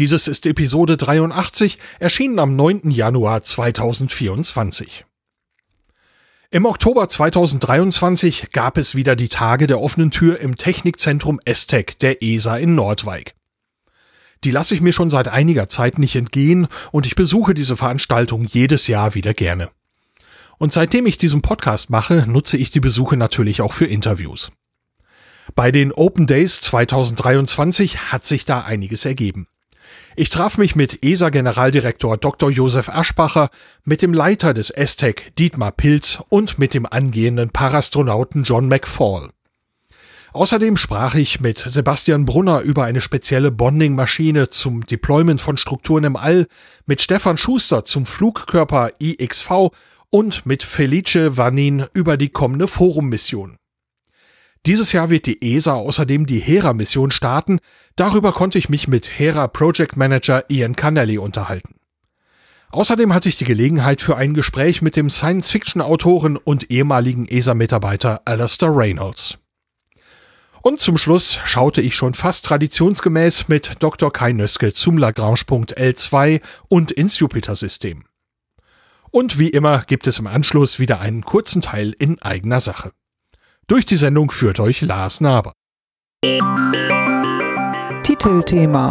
Dieses ist Episode 83, erschienen am 9. Januar 2024. Im Oktober 2023 gab es wieder die Tage der offenen Tür im Technikzentrum ESTEC der ESA in Nordwijk. Die lasse ich mir schon seit einiger Zeit nicht entgehen und ich besuche diese Veranstaltung jedes Jahr wieder gerne. Und seitdem ich diesen Podcast mache, nutze ich die Besuche natürlich auch für Interviews. Bei den Open Days 2023 hat sich da einiges ergeben. Ich traf mich mit ESA-Generaldirektor Dr. Josef Aschbacher, mit dem Leiter des ESTEC Dietmar Pilz und mit dem angehenden Parastronauten John McFall. Außerdem sprach ich mit Sebastian Brunner über eine spezielle Bonding-Maschine zum Deployment von Strukturen im All, mit Stefan Schuster zum Flugkörper IXV und mit Felice Vanin über die kommende Forum-Mission. Dieses Jahr wird die ESA außerdem die Hera-Mission starten. Darüber konnte ich mich mit Hera Project Manager Ian Cannelly unterhalten. Außerdem hatte ich die Gelegenheit für ein Gespräch mit dem Science-Fiction-Autoren und ehemaligen ESA-Mitarbeiter Alastair Reynolds. Und zum Schluss schaute ich schon fast traditionsgemäß mit Dr. Kai Nöske zum Lagrange-Punkt L2 und ins Jupiter-System. Und wie immer gibt es im Anschluss wieder einen kurzen Teil in eigener Sache. Durch die Sendung führt euch Lars Naber. Titelthema.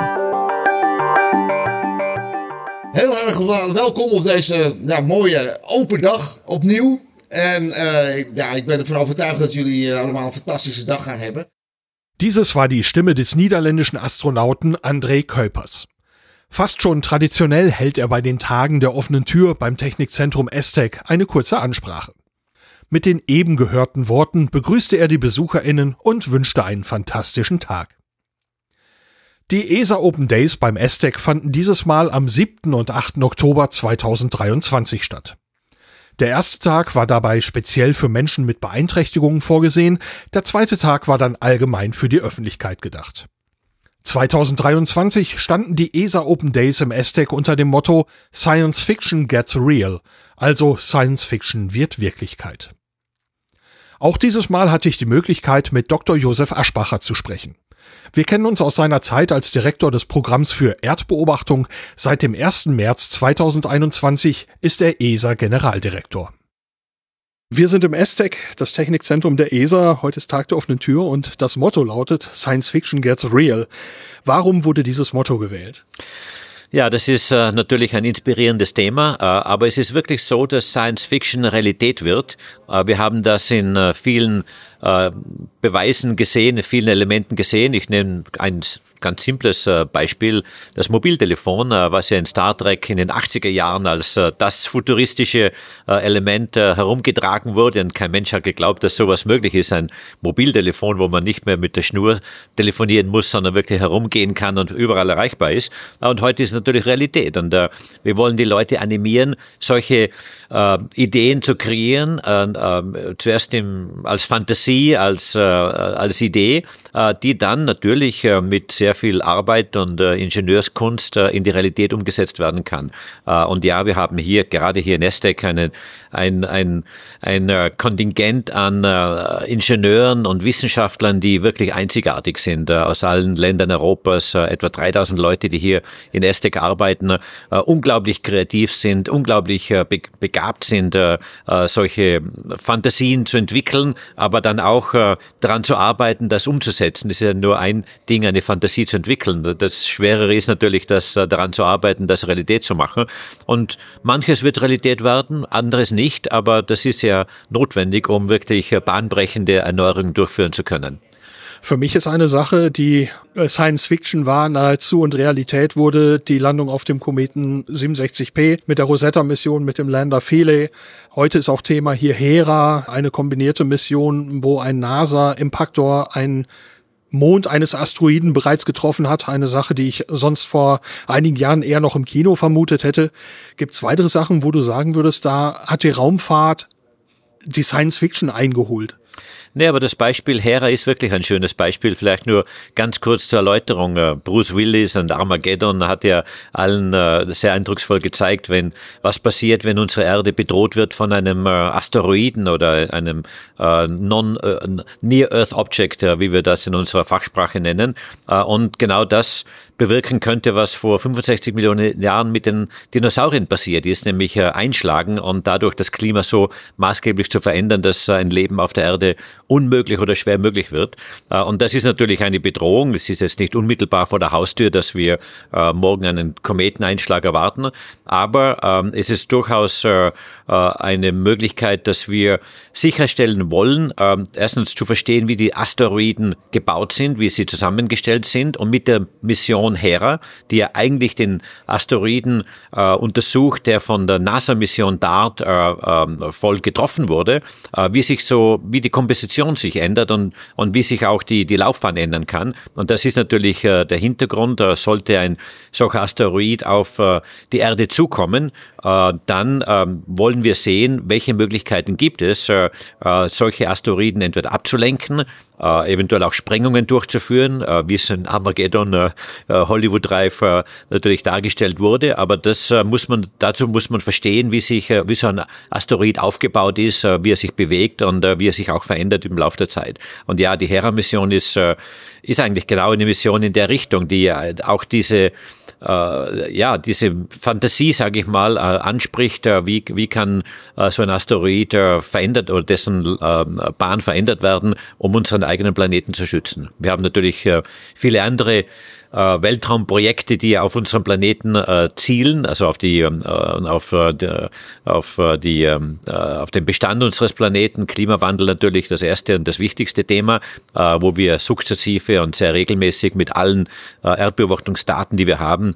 Heel erg welkom op deze ja, mooie open dag opnieuw. En uh, ja, ik ben ervan overtuigd dat jullie uh, allemaal een fantastische dag gaan hebben. Dieses war die Stimme des niederländischen Astronauten André Kuipers. Fast schon traditionell hält er bei den Tagen der offenen Tür beim Technikzentrum ESTEC eine kurze Ansprache. Mit den eben gehörten Worten begrüßte er die BesucherInnen und wünschte einen fantastischen Tag. Die ESA Open Days beim ESTEC fanden dieses Mal am 7. und 8. Oktober 2023 statt. Der erste Tag war dabei speziell für Menschen mit Beeinträchtigungen vorgesehen, der zweite Tag war dann allgemein für die Öffentlichkeit gedacht. 2023 standen die ESA Open Days im ESTEC unter dem Motto Science Fiction Gets Real, also Science Fiction wird Wirklichkeit. Auch dieses Mal hatte ich die Möglichkeit, mit Dr. Josef Aschbacher zu sprechen. Wir kennen uns aus seiner Zeit als Direktor des Programms für Erdbeobachtung. Seit dem 1. März 2021 ist er ESA Generaldirektor. Wir sind im ESTEC, das Technikzentrum der ESA. Heute ist Tag der offenen Tür und das Motto lautet Science Fiction gets real. Warum wurde dieses Motto gewählt? Ja, das ist äh, natürlich ein inspirierendes Thema, äh, aber es ist wirklich so, dass Science Fiction Realität wird. Äh, wir haben das in äh, vielen äh, Beweisen gesehen, vielen Elementen gesehen. Ich nehme ein ganz simples äh, Beispiel, das Mobiltelefon, äh, was ja in Star Trek in den 80er Jahren als das futuristische Element herumgetragen wurde und kein Mensch hat geglaubt, dass sowas möglich ist. Ein Mobiltelefon, wo man nicht mehr mit der Schnur telefonieren muss, sondern wirklich herumgehen kann und überall erreichbar ist. Und heute ist es natürlich Realität und wir wollen die Leute animieren, solche Ideen zu kreieren, zuerst im, als Fantasie, als, als Idee, die dann natürlich mit sehr viel Arbeit und äh, Ingenieurskunst äh, in die Realität umgesetzt werden kann. Äh, und ja, wir haben hier, gerade hier in Estec, eine, ein, ein, ein äh, Kontingent an äh, Ingenieuren und Wissenschaftlern, die wirklich einzigartig sind, äh, aus allen Ländern Europas, etwa 3000 Leute, die hier in Estec arbeiten, unglaublich kreativ sind, unglaublich be begabt sind, solche Fantasien zu entwickeln, aber dann auch daran zu arbeiten, das umzusetzen. Das ist ja nur ein Ding, eine Fantasie zu entwickeln. Das Schwerere ist natürlich, das daran zu arbeiten, das Realität zu machen. Und manches wird Realität werden, anderes nicht, aber das ist ja notwendig, um wirklich äh, bahnbrechende Erneuerungen durchführen zu können. Für mich ist eine Sache, die äh, Science Fiction war nahezu und Realität wurde, die Landung auf dem Kometen 67P mit der Rosetta-Mission mit dem Lander Philae. Heute ist auch Thema hier Hera, eine kombinierte Mission, wo ein NASA-Impaktor ein Mond eines Asteroiden bereits getroffen hat. Eine Sache, die ich sonst vor einigen Jahren eher noch im Kino vermutet hätte. Gibt es weitere Sachen, wo du sagen würdest, da hat die Raumfahrt die Science Fiction eingeholt? Nee, aber das Beispiel Hera ist wirklich ein schönes Beispiel. Vielleicht nur ganz kurz zur Erläuterung. Äh, Bruce Willis und Armageddon hat ja allen äh, sehr eindrucksvoll gezeigt, wenn was passiert, wenn unsere Erde bedroht wird von einem äh, Asteroiden oder einem non Near Earth Object, wie wir das in unserer Fachsprache nennen. Und genau das bewirken könnte, was vor 65 Millionen Jahren mit den Dinosauriern passiert ist, nämlich einschlagen und dadurch das Klima so maßgeblich zu verändern, dass ein Leben auf der Erde unmöglich oder schwer möglich wird. Äh, und das ist natürlich eine Bedrohung. Es ist jetzt nicht unmittelbar vor der Haustür, dass wir morgen einen Kometeneinschlag erwarten, aber ähm, es ist durchaus eine Möglichkeit, dass wir sicherstellen wollen, ähm, erstens zu verstehen, wie die Asteroiden gebaut sind, wie sie zusammengestellt sind und mit der Mission Hera, die ja eigentlich den Asteroiden äh, untersucht, der von der NASA-Mission DART äh, äh, voll getroffen wurde, äh, wie sich so, wie die Komposition sich ändert und, und wie sich auch die, die Laufbahn ändern kann. Und das ist natürlich äh, der Hintergrund. Äh, sollte ein solcher Asteroid auf äh, die Erde zukommen, äh, dann ähm, wollen wir sehen, welche Möglichkeiten gibt es, äh, äh, solche Asteroiden entweder abzulenken, äh, eventuell auch Sprengungen durchzuführen, äh, wie es in Armageddon äh, äh Hollywood Drive äh, natürlich dargestellt wurde. Aber das äh, muss man, dazu muss man verstehen, wie sich, wie so ein Asteroid aufgebaut ist, wie er sich bewegt und wie er sich auch verändert im Laufe der Zeit. Und ja, die Hera-Mission ist, ist eigentlich genau eine Mission in der Richtung, die auch diese äh, ja, diese Fantasie, sage ich mal, äh, anspricht, äh, wie, wie kann äh, so ein Asteroid äh, verändert oder dessen äh, Bahn verändert werden, um unseren eigenen Planeten zu schützen. Wir haben natürlich äh, viele andere äh, Weltraumprojekte, die auf unserem Planeten äh, zielen, also auf die, ähm, äh, auf, auf die, ähm, äh, auf den Bestand unseres Planeten, Klimawandel natürlich das erste und das wichtigste Thema, wo wir sukzessive und sehr regelmäßig mit allen Erdbeobachtungsdaten, die wir haben,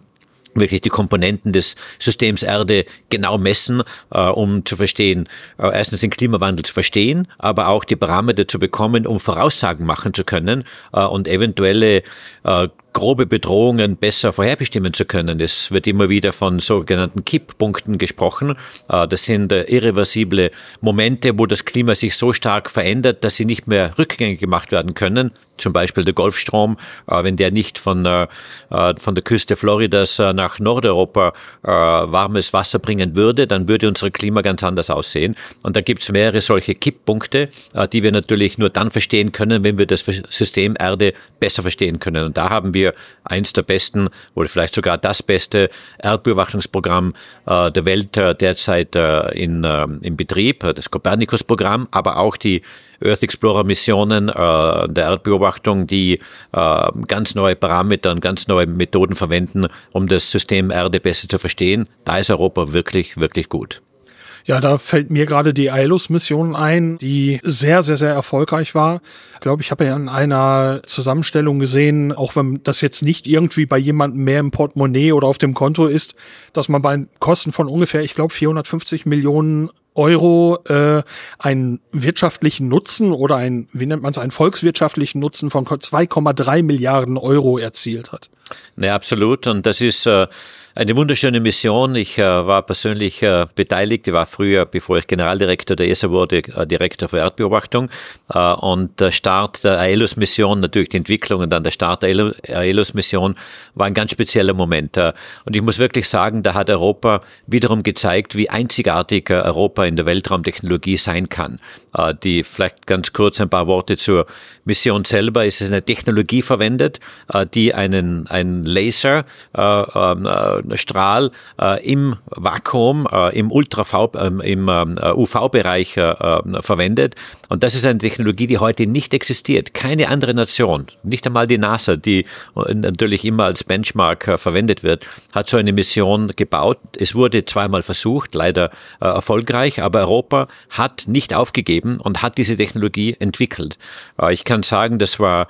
wirklich die Komponenten des Systems Erde genau messen, äh, um zu verstehen, äh, erstens den Klimawandel zu verstehen, aber auch die Parameter zu bekommen, um Voraussagen machen zu können äh, und eventuelle äh, grobe Bedrohungen besser vorherbestimmen zu können. Es wird immer wieder von sogenannten Kipppunkten gesprochen. Äh, das sind äh, irreversible Momente, wo das Klima sich so stark verändert, dass sie nicht mehr rückgängig gemacht werden können. Zum Beispiel der Golfstrom, äh, wenn der nicht von, von der Küste Floridas nach Nordeuropa warmes Wasser bringen würde, dann würde unser Klima ganz anders aussehen. Und da gibt es mehrere solche Kipppunkte, die wir natürlich nur dann verstehen können, wenn wir das System Erde besser verstehen können. Und da haben wir wir eins der besten oder vielleicht sogar das beste Erdbeobachtungsprogramm äh, der Welt äh, derzeit äh, in, äh, in Betrieb, das Copernicus-Programm, aber auch die Earth Explorer-Missionen äh, der Erdbeobachtung, die äh, ganz neue Parameter und ganz neue Methoden verwenden, um das System Erde besser zu verstehen. Da ist Europa wirklich, wirklich gut. Ja, da fällt mir gerade die ILUS-Mission ein, die sehr, sehr, sehr erfolgreich war. Ich glaube, ich habe ja in einer Zusammenstellung gesehen, auch wenn das jetzt nicht irgendwie bei jemandem mehr im Portemonnaie oder auf dem Konto ist, dass man bei Kosten von ungefähr, ich glaube, 450 Millionen Euro äh, einen wirtschaftlichen Nutzen oder ein, wie nennt man es, einen volkswirtschaftlichen Nutzen von 2,3 Milliarden Euro erzielt hat. Ne, absolut. Und das ist äh, eine wunderschöne Mission. Ich äh, war persönlich äh, beteiligt. Ich war früher, bevor ich Generaldirektor der ESA wurde, äh, Direktor für Erdbeobachtung. Äh, und der Start der AELUS-Mission, natürlich die Entwicklung und dann der Start der AELUS-Mission war ein ganz spezieller Moment. Äh, und ich muss wirklich sagen, da hat Europa wiederum gezeigt, wie einzigartig äh, Europa in der Weltraumtechnologie sein kann. Die vielleicht ganz kurz ein paar Worte zur Mission selber. Es ist eine Technologie verwendet, die einen, einen Laser ähm, Strahl äh, im Vakuum, äh, im Ultra-V, äh, im äh, UV-Bereich äh, äh, verwendet. Und das ist eine Technologie, die heute nicht existiert. Keine andere Nation, nicht einmal die NASA, die natürlich immer als Benchmark verwendet wird, hat so eine Mission gebaut. Es wurde zweimal versucht, leider erfolgreich, aber Europa hat nicht aufgegeben und hat diese Technologie entwickelt. ich kann sagen, das war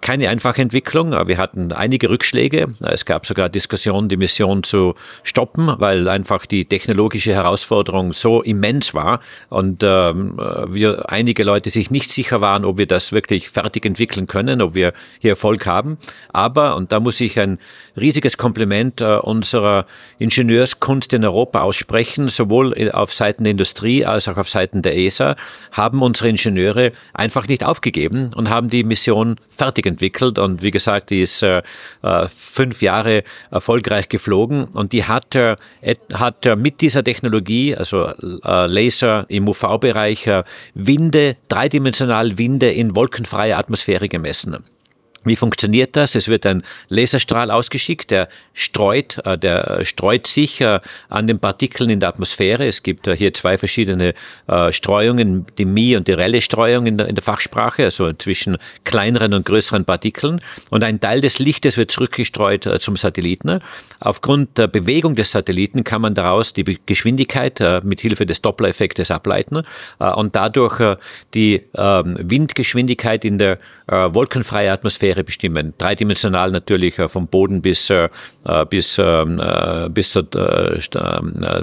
keine einfache Entwicklung. Wir hatten einige Rückschläge. Es gab sogar Diskussionen, die Mission zu stoppen, weil einfach die technologische Herausforderung so immens war und ähm, wir einige Leute sich nicht sicher waren, ob wir das wirklich fertig entwickeln können, ob wir hier Erfolg haben. Aber, und da muss ich ein riesiges Kompliment äh, unserer Ingenieurskunst in Europa aussprechen, sowohl auf Seiten der Industrie als auch auf Seiten der ESA, haben unsere Ingenieure einfach nicht aufgegeben und haben die Mission fertig entwickelt. Und wie gesagt, die ist äh, äh fünf Jahre erfolgreich geflogen und die hat, äh, hat äh, mit dieser Technologie, also äh, Laser im UV-Bereich, äh, Winde, dreidimensional Winde in wolkenfreier Atmosphäre gemessen. Wie funktioniert das? Es wird ein Laserstrahl ausgeschickt, der streut, äh, der streut sich äh, an den Partikeln in der Atmosphäre. Es gibt äh, hier zwei verschiedene Streuungen, die Mi- und die Relle-Streuung in der, in der Fachsprache, also zwischen kleineren und größeren Partikeln. Und ein Teil des Lichtes wird zurückgestreut zum Satelliten. Aufgrund der Bewegung des Satelliten kann man daraus die Geschwindigkeit mit Hilfe des Doppler-Effektes ableiten und dadurch die ähm, Windgeschwindigkeit in der wolkenfreien Atmosphäre Atmosphäre bestimmen. Dreidimensional natürlich äh, vom Boden bis, äh, äh, bis, ähm, bis, zur,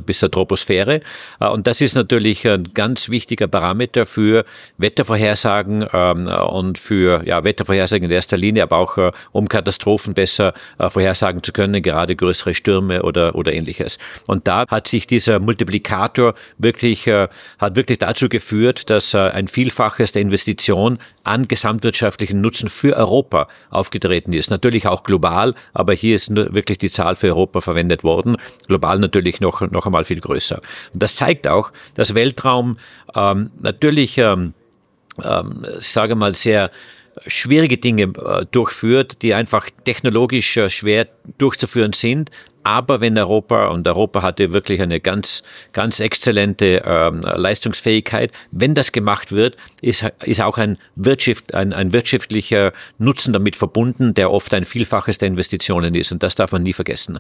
bis zur Troposphäre. Und das ist natürlich ein ganz wichtiger Parameter für Wettervorhersagen ähm, und für ja, Wettervorhersagen in erster Linie, aber auch um Katastrophen besser vorhersagen zu können, gerade größere Stürme oder, oder ähnliches. Und da hat sich dieser Multiplikator wirklich, hat wirklich dazu geführt, dass ein Vielfaches der Investition an gesamtwirtschaftlichen Nutzen für Europa aufgetreten ist. Natürlich auch global, aber hier ist wirklich die Zahl für Europa verwendet worden. Global natürlich noch, noch einmal viel größer. Und das zeigt auch, dass Weltraum ähm, natürlich, ähm, ähm, sage mal, sehr schwierige Dinge äh, durchführt, die einfach technologisch äh, schwer durchzuführen sind, aber wenn Europa, und Europa hatte wirklich eine ganz, ganz exzellente ähm, Leistungsfähigkeit, wenn das gemacht wird, ist, ist auch ein, Wirtschaft, ein, ein wirtschaftlicher Nutzen damit verbunden, der oft ein Vielfaches der Investitionen ist. Und das darf man nie vergessen.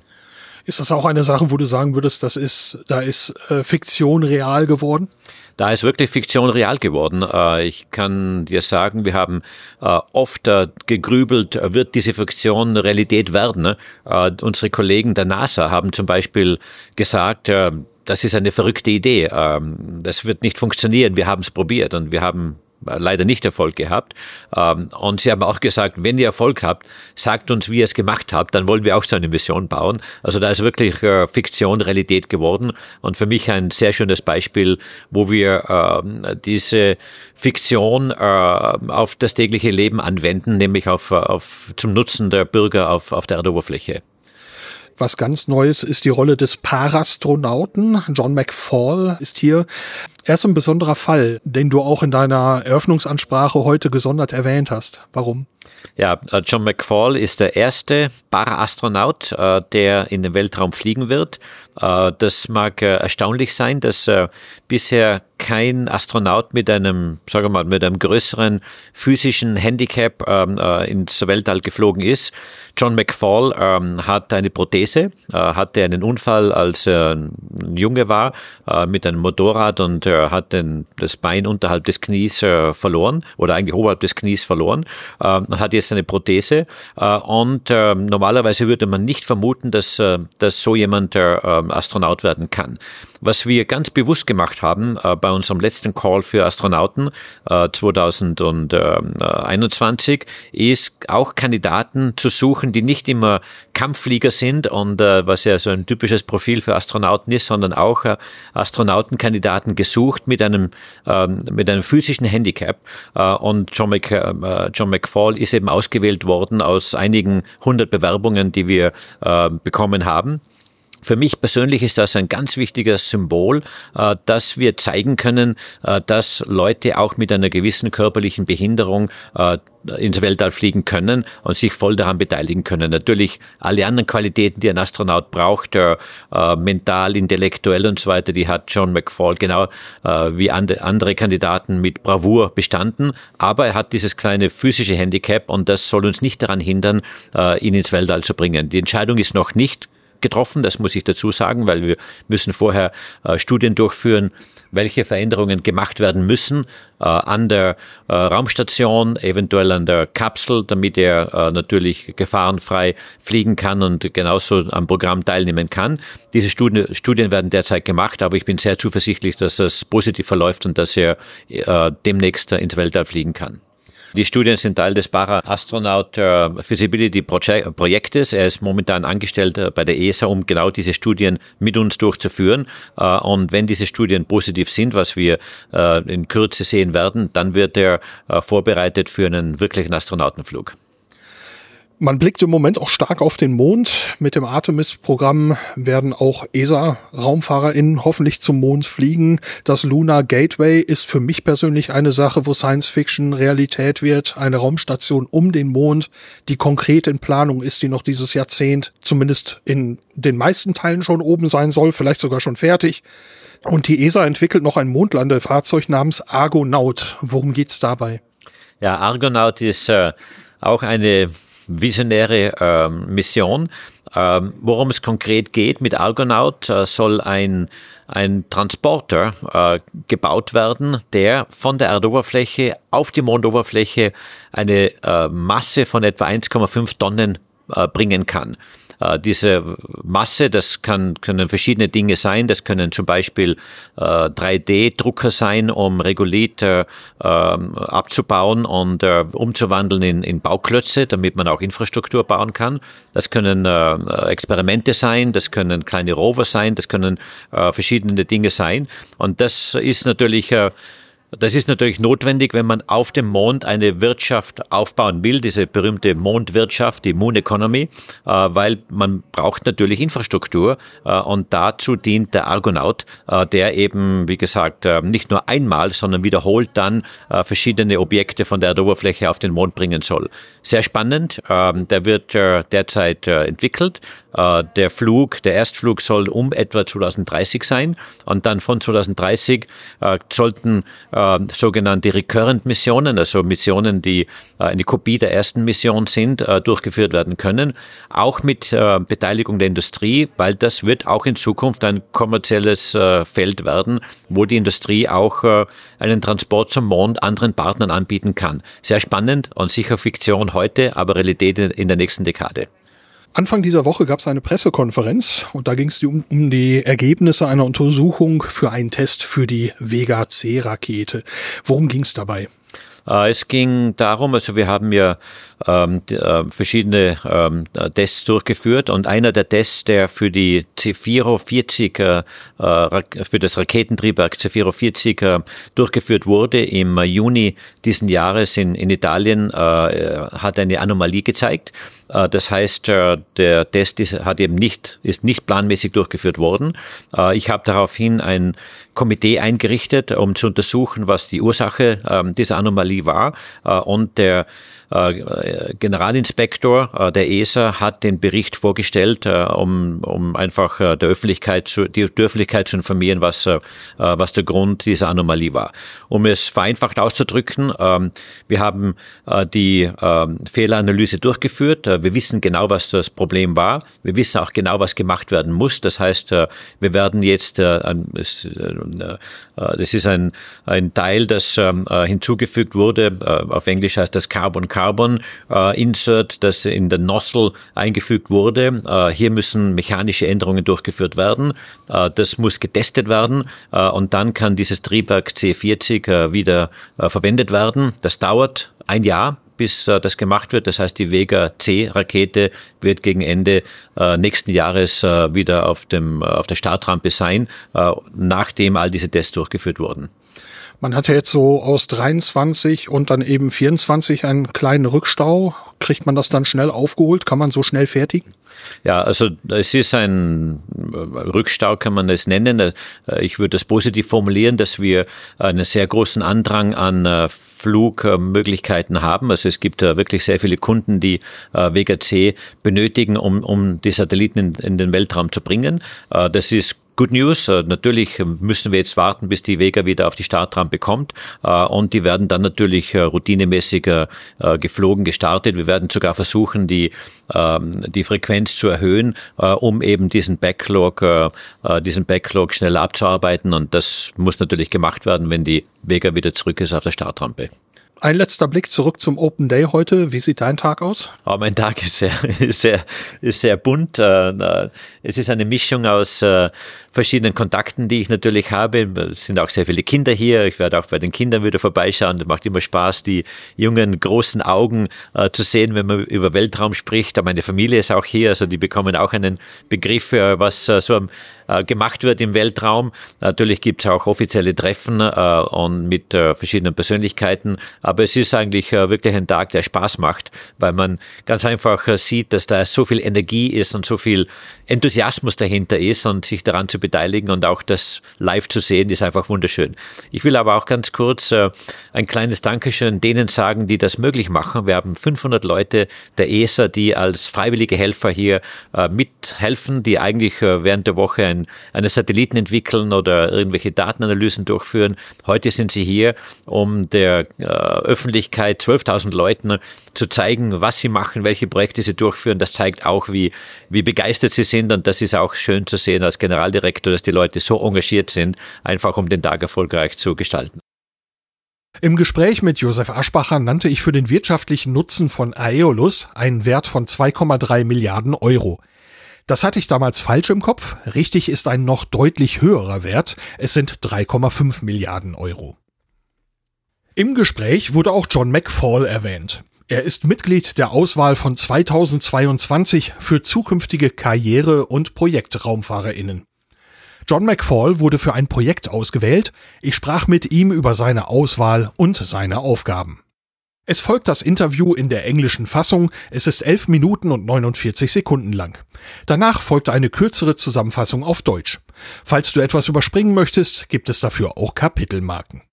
Ist das auch eine Sache, wo du sagen würdest, das ist, da ist äh, Fiktion real geworden? Da ist wirklich Fiktion real geworden. Äh, ich kann dir sagen, wir haben äh, oft äh, gegrübelt, wird diese Fiktion Realität werden? Ne? Unsere Kollegen der NASA haben zum Beispiel gesagt, das ist eine verrückte Idee. Ähm, das wird nicht funktionieren. Wir haben es probiert und wir haben leider nicht Erfolg gehabt. Ähm, und sie haben auch gesagt, wenn ihr Erfolg habt, sagt uns, wie ihr es gemacht habt, dann wollen wir auch so eine Mission bauen. Also da ist wirklich äh, Fiktion Realität geworden und für mich ein sehr schönes Beispiel, wo wir ähm, diese Fiktion äh, auf das tägliche Leben anwenden, nämlich auf, auf zum Nutzen der Bürger auf, auf der Erdoberfläche. Was ganz Neues ist die Rolle des Parastronauten. John McFall ist hier. Er ist ein besonderer Fall, den du auch in deiner Eröffnungsansprache heute gesondert erwähnt hast. Warum? Ja, äh, John McFall ist der erste Paraastronaut, äh, der in den Weltraum fliegen wird. Äh, das mag erstaunlich sein, dass bisher kein Astronaut mit einem, sagen wir mal, mit einem größeren physischen Handicap ähm, ins Weltall geflogen ist. John McFall ähm, hat eine Prothese, hatte einen Unfall, als er ein Junge war, mit einem Motorrad und hat das Bein unterhalb des Knies verloren oder eigentlich oberhalb des Knies verloren, ähm, hat jetzt eine Prothese äh, und äh, normalerweise würde man nicht vermuten, dass, äh, dass so jemand Astronaut werden kann. Was wir ganz bewusst gemacht haben bei unserem letzten Call für Astronauten 2021 ist auch Kandidaten zu suchen, die nicht immer Kampfflieger sind und was ja so ein typisches Profil für Astronauten ist, sondern auch Astronautenkandidaten gesucht mit einem, ähm, mit einem physischen Handicap. Und John, Mc, John McFall ist eben ausgewählt worden aus einigen hundert Bewerbungen, die wir äh, bekommen haben. Für mich persönlich ist das ein ganz wichtiges Symbol, äh, dass wir zeigen können, äh, dass Leute auch mit einer gewissen körperlichen Behinderung äh, ins Weltall fliegen können und sich voll daran beteiligen können. Natürlich alle anderen Qualitäten, die ein Astronaut braucht, mental, intellektuell und so weiter, die hat John McFall genau wie andere Kandidaten mit Bravour bestanden. Aber er hat dieses kleine physische Handicap und das soll uns nicht daran hindern, ihn ins Weltall zu bringen. Die Entscheidung ist noch nicht getroffen, das muss ich dazu sagen, weil wir müssen vorher äh, Studien durchführen, welche Veränderungen gemacht werden müssen äh, an der äh, Raumstation, eventuell an der Kapsel, damit er äh, natürlich gefahrenfrei fliegen kann und genauso am Programm teilnehmen kann. Diese Studien, Studien werden derzeit gemacht, aber ich bin sehr zuversichtlich, dass das positiv verläuft und dass er äh, demnächst ins Weltall fliegen kann. Die Studien sind Teil des Para-Astronaut äh, Feasibility Projektes. Er ist momentan angestellt äh, bei der ESA, um genau diese Studien mit uns durchzuführen. Äh, und wenn diese Studien positiv sind, was wir in Kürze sehen werden, dann wird er vorbereitet für einen wirklichen Astronautenflug. Man blickt im Moment auch stark auf den Mond. Mit dem Artemis-Programm werden auch ESA-RaumfahrerInnen hoffentlich zum Mond fliegen. Das Lunar Gateway ist für mich persönlich eine Sache, wo Science Fiction Realität wird. Eine Raumstation um den Mond, die konkret in Planung ist, die noch dieses Jahrzehnt zumindest in den meisten Teilen schon oben sein soll, vielleicht sogar schon fertig. Und die ESA entwickelt noch ein Mondlandefahrzeug namens Argonaut. Worum geht's dabei? Ja, Argonaut ist äh, auch eine visionäre ähm, Mission. Ähm, worum es konkret geht mit Argonaut, äh, soll ein, ein Transporter äh, gebaut werden, der von der Erdoberfläche auf die Mondoberfläche eine äh, Masse von etwa 1,5 Tonnen äh, bringen kann. Äh, diese Masse, das kann, können verschiedene Dinge sein. Das können zum Beispiel äh, 3D-Drucker sein, um Regolith äh, abzubauen und äh, umzuwandeln in, in Bauklötze, damit man auch Infrastruktur bauen kann. Das können äh, Experimente sein, das können kleine Rover sein, das können verschiedene Dinge sein. Und das ist natürlich das ist natürlich notwendig, wenn man auf dem Mond eine Wirtschaft aufbauen will, diese berühmte Mondwirtschaft, die Moon Economy, äh, weil man braucht natürlich Infrastruktur äh, und dazu dient der Argonaut, äh, der eben, wie gesagt, nicht nur einmal, sondern wiederholt dann verschiedene Objekte von der Erdoberfläche auf den Mond bringen soll. Sehr spannend, ähm, der wird derzeit entwickelt. Der Flug, der Erstflug soll um etwa 2030 sein und dann von 2030 sollten äh, sogenannte Recurrent-Missionen, also Missionen, die äh, eine Kopie der ersten Mission sind, äh, durchgeführt werden können. Auch mit äh, Beteiligung der Industrie, weil das wird auch in Zukunft ein kommerzielles äh, Feld werden, wo die Industrie auch äh, einen Transport zum Mond anderen Partnern anbieten kann. Sehr spannend und sicher Fiktion heute, aber Realität in der nächsten Dekade. Anfang dieser Woche gab es eine Pressekonferenz und da ging es um, um, die Ergebnisse einer Untersuchung für einen Test für die Vega C-Rakete. Worum ging es dabei? Äh, es ging darum, also wir haben ja ähm, äh, verschiedene ähm, Tests durchgeführt und einer der Tests, der für die C-44, äh, für das Raketentriebwerk C-44 äh, durchgeführt wurde im Juni diesen Jahres in, in Italien, äh, hat eine Anomalie gezeigt. Äh, das heißt, äh, der Test ist, hat eben nicht, ist nicht planmäßig durchgeführt worden. Äh, ich habe daraufhin ein Komitee eingerichtet, um zu untersuchen, was die Ursache ähm, dieser Anomalie war. Und der Generalinspektor äh, der ESA hat den Bericht vorgestellt, äh, um, um einfach der Öffentlichkeit zu, die Öffentlichkeit zu informieren, was, was der Grund dieser Anomalie war. Um es vereinfacht auszudrücken, ähm, wir haben die ähm, Fehleranalyse durchgeführt. Wir wissen genau, was das Problem war. Wir wissen auch genau, was gemacht werden muss. Das heißt, wir werden jetzt, das ist ein, ein Teil, das ähm, hinzugefügt wurde. Auf Englisch heißt das Carbon Carbon Carbon äh, Insert, das in den Nozzle eingefügt wurde. Äh, hier müssen mechanische Änderungen durchgeführt werden. Äh, das muss getestet werden äh, und dann kann dieses Triebwerk C40 äh, wieder äh, verwendet werden. Das dauert ein Jahr bis äh, das gemacht wird. Das heißt, die Vega C-Rakete wird gegen Ende äh, nächsten Jahres äh, wieder auf, dem, auf der Startrampe sein, nachdem all diese Tests durchgeführt wurden. Man hat ja jetzt so aus 23 und dann eben 24 einen kleinen Rückstau. Kriegt man das dann schnell aufgeholt? Kann man so schnell fertigen? Ja, also es ist ein Rückstau, kann man es nennen. Äh, ich würde es positiv formulieren, dass wir einen sehr großen Andrang an äh, Flugmöglichkeiten haben. Also es gibt wirklich sehr viele Kunden, die Vega C benötigen, um, um die Satelliten in, in den Weltraum zu bringen. Das ist Good News. Äh, natürlich müssen wir jetzt warten, bis die Vega wieder auf die Startrampe kommt. Äh, und die werden dann natürlich äh, routinemäßig geflogen, gestartet. Wir werden sogar versuchen, die, ähm, die Frequenz zu erhöhen, um eben diesen Backlog, diesen Backlog schneller abzuarbeiten. Und das muss natürlich gemacht werden, wenn die Vega wieder zurück ist auf der Startrampe. Ein letzter Blick zurück zum Open Day heute. Wie sieht dein Tag aus? Oh, mein Tag ist sehr, ist sehr, ist sehr bunt. Es ist eine Mischung aus verschiedenen Kontakten, die ich natürlich habe. Es sind auch sehr viele Kinder hier. Ich werde auch bei den Kindern wieder vorbeischauen. Das macht immer Spaß, die jungen, großen Augen äh, zu sehen, wenn man über Weltraum spricht. Meine Familie ist auch hier, also die bekommen auch einen Begriff, für was äh, so äh, gemacht wird im Weltraum. Natürlich gibt es auch offizielle Treffen äh, und mit äh, verschiedenen Persönlichkeiten. Aber es ist eigentlich äh, wirklich ein Tag, der Spaß macht, weil man ganz einfach sieht, dass da so viel Energie ist und so viel Enthusiasmus dahinter ist und sich daran zu beteiligen und auch das live zu sehen, ist einfach wunderschön. Ich will aber auch ganz kurz äh, ein kleines Dankeschön denen sagen, die das möglich machen. Wir haben 500 Leute der ESA, die als freiwillige Helfer hier äh, mithelfen, die eigentlich äh, während der Woche ein, eine Satelliten entwickeln oder irgendwelche Datenanalysen durchführen. Heute sind sie hier, um der äh, Öffentlichkeit, 12.000 Leuten, zu zeigen, was sie machen, welche Projekte sie durchführen. Das zeigt auch, wie, wie begeistert sie sind und das ist auch schön zu sehen als Generaldirektor Direktor, dass die Leute so engagiert sind, einfach um den Tag erfolgreich zu gestalten. Im Gespräch mit Josef Aschbacher nannte ich für den wirtschaftlichen Nutzen von Aeolus einen Wert von 2,3 Milliarden Euro. Das hatte ich damals falsch im Kopf. Richtig ist ein noch deutlich höherer Wert. Es sind 3,5 Milliarden Euro. Im Gespräch wurde auch John McFall erwähnt. Er ist Mitglied der Auswahl von 2022 für zukünftige Karriere- und Projektraumfahrerinnen. John McFall wurde für ein Projekt ausgewählt. Ich sprach mit ihm über seine Auswahl und seine Aufgaben. Es folgt das Interview in der englischen Fassung. Es ist 11 Minuten und 49 Sekunden lang. Danach folgt eine kürzere Zusammenfassung auf Deutsch. Falls du etwas überspringen möchtest, gibt es dafür auch Kapitelmarken.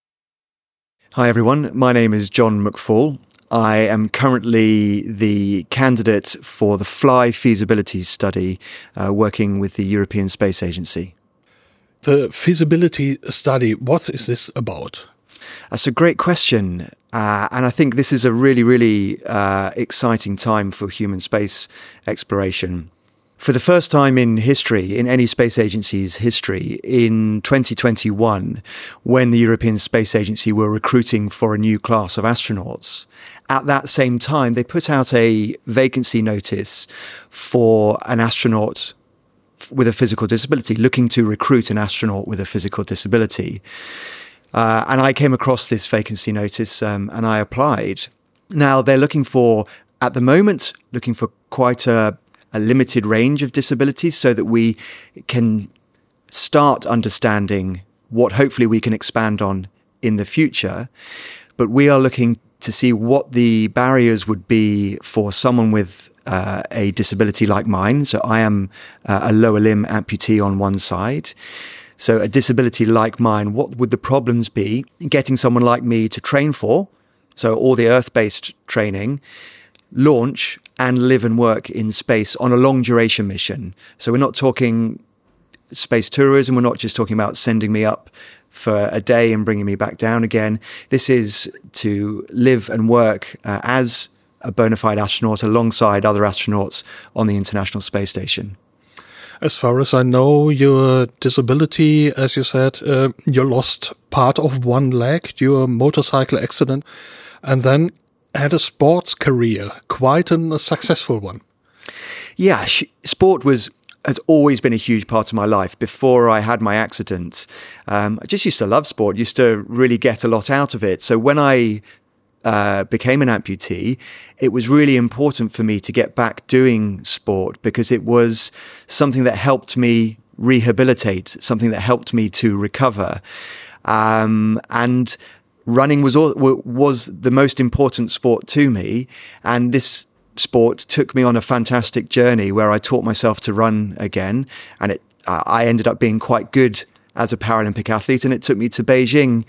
Hi everyone, my name is John McFall. I am currently the candidate for the Fly feasibility study uh, working with the European Space Agency. the feasibility study, what is this about? That's a great question. Uh, and I think this is a really, really uh, exciting time for human space exploration. For the first time in history, in any space agency's history, in 2021, when the European Space Agency were recruiting for a new class of astronauts, at that same time, they put out a vacancy notice for an astronaut with a physical disability, looking to recruit an astronaut with a physical disability. Uh, and I came across this vacancy notice um, and I applied. Now they're looking for, at the moment, looking for quite a, a limited range of disabilities so that we can start understanding what hopefully we can expand on in the future. But we are looking to see what the barriers would be for someone with uh, a disability like mine. So I am uh, a lower limb amputee on one side. So a disability like mine, what would the problems be getting someone like me to train for? So all the earth based training, launch and live and work in space on a long duration mission. So we're not talking space tourism. We're not just talking about sending me up for a day and bringing me back down again. This is to live and work uh, as a bona fide astronaut alongside other astronauts on the International Space Station. As far as I know, your disability, as you said, uh, you lost part of one leg due to a motorcycle accident and then had a sports career, quite a successful one. Yeah, sport was has always been a huge part of my life. Before I had my accident, um, I just used to love sport, used to really get a lot out of it. So when I uh, became an amputee, it was really important for me to get back doing sport because it was something that helped me rehabilitate, something that helped me to recover. Um, and running was was the most important sport to me, and this sport took me on a fantastic journey where I taught myself to run again, and it I ended up being quite good as a Paralympic athlete, and it took me to Beijing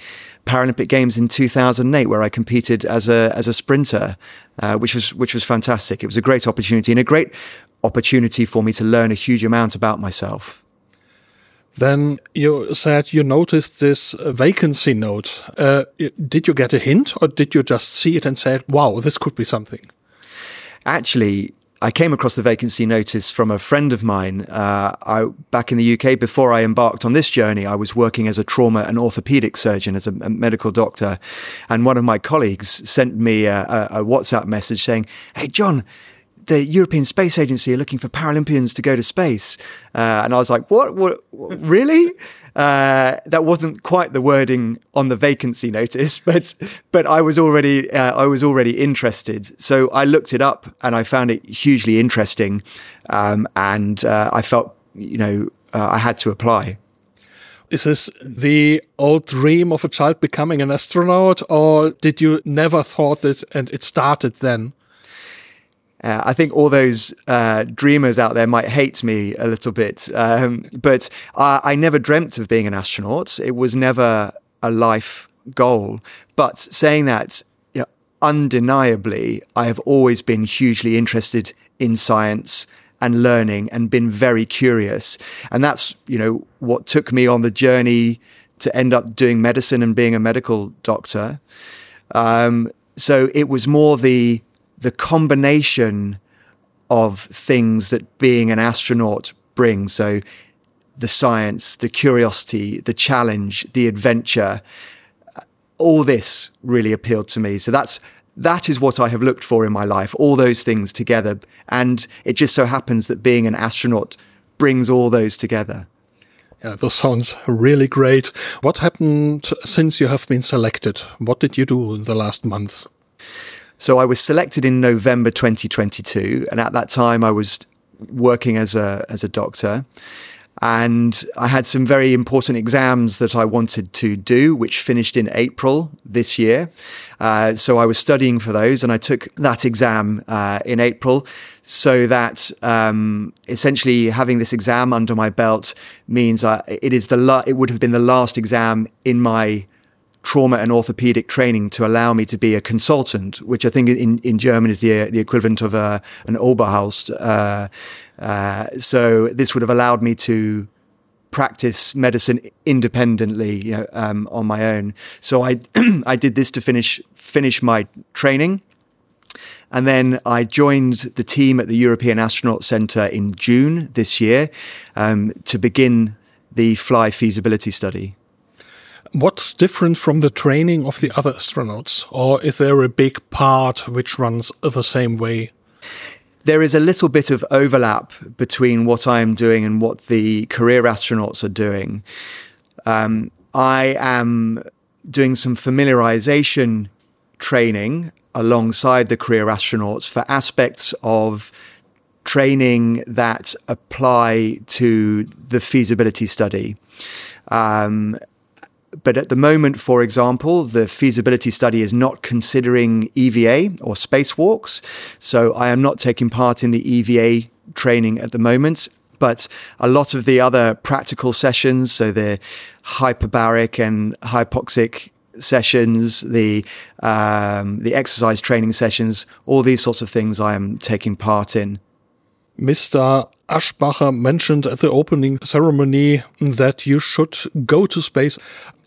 Paralympic Games in 2008, where I competed as a as a sprinter, uh, which was which was fantastic. It was a great opportunity and a great opportunity for me to learn a huge amount about myself. Then you said you noticed this vacancy note. Uh, did you get a hint or did you just see it and said, wow, this could be something? Actually, I came across the vacancy notice from a friend of mine. Uh, I, back in the UK, before I embarked on this journey, I was working as a trauma and orthopedic surgeon, as a, a medical doctor. And one of my colleagues sent me a, a, a WhatsApp message saying, Hey, John, the European Space Agency are looking for Paralympians to go to space. Uh, and I was like, what? what, what really? Uh, that wasn't quite the wording on the vacancy notice, but but I was already uh, I was already interested. So I looked it up and I found it hugely interesting, um, and uh, I felt you know uh, I had to apply. Is this the old dream of a child becoming an astronaut, or did you never thought it and it started then? Uh, I think all those uh, dreamers out there might hate me a little bit, um, but I, I, never dreamt of being an astronaut. It was never a life goal. But saying that, you know, undeniably, I have always been hugely interested in science and learning and been very curious. And that's, you know, what took me on the journey to end up doing medicine and being a medical doctor. Um, so it was more the the combination of things that being an astronaut brings. So the science, the curiosity, the challenge, the adventure, uh, all this really appealed to me. So that's that is what I have looked for in my life, all those things together. And it just so happens that being an astronaut brings all those together. Yeah, this sounds really great. What happened since you have been selected? What did you do in the last months? So I was selected in November 2022, and at that time I was working as a as a doctor. And I had some very important exams that I wanted to do, which finished in April this year. Uh, so I was studying for those, and I took that exam uh, in April. So that um, essentially having this exam under my belt means uh, it is the la- it would have been the last exam in my trauma and orthopedic training to allow me to be a consultant, which I think in, in German is the, the equivalent of a, an Oberhaus. Uh, uh, so this would have allowed me to practice medicine independently, you know, um, on my own. So I, I did this to finish, finish my training. And then I joined the team at the European Astronaut Centre in June this year um, to begin the fly feasibility study. What's different from the training of the other astronauts? Or is there a big part which runs the same way? There is a little bit of overlap between what I am doing and what the career astronauts are doing. Um, I am doing some familiarization training alongside the career astronauts for aspects of training that apply to the feasibility study. Um, but at the moment, for example, the feasibility study is not considering EVA or spacewalks. So I am not taking part in the EVA training at the moment. But a lot of the other practical sessions, so the hyperbaric and hypoxic sessions, the um, the exercise training sessions, all these sorts of things, I am taking part in. Mr. Aschbacher mentioned at the opening ceremony that you should go to space.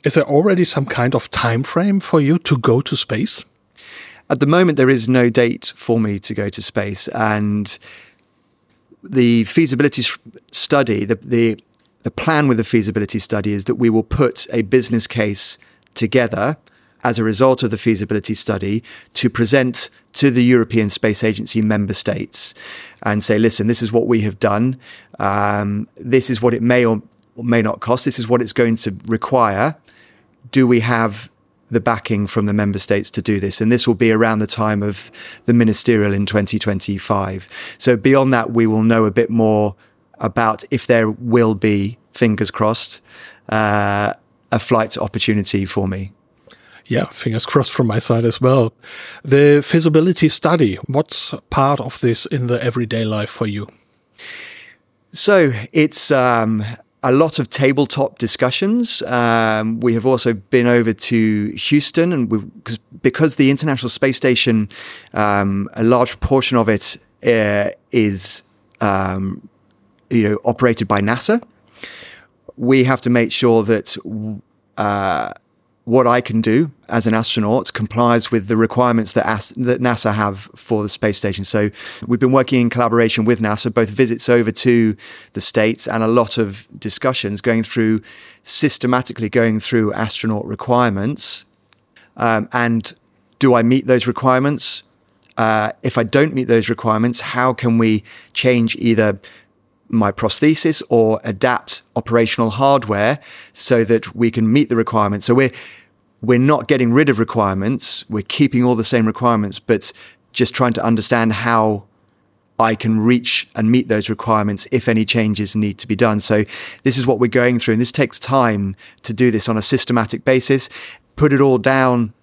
Is there already some kind of time frame for you to go to space? At the moment, there is no date for me to go to space, and the feasibility study, the, the the plan with the feasibility study is that we will put a business case together as a result of the feasibility study to present to the European Space Agency member states and say, listen, this is what we have done. Um, this is what it may or may not cost. This is what it's going to require do we have the backing from the member states to do this? And this will be around the time of the ministerial in 2025. So beyond that, we will know a bit more about if there will be, fingers crossed, uh, a flight opportunity for me. Yeah, fingers crossed from my side as well. The feasibility study, what's part of this in the everyday life for you? So it's um, a lot of tabletop discussions. Um, we have also been over to Houston, and because the International Space Station, um, a large proportion of it uh, is um, you know operated by NASA. we have to make sure that uh, what I can do as an astronaut complies with the requirements that, as- that NASA have for the space station. So we've been working in collaboration with NASA, both visits over to the States and a lot of discussions going through systematically going through astronaut requirements. Um, and do I meet those requirements? Uh, if I don't meet those requirements, how can we change either my prosthesis or adapt operational hardware so that we can meet the requirements. So we're we're not getting rid of requirements. We're keeping all the same requirements, but just trying to understand how I can reach and meet those requirements if any changes need to be done. So this is what we're going through. And this takes time to do this on a systematic basis, put it all down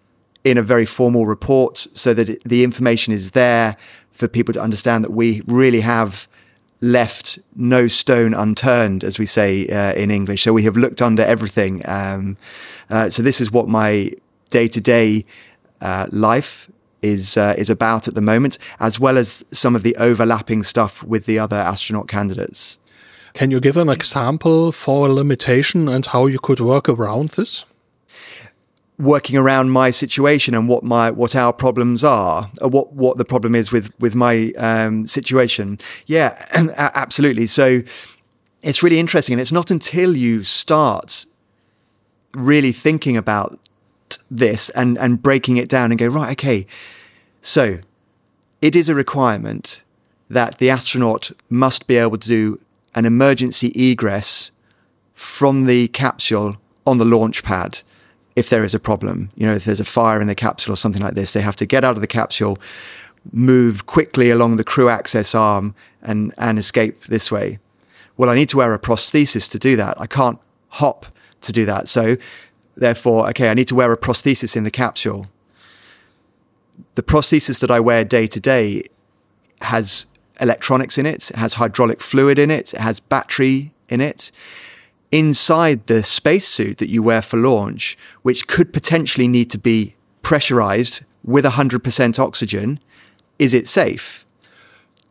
in a very formal report so that it, the information is there for people to understand that we really have left no stone unturned, as we say uh, in English. So we have looked under everything. Um, uh, so this is what my day to day life is uh, is about at the moment, as well as some of the overlapping stuff with the other astronaut candidates. Can you give an example for a limitation and how you could work around this? Working around my situation and what my what our problems are, or what what the problem is with with my um, situation. Yeah, absolutely. So it's really interesting, and it's not until you start really thinking about this and and breaking it down and go right, okay, so it is a requirement that the astronaut must be able to do an emergency egress from the capsule on the launch pad if there is a problem. You know, if there's a fire in the capsule or something like this, they have to get out of the capsule, move quickly along the crew access arm, and and escape this way. Well, I need to wear a prosthesis to do that. I can't hop to do that. So, therefore, okay, I need to wear a prosthesis in the capsule. The prosthesis that I wear day to day has electronics in it, it has hydraulic fluid in it, it has battery in it inside the spacesuit that you wear for launch, which could potentially need to be pressurized with 100% oxygen, is it safe?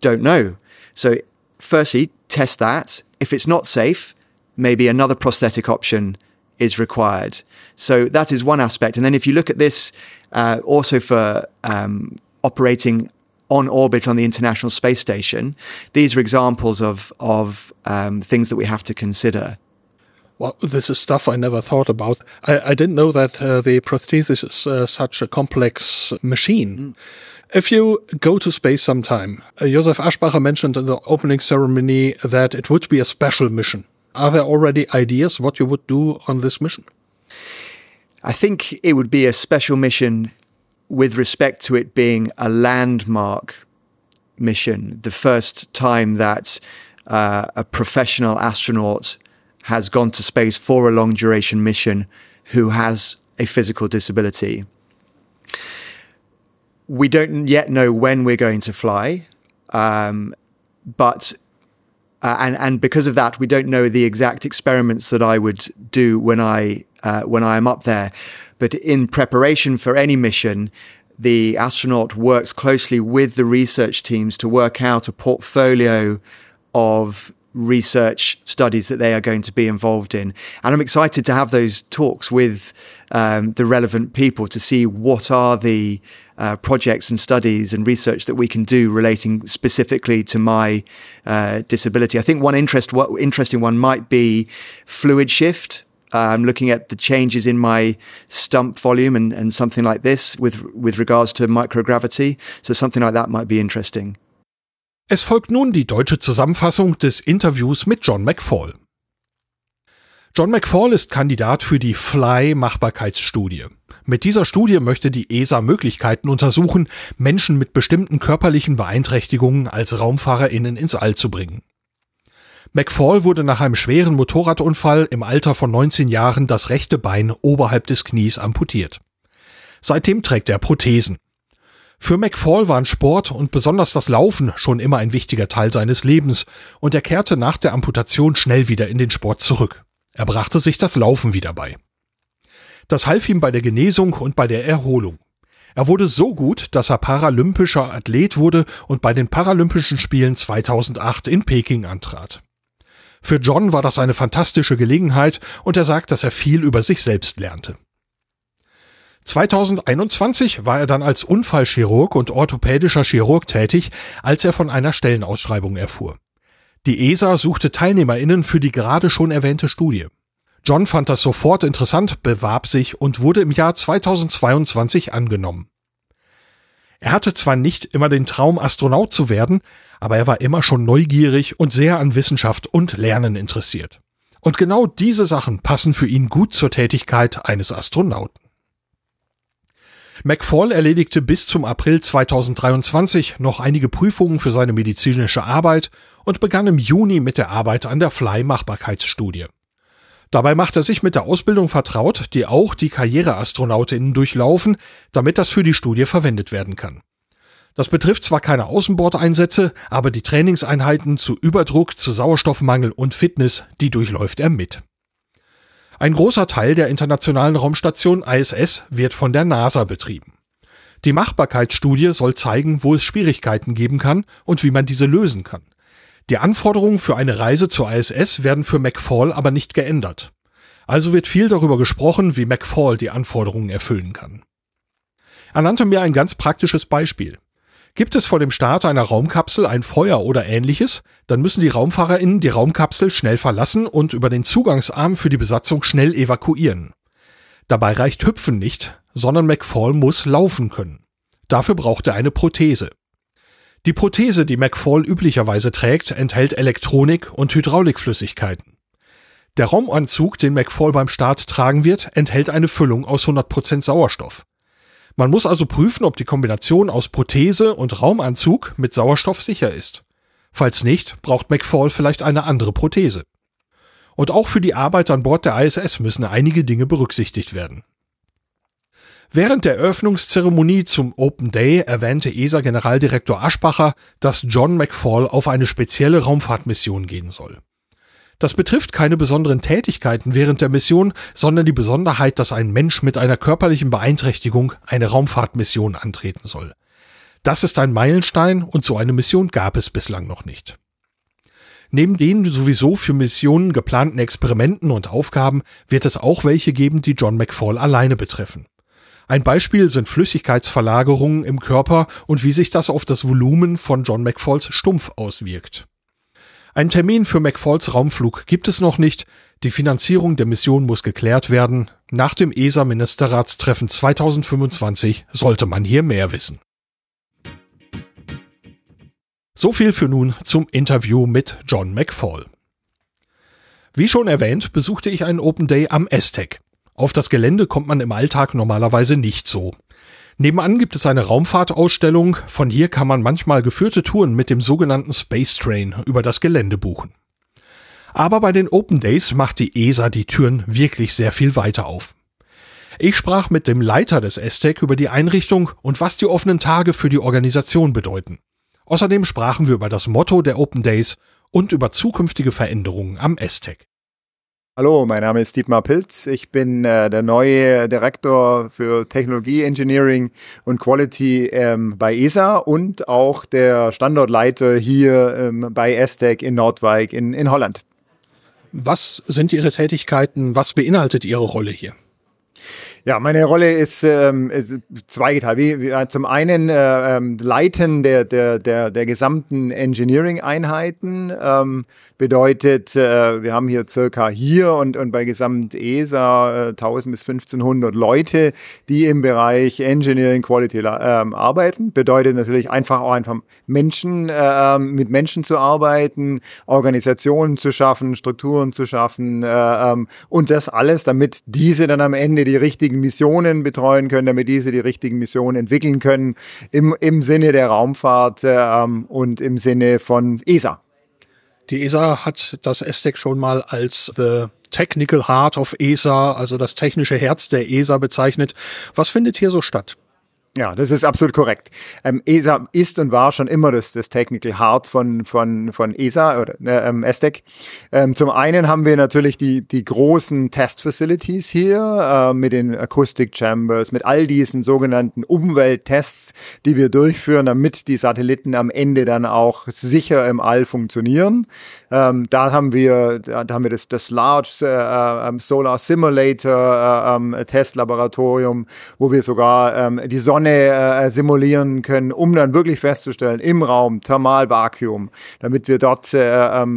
Don't know. So, firstly, test that. If it's not safe, maybe another prosthetic option is required. So, that is one aspect. And then, if you look at this uh, also for um, operating on orbit on the International Space Station, these are examples of, of um, things that we have to consider. Well, this is stuff I never thought about. I, I didn't know that uh, the prosthesis is uh, such a complex machine. Mm. If you go to space sometime, uh, Josef Aschbacher mentioned in the opening ceremony that it would be a special mission. Are there already ideas what you would do on this mission? I think it would be a special mission with respect to it being a landmark mission. The first time that uh, a professional astronaut has gone to space for a long duration mission who has a physical disability. We don't yet know when we're going to fly, um, but uh, and and because of that, we don't know the exact experiments that I would do when I uh, when I am up there. But in preparation for any mission, the astronaut works closely with the research teams to work out a portfolio of research studies that they are going to be involved in. And I'm excited to have those talks with um, the relevant people to see what are the uh, projects and studies and research that we can do relating specifically to my uh, disability. I think one interest, what, interesting one might be fluid shift. I'm um, looking at the changes in my stump volume and, and something like this with with regards to microgravity. So something like that might be interesting. Es folgt nun die deutsche Zusammenfassung des Interviews mit John McFall. John McFall ist Kandidat für die Fly-Machbarkeitsstudie. Mit dieser Studie möchte die ESA Möglichkeiten untersuchen, Menschen mit bestimmten körperlichen Beeinträchtigungen als RaumfahrerInnen ins All zu bringen. McFall wurde nach einem schweren Motorradunfall im Alter von 19 Jahren das rechte Bein oberhalb des Knies amputiert. Seitdem trägt er Prothesen. Für McFall waren Sport und besonders das Laufen schon immer ein wichtiger Teil seines Lebens und er kehrte nach der Amputation schnell wieder in den Sport zurück. Er brachte sich das Laufen wieder bei. Das half ihm bei der Genesung und bei der Erholung. Er wurde so gut, dass er paralympischer Athlet wurde und bei den Paralympischen Spielen 2008 in Peking antrat. Für John war das eine fantastische Gelegenheit und er sagt, dass er viel über sich selbst lernte. 2021 war er dann als Unfallchirurg und orthopädischer Chirurg tätig, als er von einer Stellenausschreibung erfuhr. Die ESA suchte TeilnehmerInnen für die gerade schon erwähnte Studie. John fand das sofort interessant, bewarb sich und wurde im Jahr 2022 angenommen. Er hatte zwar nicht immer den Traum, Astronaut zu werden, aber er war immer schon neugierig und sehr an Wissenschaft und Lernen interessiert. Und genau diese Sachen passen für ihn gut zur Tätigkeit eines Astronauten. McFall erledigte bis zum April 2023 noch einige Prüfungen für seine medizinische Arbeit und begann im Juni mit der Arbeit an der Fly-Machbarkeitsstudie. Dabei macht er sich mit der Ausbildung vertraut, die auch die Karriereastronautinnen durchlaufen, damit das für die Studie verwendet werden kann. Das betrifft zwar keine Außenbordeinsätze, aber die Trainingseinheiten zu Überdruck, zu Sauerstoffmangel und Fitness, die durchläuft er mit. Ein großer Teil der internationalen Raumstation ISS wird von der NASA betrieben. Die Machbarkeitsstudie soll zeigen, wo es Schwierigkeiten geben kann und wie man diese lösen kann. Die Anforderungen für eine Reise zur ISS werden für McFall aber nicht geändert. Also wird viel darüber gesprochen, wie McFall die Anforderungen erfüllen kann. Er nannte mir ein ganz praktisches Beispiel. Gibt es vor dem Start einer Raumkapsel ein Feuer oder ähnliches, dann müssen die RaumfahrerInnen die Raumkapsel schnell verlassen und über den Zugangsarm für die Besatzung schnell evakuieren. Dabei reicht Hüpfen nicht, sondern McFall muss laufen können. Dafür braucht er eine Prothese. Die Prothese, die McFall üblicherweise trägt, enthält Elektronik und Hydraulikflüssigkeiten. Der Raumanzug, den McFall beim Start tragen wird, enthält eine Füllung aus 100% Sauerstoff. Man muss also prüfen, ob die Kombination aus Prothese und Raumanzug mit Sauerstoff sicher ist. Falls nicht, braucht McFall vielleicht eine andere Prothese. Und auch für die Arbeit an Bord der ISS müssen einige Dinge berücksichtigt werden. Während der Eröffnungszeremonie zum Open Day erwähnte ESA-Generaldirektor Aschbacher, dass John McFall auf eine spezielle Raumfahrtmission gehen soll. Das betrifft keine besonderen Tätigkeiten während der Mission, sondern die Besonderheit, dass ein Mensch mit einer körperlichen Beeinträchtigung eine Raumfahrtmission antreten soll. Das ist ein Meilenstein und so eine Mission gab es bislang noch nicht. Neben den sowieso für Missionen geplanten Experimenten und Aufgaben wird es auch welche geben, die John McFall alleine betreffen. Ein Beispiel sind Flüssigkeitsverlagerungen im Körper und wie sich das auf das Volumen von John McFalls Stumpf auswirkt. Ein Termin für McFalls Raumflug gibt es noch nicht. Die Finanzierung der Mission muss geklärt werden. Nach dem ESA-Ministerratstreffen 2025 sollte man hier mehr wissen. So viel für nun zum Interview mit John McFall. Wie schon erwähnt, besuchte ich einen Open Day am Aztec. Auf das Gelände kommt man im Alltag normalerweise nicht so. Nebenan gibt es eine Raumfahrtausstellung, von hier kann man manchmal geführte Touren mit dem sogenannten Space Train über das Gelände buchen. Aber bei den Open Days macht die ESA die Türen wirklich sehr viel weiter auf. Ich sprach mit dem Leiter des Aztec über die Einrichtung und was die offenen Tage für die Organisation bedeuten. Außerdem sprachen wir über das Motto der Open Days und über zukünftige Veränderungen am Aztec. Hallo, mein Name ist Dietmar Pilz. Ich bin äh, der neue Direktor für Technologie, Engineering und Quality ähm, bei ESA und auch der Standortleiter hier ähm, bei ESTEC in Nordwijk in, in Holland. Was sind Ihre Tätigkeiten? Was beinhaltet Ihre Rolle hier? Ja, meine Rolle ist, ähm, zweigeteilt. Wie, wie, zum einen äh, ähm, Leiten der, der, der, der gesamten Engineering-Einheiten ähm, bedeutet, äh, wir haben hier circa hier und, und bei Gesamt ESA äh, 1000 bis 1500 Leute, die im Bereich Engineering Quality äh, arbeiten. Bedeutet natürlich einfach auch einfach Menschen, äh, ähm, mit Menschen zu arbeiten, Organisationen zu schaffen, Strukturen zu schaffen äh, ähm, und das alles, damit diese dann am Ende die richtigen richtigen Missionen betreuen können, damit diese die richtigen Missionen entwickeln können im, im Sinne der Raumfahrt ähm, und im Sinne von ESA. Die ESA hat das ESTEC schon mal als The Technical Heart of ESA, also das technische Herz der ESA bezeichnet. Was findet hier so statt? Ja, das ist absolut korrekt. Ähm, ESA ist und war schon immer das, das Technical Heart von, von, von ESA oder äh, ähm, ESTEC. Ähm, zum einen haben wir natürlich die, die großen Test Facilities hier äh, mit den Acoustic Chambers, mit all diesen sogenannten Umwelttests, die wir durchführen, damit die Satelliten am Ende dann auch sicher im All funktionieren. Ähm, da haben wir, da, haben wir das, das Large äh, ähm, Solar Simulator äh, ähm, Testlaboratorium, wo wir sogar ähm, die Sonne äh, simulieren können, um dann wirklich festzustellen, im Raum, Thermalvakuum, damit wir dort äh,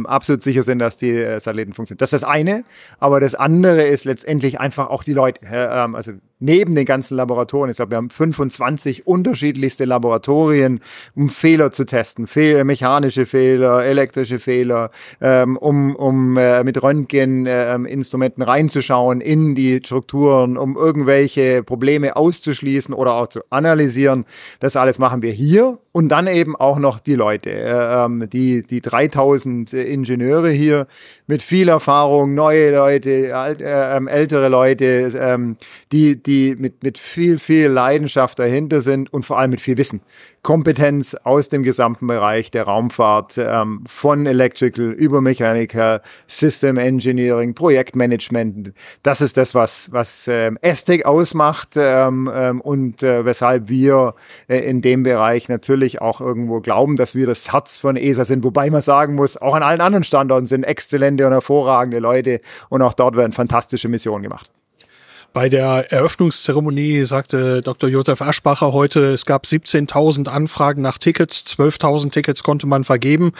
absolut sicher sind, dass die äh, Satelliten funktionieren. Das ist das eine. Aber das andere ist letztendlich einfach auch die Leute. Also neben den ganzen Laboratorien, ich glaube, wir haben 25 unterschiedlichste Laboratorien, um Fehler zu testen. Fehl mechanische Fehler, elektrische Fehler, ähm, um, um äh, mit Röntgeninstrumenten äh, reinzuschauen in die Strukturen, um irgendwelche Probleme auszuschließen oder auch zu analysieren. Das alles machen wir hier und dann eben auch noch die Leute, äh, ähm, die, die 3000 Ingenieure hier mit viel Erfahrung, neue Leute, äh, ähm, ältere Leute, äh, die, die mit, mit viel, viel Leidenschaft dahinter sind und vor allem mit viel Wissen. Kompetenz aus dem gesamten Bereich der Raumfahrt, ähm, von Electrical über Mechaniker, System Engineering, Projektmanagement. Das ist das, was, was ähm, ausmacht ähm, ähm, und äh, weshalb wir äh, in dem Bereich natürlich auch irgendwo glauben, dass wir das Herz von ESA sind. Wobei man sagen muss, auch an allen anderen Standorten sind exzellente und hervorragende Leute und auch dort werden fantastische Missionen gemacht. Bei der Eröffnungszeremonie sagte Dr. Josef Aschbacher heute, es gab 17.000 Anfragen nach Tickets, 12.000 Tickets konnte man vergeben.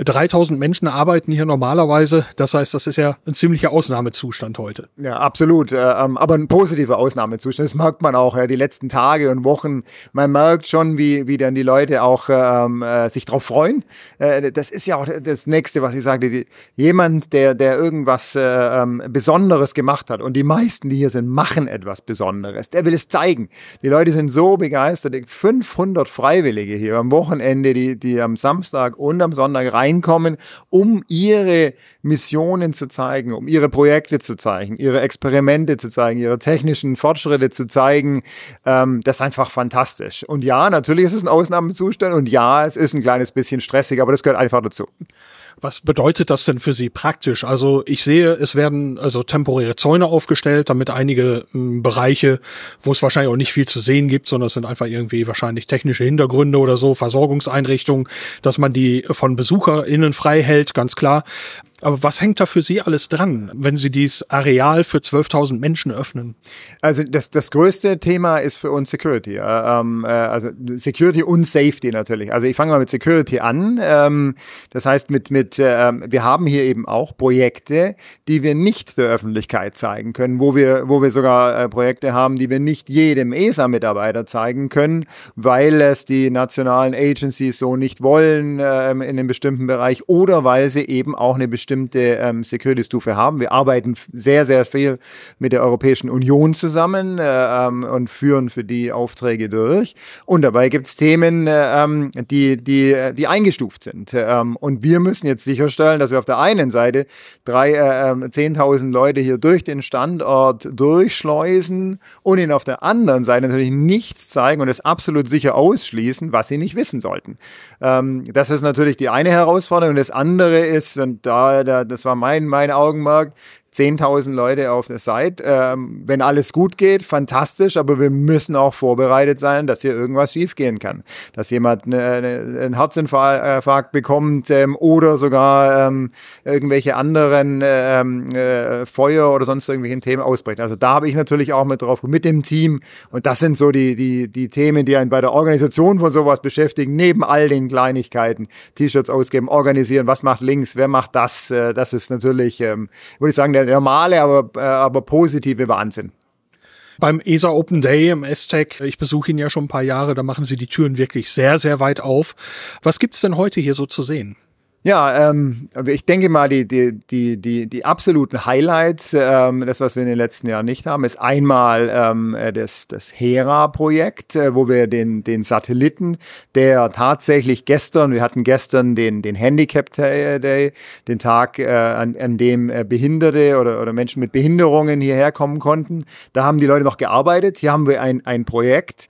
3.000 Menschen arbeiten hier normalerweise. Das heißt, das ist ja ein ziemlicher Ausnahmezustand heute. Ja, absolut. Äh, ähm, aber ein positiver Ausnahmezustand. Das merkt man auch ja, die letzten Tage und Wochen. Man merkt schon, wie, wie dann die Leute auch ähm, äh, sich darauf freuen. Äh, das ist ja auch das Nächste, was ich sagte. Jemand, der, der irgendwas äh, ähm, Besonderes gemacht hat und die meisten, die hier sind, machen etwas Besonderes. Der will es zeigen. Die Leute sind so begeistert. 500 Freiwillige hier am Wochenende, die, die am Samstag und am Sonntag reinkommen, um ihre Missionen zu zeigen, um ihre Projekte zu zeigen, ihre Experimente zu zeigen, ihre technischen Fortschritte zu zeigen. Ähm, das ist einfach fantastisch. Und ja, natürlich ist es ein Ausnahmezustand und ja, es ist ein kleines bisschen stressig, aber das gehört einfach dazu. Was bedeutet das denn für Sie praktisch? Also ich sehe, es werden also temporäre Zäune aufgestellt, damit einige m, hm, Bereiche, wo es wahrscheinlich auch nicht viel zu sehen gibt, sondern es sind einfach irgendwie wahrscheinlich technische Hintergründe oder so, Versorgungseinrichtungen, dass man die von BesucherInnen frei hält, ganz klar. Aber was hängt da für Sie alles dran, wenn Sie dieses Areal für 12.000 Menschen öffnen? Also das, das größte Thema ist für uns Security. Äh, ähm, äh, also Security und Safety natürlich. Also ich fange mal mit Security an. Ähm, das heißt, mit, mit, äh, wir haben hier eben auch Projekte, die wir nicht der Öffentlichkeit zeigen können, wo wir, wo wir sogar äh, Projekte haben, die wir nicht jedem ESA-Mitarbeiter zeigen können, weil es die nationalen Agencies so nicht wollen ähm, in einem bestimmten Bereich oder weil sie eben auch eine bestimmte bestimmte ähm, Security-Stufe haben. Wir arbeiten sehr, sehr viel mit der Europäischen Union zusammen äh, ähm, und führen für die Aufträge durch. Und dabei gibt es Themen, äh, ähm, die, die, die eingestuft sind. Ähm, und wir müssen jetzt sicherstellen, dass wir auf der einen Seite drei, äh, 10.000 ähm, Leute hier durch den Standort durchschleusen und ihnen auf der anderen Seite natürlich nichts zeigen und es absolut sicher ausschließen, was sie nicht wissen sollten. Ähm, das ist natürlich die eine Herausforderung. Und das andere ist, und da das war mein, mein Augenmerk, 10.000 Leute auf der Seite. Ähm, wenn alles gut geht, fantastisch, aber wir müssen auch vorbereitet sein, dass hier irgendwas schiefgehen kann. Dass jemand eine, eine, einen Herzinfarkt bekommt ähm, oder sogar ähm, irgendwelche anderen ähm, äh, Feuer oder sonst irgendwelchen Themen ausbrechen. Also da habe ich natürlich auch mit drauf, mit dem Team. Und das sind so die, die, die Themen, die einen bei der Organisation von sowas beschäftigen, neben all den Kleinigkeiten. T-Shirts ausgeben, organisieren, was macht links, wer macht das. Äh, das ist natürlich, ähm, würde ich sagen, der normale, aber, äh, aber positive Wahnsinn. Beim ESA Open Day im STEC, ich besuche ihn ja schon ein paar Jahre, da machen sie die Türen wirklich sehr, sehr weit auf. Was gibt's denn heute hier so zu sehen? Ja, ähm, ich denke mal, die, die, die, die, die absoluten Highlights, ähm, das, was wir in den letzten Jahren nicht haben, ist einmal ähm, äh, das, das Hera-Projekt, äh, wo wir den, den Satelliten, der tatsächlich gestern, wir hatten gestern den, den Handicap Day, den Tag, äh, an, an dem äh, Behinderte oder, oder Menschen mit Behinderungen hierher kommen konnten. Da haben die Leute noch gearbeitet. Hier haben wir ein, ein Projekt,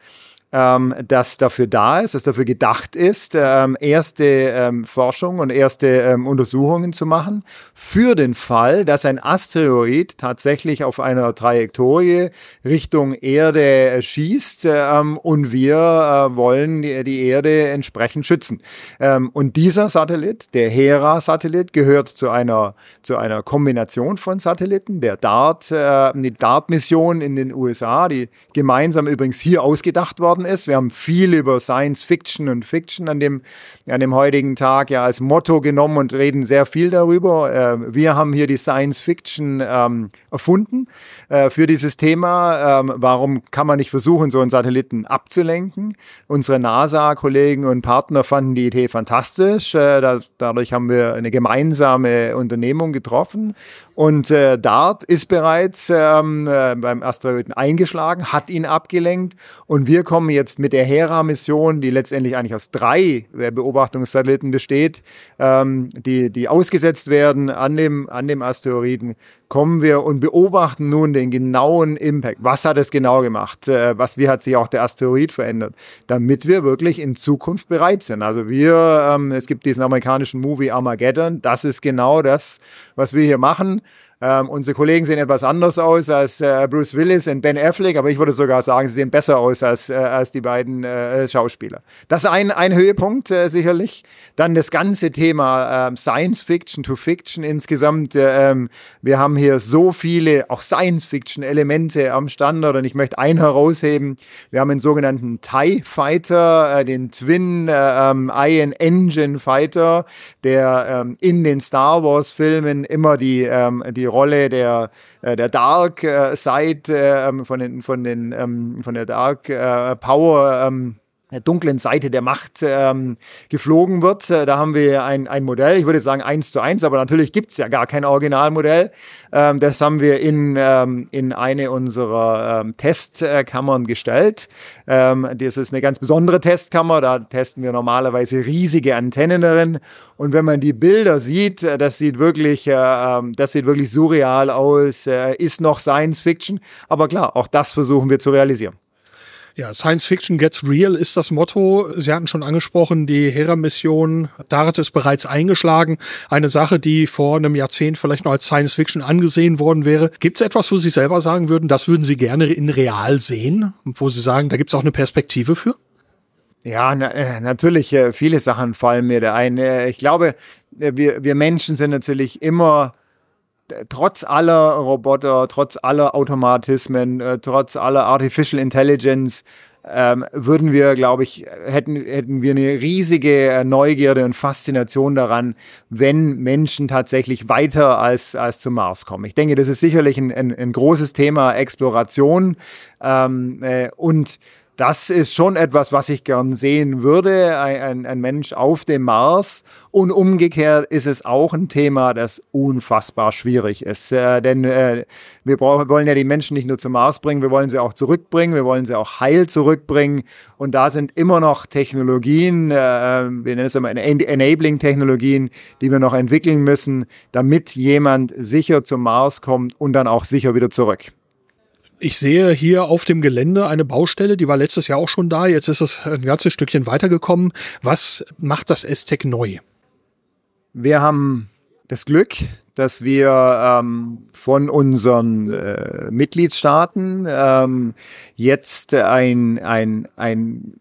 ähm, das dafür da ist, das dafür gedacht ist, ähm, erste ähm, Forschung und erste ähm, Untersuchungen zu machen für den Fall, dass ein Asteroid tatsächlich auf einer Trajektorie Richtung Erde äh, schießt ähm, und wir äh, wollen die, die, Erde entsprechend schützen. Ähm, und dieser Satellit, der Hera-Satellit, gehört zu einer, zu einer Kombination von Satelliten, der DART, äh, die DART-Mission in den USA, die gemeinsam übrigens hier ausgedacht worden ist. Wir haben viel über Science Fiction und Fiction an dem, an dem heutigen Tag ja als Motto genommen und reden sehr viel darüber. Äh, wir haben hier die Science Fiction ähm, erfunden äh, für dieses Thema. Ähm, warum kann man nicht versuchen, so einen Satelliten abzulenken? Unsere NASA-Kollegen und Partner fanden die Idee fantastisch. Äh, da, dadurch haben wir eine gemeinsame Unternehmung getroffen und äh, Dart ist bereits ähm, äh, beim Asteroiden eingeschlagen, hat ihn abgelenkt. Und wir kommen jetzt mit der Hera-Mission, die letztendlich eigentlich aus drei äh, Beobachtungssatelliten besteht, ähm, die, die ausgesetzt werden an dem, an dem Asteroiden, kommen wir und beobachten nun den genauen Impact. Was hat es genau gemacht? Äh, was, wie hat sich auch der Asteroid verändert? Damit wir wirklich in Zukunft bereit sind. Also wir, ähm, es gibt diesen amerikanischen Movie Armageddon. Das ist genau das, was wir hier machen. Ähm, unsere Kollegen sehen etwas anders aus als äh, Bruce Willis und Ben Affleck, aber ich würde sogar sagen, sie sehen besser aus als, äh, als die beiden äh, Schauspieler. Das ist ein, ein Höhepunkt äh, sicherlich. Dann das ganze Thema ähm, Science Fiction to Fiction insgesamt. Äh, ähm, wir haben hier so viele auch Science Fiction Elemente am Standort und ich möchte einen herausheben. Wir haben einen sogenannten TIE Fighter, äh, den Twin ähm, Iron Engine Fighter, der in den Star Wars Filmen immer die, die die Rolle der, äh, der Dark äh, Side ähm, von, den, von, den, ähm, von der Dark äh, Power ähm, dunklen Seite der Macht ähm, geflogen wird. Äh, da haben wir ein, ein Modell, ich würde sagen eins zu eins, aber natürlich gibt es ja gar kein Originalmodell. Ähm, das haben wir in, ähm, in eine unserer ähm, Testkammern gestellt. Ähm, das ist eine ganz besondere Testkammer, da testen wir normalerweise riesige Antennen darin. Und wenn man die Bilder sieht, äh, das sieht wirklich, äh, ähm, das sieht wirklich surreal aus, äh, ist noch Science Fiction. Aber klar, auch das versuchen wir zu realisieren. Ja, Science Fiction gets real ist das Motto. Sie hatten schon angesprochen, die Hera-Mission, DART ist bereits eingeschlagen. Eine Sache, die vor einem Jahrzehnt vielleicht noch als Science Fiction angesehen worden wäre. Gibt es etwas, wo Sie selber sagen würden, das würden Sie gerne in real sehen? Wo Sie sagen, da gibt es auch eine Perspektive für? Ja, na, äh, natürlich, äh, viele Sachen fallen mir da ein. Äh, ich glaube, wir, wir Menschen sind natürlich immer trotz aller Roboter, trotz aller Automatismen, äh, trotz aller Artificial Intelligence, ähm, würden wir, glaube ich, hätten, hätten wir eine riesige äh, Neugierde und Faszination daran, wenn Menschen tatsächlich weiter als, als zum Mars kommen. Ich denke, das ist sicherlich ein, ein, ein großes Thema Exploration ähm, äh, und das ist schon etwas, was ich gern sehen würde, ein, ein, Mensch auf dem Mars. Und umgekehrt ist es auch ein Thema, das unfassbar schwierig ist. Äh, denn äh, wir wollen ja die Menschen nicht nur zum Mars bringen, wir wollen sie auch zurückbringen, wir wollen sie auch heil zurückbringen. Und da sind immer noch Technologien, äh, wir nennen es immer Enabling-Technologien, die wir noch entwickeln müssen, damit jemand sicher zum Mars kommt und dann auch sicher wieder zurück. Ich sehe hier auf dem Gelände eine Baustelle, die war letztes Jahr auch schon da. Jetzt ist es ein ganzes Stückchen weitergekommen. Was macht das Aztec neu? Wir haben das Glück, dass wir ähm, von unseren äh, Mitgliedstaaten ähm, jetzt ein, ein, ein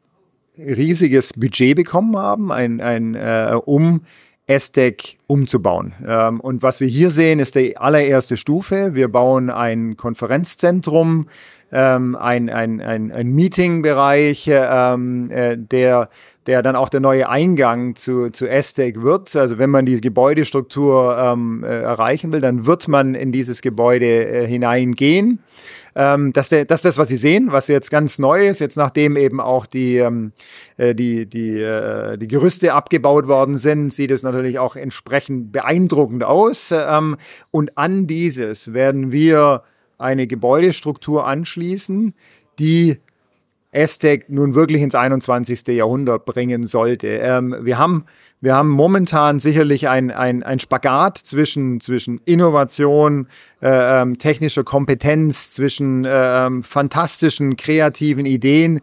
riesiges Budget bekommen haben, ein, ein, äh, um ESTEC umzubauen. Ähm, und was wir hier sehen, ist die allererste Stufe. Wir bauen ein Konferenzzentrum, ähm, ein, ein, ein, ein Meetingbereich, ähm, äh, der der dann auch der neue Eingang zu, zu ESTEC wird. Also wenn man die Gebäudestruktur äh, erreichen will, dann wird man in dieses Gebäude äh, hineingehen. Ähm, das, der, das ist das, was Sie sehen, was jetzt ganz neu ist, jetzt nachdem eben auch die, ähm, äh, die, die, äh, die Gerüste abgebaut worden sind, sieht es natürlich auch entsprechend beeindruckend aus. Ähm, und an dieses werden wir eine Gebäudestruktur anschließen, die Aztec nun wirklich ins 21. Jahrhundert bringen sollte. Ähm, wir haben wir haben momentan sicherlich ein, ein, ein Spagat zwischen, zwischen Innovation, äh, ähm, technischer Kompetenz, zwischen äh, ähm, fantastischen, kreativen Ideen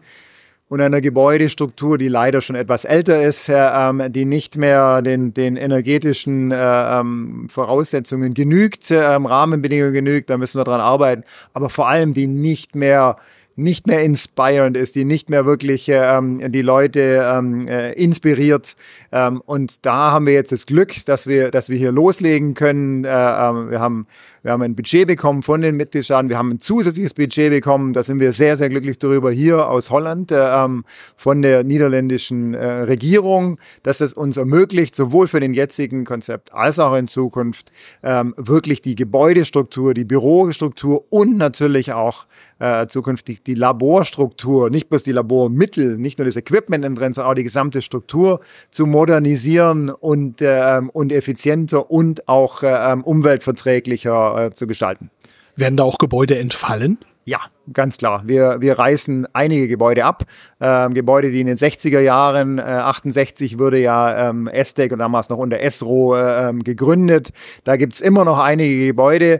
und einer Gebäudestruktur, die leider schon etwas älter ist, ähm, die nicht mehr den, den energetischen äh, ähm, Voraussetzungen genügt, ähm, Rahmenbedingungen genügt, da müssen wir dran arbeiten, aber vor allem die nicht mehr nicht mehr inspirierend ist, die nicht mehr wirklich ähm, die Leute ähm, äh, inspiriert. Ähm, und da haben wir jetzt das Glück, dass wir, dass wir hier loslegen können. Äh, äh, wir haben wir haben ein Budget bekommen von den Mitgliedstaaten. Wir haben ein zusätzliches Budget bekommen. Da sind wir sehr, sehr glücklich darüber hier aus Holland äh, ähm, von der niederländischen äh, Regierung, dass es uns ermöglicht, sowohl für den jetzigen Konzept als auch in Zukunft ähm, wirklich die Gebäudestruktur, die Bürostruktur und natürlich auch äh, zukünftig die Laborstruktur, nicht bloß die Labormittel, nicht nur das Equipment drin, sondern auch die gesamte Struktur zu modernisieren und, äh, und effizienter und auch äh, umweltverträglicher äh, zu gestalten. Werden da auch Gebäude entfallen? Ja, ganz klar. Wir, wir reißen einige Gebäude ab. Ähm, Gebäude, die in den 60er Jahren, äh, 68 wurde ja ähm, Estec und damals noch unter Esro äh, ähm, gegründet. Da gibt's immer noch einige Gebäude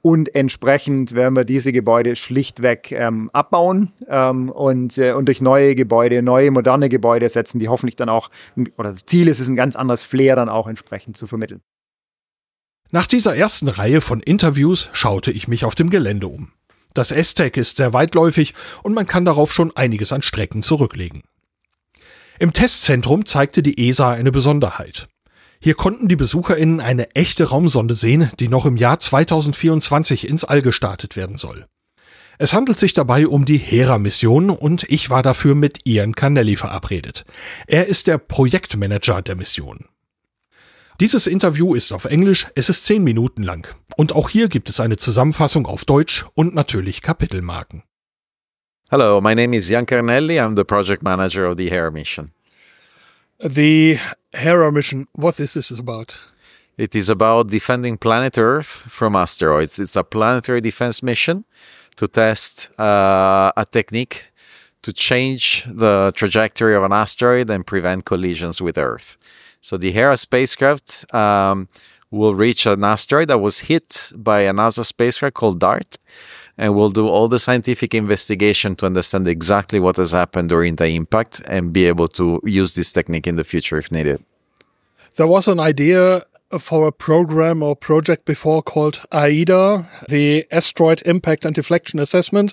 und entsprechend werden wir diese Gebäude schlichtweg ähm, abbauen ähm, und, äh, und durch neue Gebäude, neue moderne Gebäude setzen, die hoffentlich dann auch, oder das Ziel ist es, ein ganz anderes Flair dann auch entsprechend zu vermitteln. Nach dieser ersten Reihe von Interviews schaute ich mich auf dem Gelände um. Das S-Tech ist sehr weitläufig und man kann darauf schon einiges an Strecken zurücklegen. Im Testzentrum zeigte die ESA eine Besonderheit. Hier konnten die BesucherInnen eine echte Raumsonde sehen, die noch im Jahr 2024 ins All gestartet werden soll. Es handelt sich dabei um die Hera-Mission und ich war dafür mit Ian Canelli verabredet. Er ist der Projektmanager der Mission. Dieses Interview ist auf Englisch, es ist zehn Minuten lang. Und auch hier gibt es eine Zusammenfassung auf Deutsch und natürlich Kapitelmarken. Hello, my name is Jan Carnelli. I'm the project manager of the Hera mission. The Hera mission, what is this about? It is about defending planet Earth from asteroids. It's a planetary defense mission to test uh, a technique to change the trajectory of an asteroid and prevent collisions with Earth. So the Hera spacecraft um, will reach an asteroid that was hit by a NASA spacecraft called DART, and we'll do all the scientific investigation to understand exactly what has happened during the impact and be able to use this technique in the future if needed. There was an idea for a program or project before called AIDA, the Asteroid Impact and Deflection Assessment,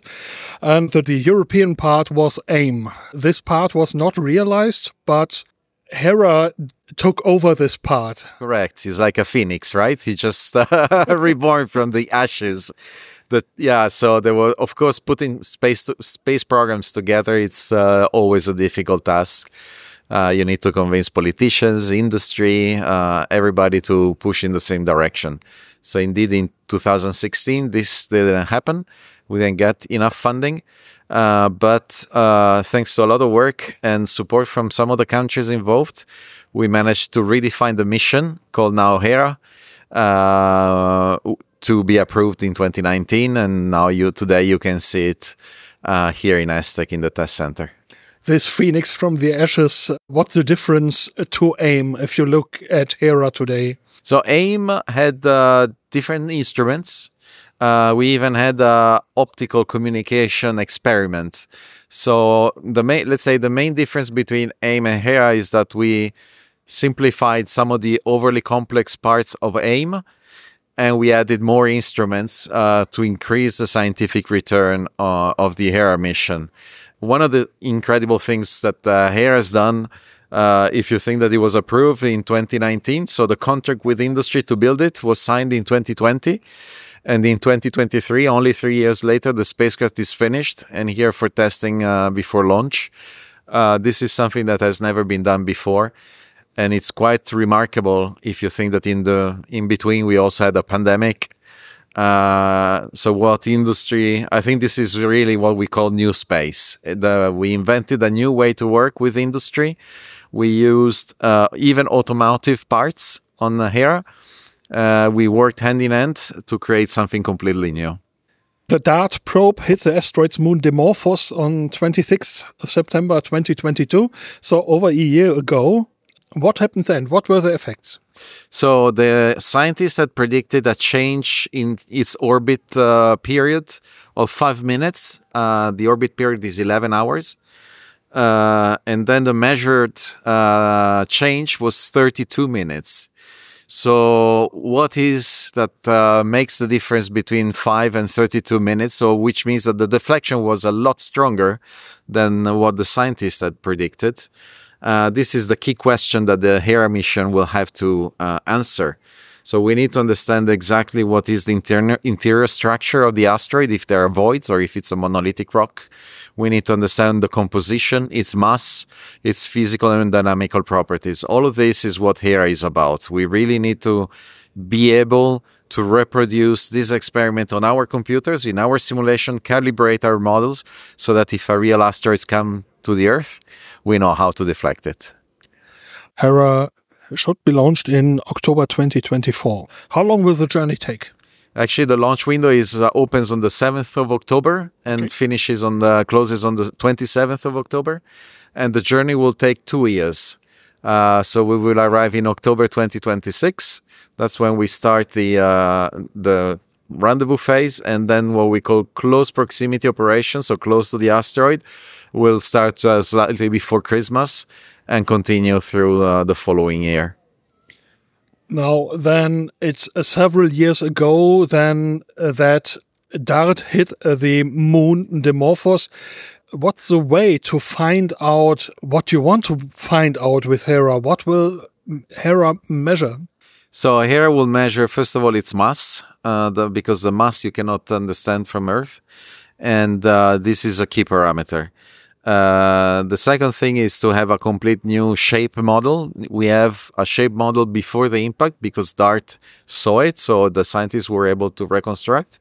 and that the European part was AIM. This part was not realized, but Hera took over this part. Correct. He's like a phoenix, right? He just reborn from the ashes. That yeah. So there were, of course, putting space to, space programs together. It's uh, always a difficult task. Uh, you need to convince politicians, industry, uh, everybody to push in the same direction. So indeed, in 2016, this didn't happen. We didn't get enough funding. Uh, but uh, thanks to a lot of work and support from some of the countries involved, we managed to redefine the mission called now HERA uh, to be approved in 2019. And now you today you can see it uh, here in Aztec in the test center. This phoenix from the ashes, what's the difference to AIM if you look at HERA today? So AIM had uh, different instruments uh, we even had a optical communication experiment. So the main, let's say the main difference between AIM and HERA is that we simplified some of the overly complex parts of AIM and we added more instruments uh, to increase the scientific return uh, of the HERA mission. One of the incredible things that uh, HERA has done uh, if you think that it was approved in 2019. So the contract with industry to build it was signed in 2020. And in 2023, only three years later, the spacecraft is finished and here for testing uh, before launch. Uh, this is something that has never been done before. And it's quite remarkable if you think that in the in between we also had a pandemic. Uh, so what industry? I think this is really what we call new space. The, we invented a new way to work with industry. We used uh, even automotive parts on the Hera uh, we worked hand in hand to create something completely new. The DART probe hit the asteroid's moon Dimorphos on 26 September 2022, so over a year ago. What happened then? What were the effects? So the scientists had predicted a change in its orbit uh, period of five minutes. Uh, the orbit period is 11 hours. Uh, and then the measured uh, change was 32 minutes. So, what is that uh, makes the difference between 5 and 32 minutes? So, which means that the deflection was a lot stronger than what the scientists had predicted. Uh, this is the key question that the Hera mission will have to uh, answer. So we need to understand exactly what is the interior, interior structure of the asteroid, if there are voids or if it's a monolithic rock. We need to understand the composition, its mass, its physical and dynamical properties. All of this is what Hera is about. We really need to be able to reproduce this experiment on our computers in our simulation, calibrate our models so that if a real asteroid comes to the Earth, we know how to deflect it. Hera should be launched in October 2024. How long will the journey take? Actually, the launch window is uh, opens on the 7th of October and okay. finishes on the closes on the 27th of October, and the journey will take two years. Uh, so we will arrive in October 2026. That's when we start the uh, the rendezvous phase, and then what we call close proximity operations, so close to the asteroid, will start uh, slightly before Christmas and continue through uh, the following year. Now, then it's uh, several years ago then uh, that DART hit uh, the moon Dimorphos. What's the way to find out what you want to find out with Hera? What will Hera measure? So Hera will measure first of all its mass, uh, the, because the mass you cannot understand from Earth, and uh, this is a key parameter. Uh, the second thing is to have a complete new shape model. We have a shape model before the impact because DART saw it, so the scientists were able to reconstruct.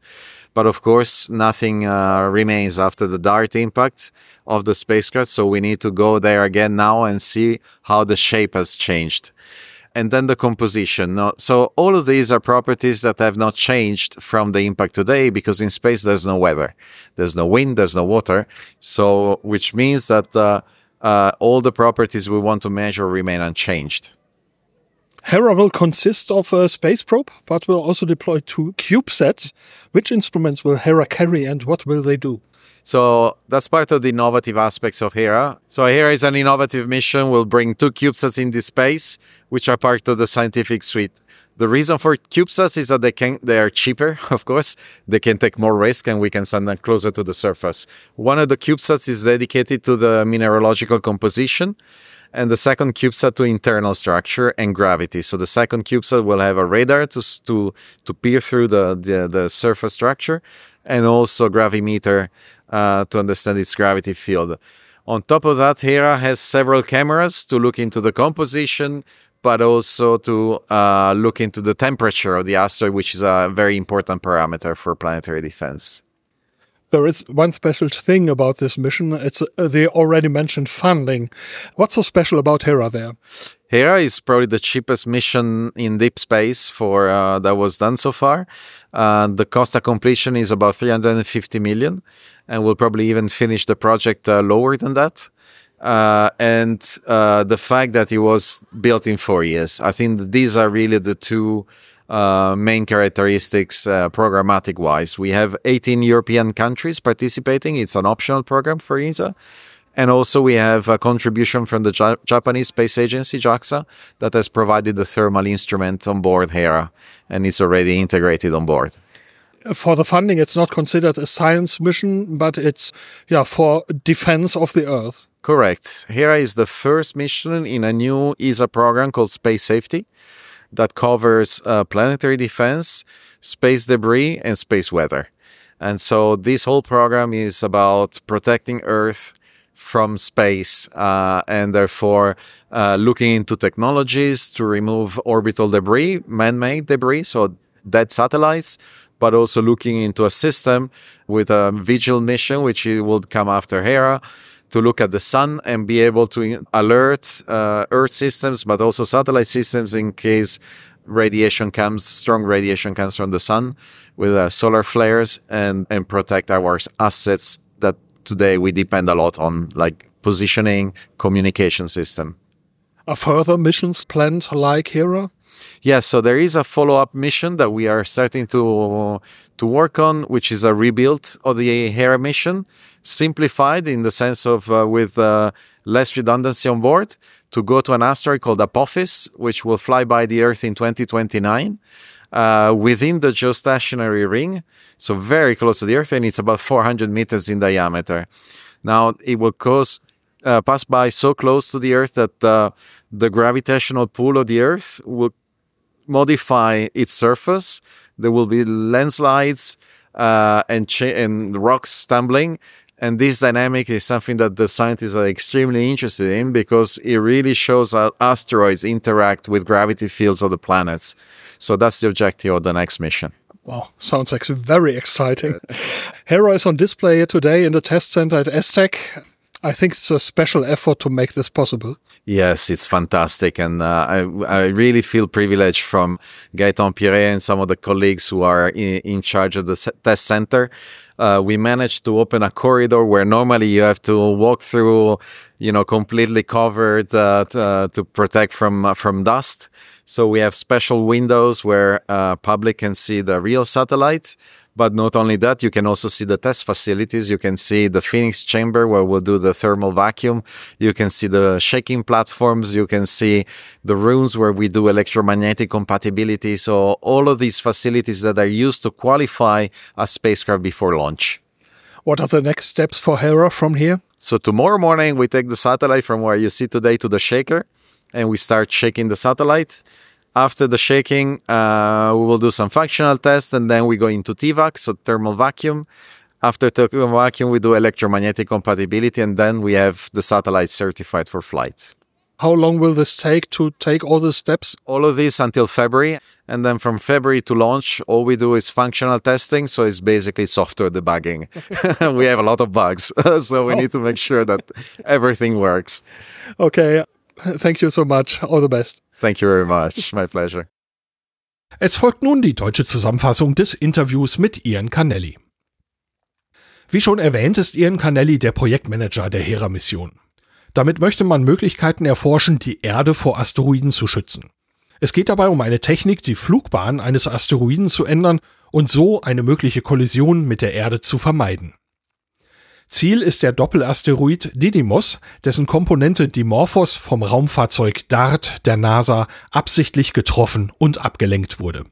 But of course, nothing uh, remains after the DART impact of the spacecraft, so we need to go there again now and see how the shape has changed and then the composition. So all of these are properties that have not changed from the impact today because in space there's no weather, there's no wind, there's no water. So which means that uh, uh, all the properties we want to measure remain unchanged. Hera will consist of a space probe, but will also deploy two CubeSats. Which instruments will Hera carry and what will they do? So that's part of the innovative aspects of Hera. So Hera is an innovative mission. We'll bring two CubeSats into space, which are part of the scientific suite. The reason for CubeSats is that they can they are cheaper, of course. They can take more risk and we can send them closer to the surface. One of the CubeSats is dedicated to the mineralogical composition and the second CubeSat to internal structure and gravity. So the second CubeSat will have a radar to to to peer through the the, the surface structure and also gravimeter uh, to understand its gravity field. On top of that, Hera has several cameras to look into the composition, but also to uh, look into the temperature of the asteroid, which is a very important parameter for planetary defense. There is one special thing about this mission. It's uh, the already mentioned funding. What's so special about Hera there? Hera is probably the cheapest mission in deep space for uh, that was done so far. Uh, the cost of completion is about 350 million, and we'll probably even finish the project uh, lower than that. Uh, and uh, the fact that it was built in four years, I think these are really the two uh, main characteristics programmatic wise. We have 18 European countries participating. It's an optional program for ESA. And also, we have a contribution from the Japanese Space Agency, JAXA, that has provided the thermal instrument on board Hera, and it's already integrated on board. For the funding, it's not considered a science mission, but it's yeah for defense of the Earth. Correct. Hera is the first mission in a new ESA program called Space Safety that covers uh, planetary defense, space debris, and space weather. And so this whole program is about protecting Earth from space uh, and therefore uh, looking into technologies to remove orbital debris, man made debris, so dead satellites, but also looking into a system with a Vigil mission, which will come after Hera. To look at the sun and be able to alert uh, Earth systems, but also satellite systems in case radiation comes, strong radiation comes from the sun with uh, solar flares and, and protect our assets that today we depend a lot on like positioning, communication system. Are further missions planned like Hera? Yes, so there is a follow-up mission that we are starting to to work on, which is a rebuild of the Hera mission, simplified in the sense of uh, with uh, less redundancy on board, to go to an asteroid called Apophis, which will fly by the Earth in 2029. Uh, within the geostationary ring, so very close to the Earth, and it's about 400 meters in diameter. Now it will cause uh, pass by so close to the Earth that uh, the gravitational pull of the Earth will modify its surface. There will be landslides uh, and cha- and rocks stumbling. And this dynamic is something that the scientists are extremely interested in because it really shows how asteroids interact with gravity fields of the planets. So that's the objective of the next mission. Wow, sounds like very exciting. Hera is on display today in the test center at ESTEC. I think it's a special effort to make this possible. Yes, it's fantastic. And uh, I, I really feel privileged from Gaetan Piret and some of the colleagues who are in, in charge of the test center. Uh, we managed to open a corridor where normally you have to walk through, you know, completely covered uh, to, uh, to, protect from uh, from dust. So we have special windows where uh, public can see the real satellite. But not only that, you can also see the test facilities. You can see the Phoenix chamber where we'll do the thermal vacuum. You can see the shaking platforms. You can see the rooms where we do electromagnetic compatibility. So all of these facilities that are used to qualify a spacecraft before launch. What are the next steps for Hera from here? So tomorrow morning, we take the satellite from where you see today to the shaker and we start shaking the satellite. After the shaking, uh, we will do some functional tests and then we go into TVAC, so thermal vacuum. After thermal vacuum, we do electromagnetic compatibility and then we have the satellite certified for flight. How long will this take to take all the steps? All of this until February. And then from February to launch, all we do is functional testing. So it's basically software debugging. we have a lot of bugs. so we oh. need to make sure that everything works. Okay. Thank you so much. All the best. Thank you very much. My pleasure. Es folgt nun die deutsche Zusammenfassung des Interviews mit Ian Canelli. Wie schon erwähnt, ist Ian Canelli der Projektmanager der Hera-Mission. Damit möchte man Möglichkeiten erforschen, die Erde vor Asteroiden zu schützen. Es geht dabei um eine Technik, die Flugbahn eines Asteroiden zu ändern und so eine mögliche Kollision mit der Erde zu vermeiden. Ziel ist der Doppelasteroid Didymos, dessen Komponente Dimorphos vom Raumfahrzeug DART der NASA absichtlich getroffen und abgelenkt wurde.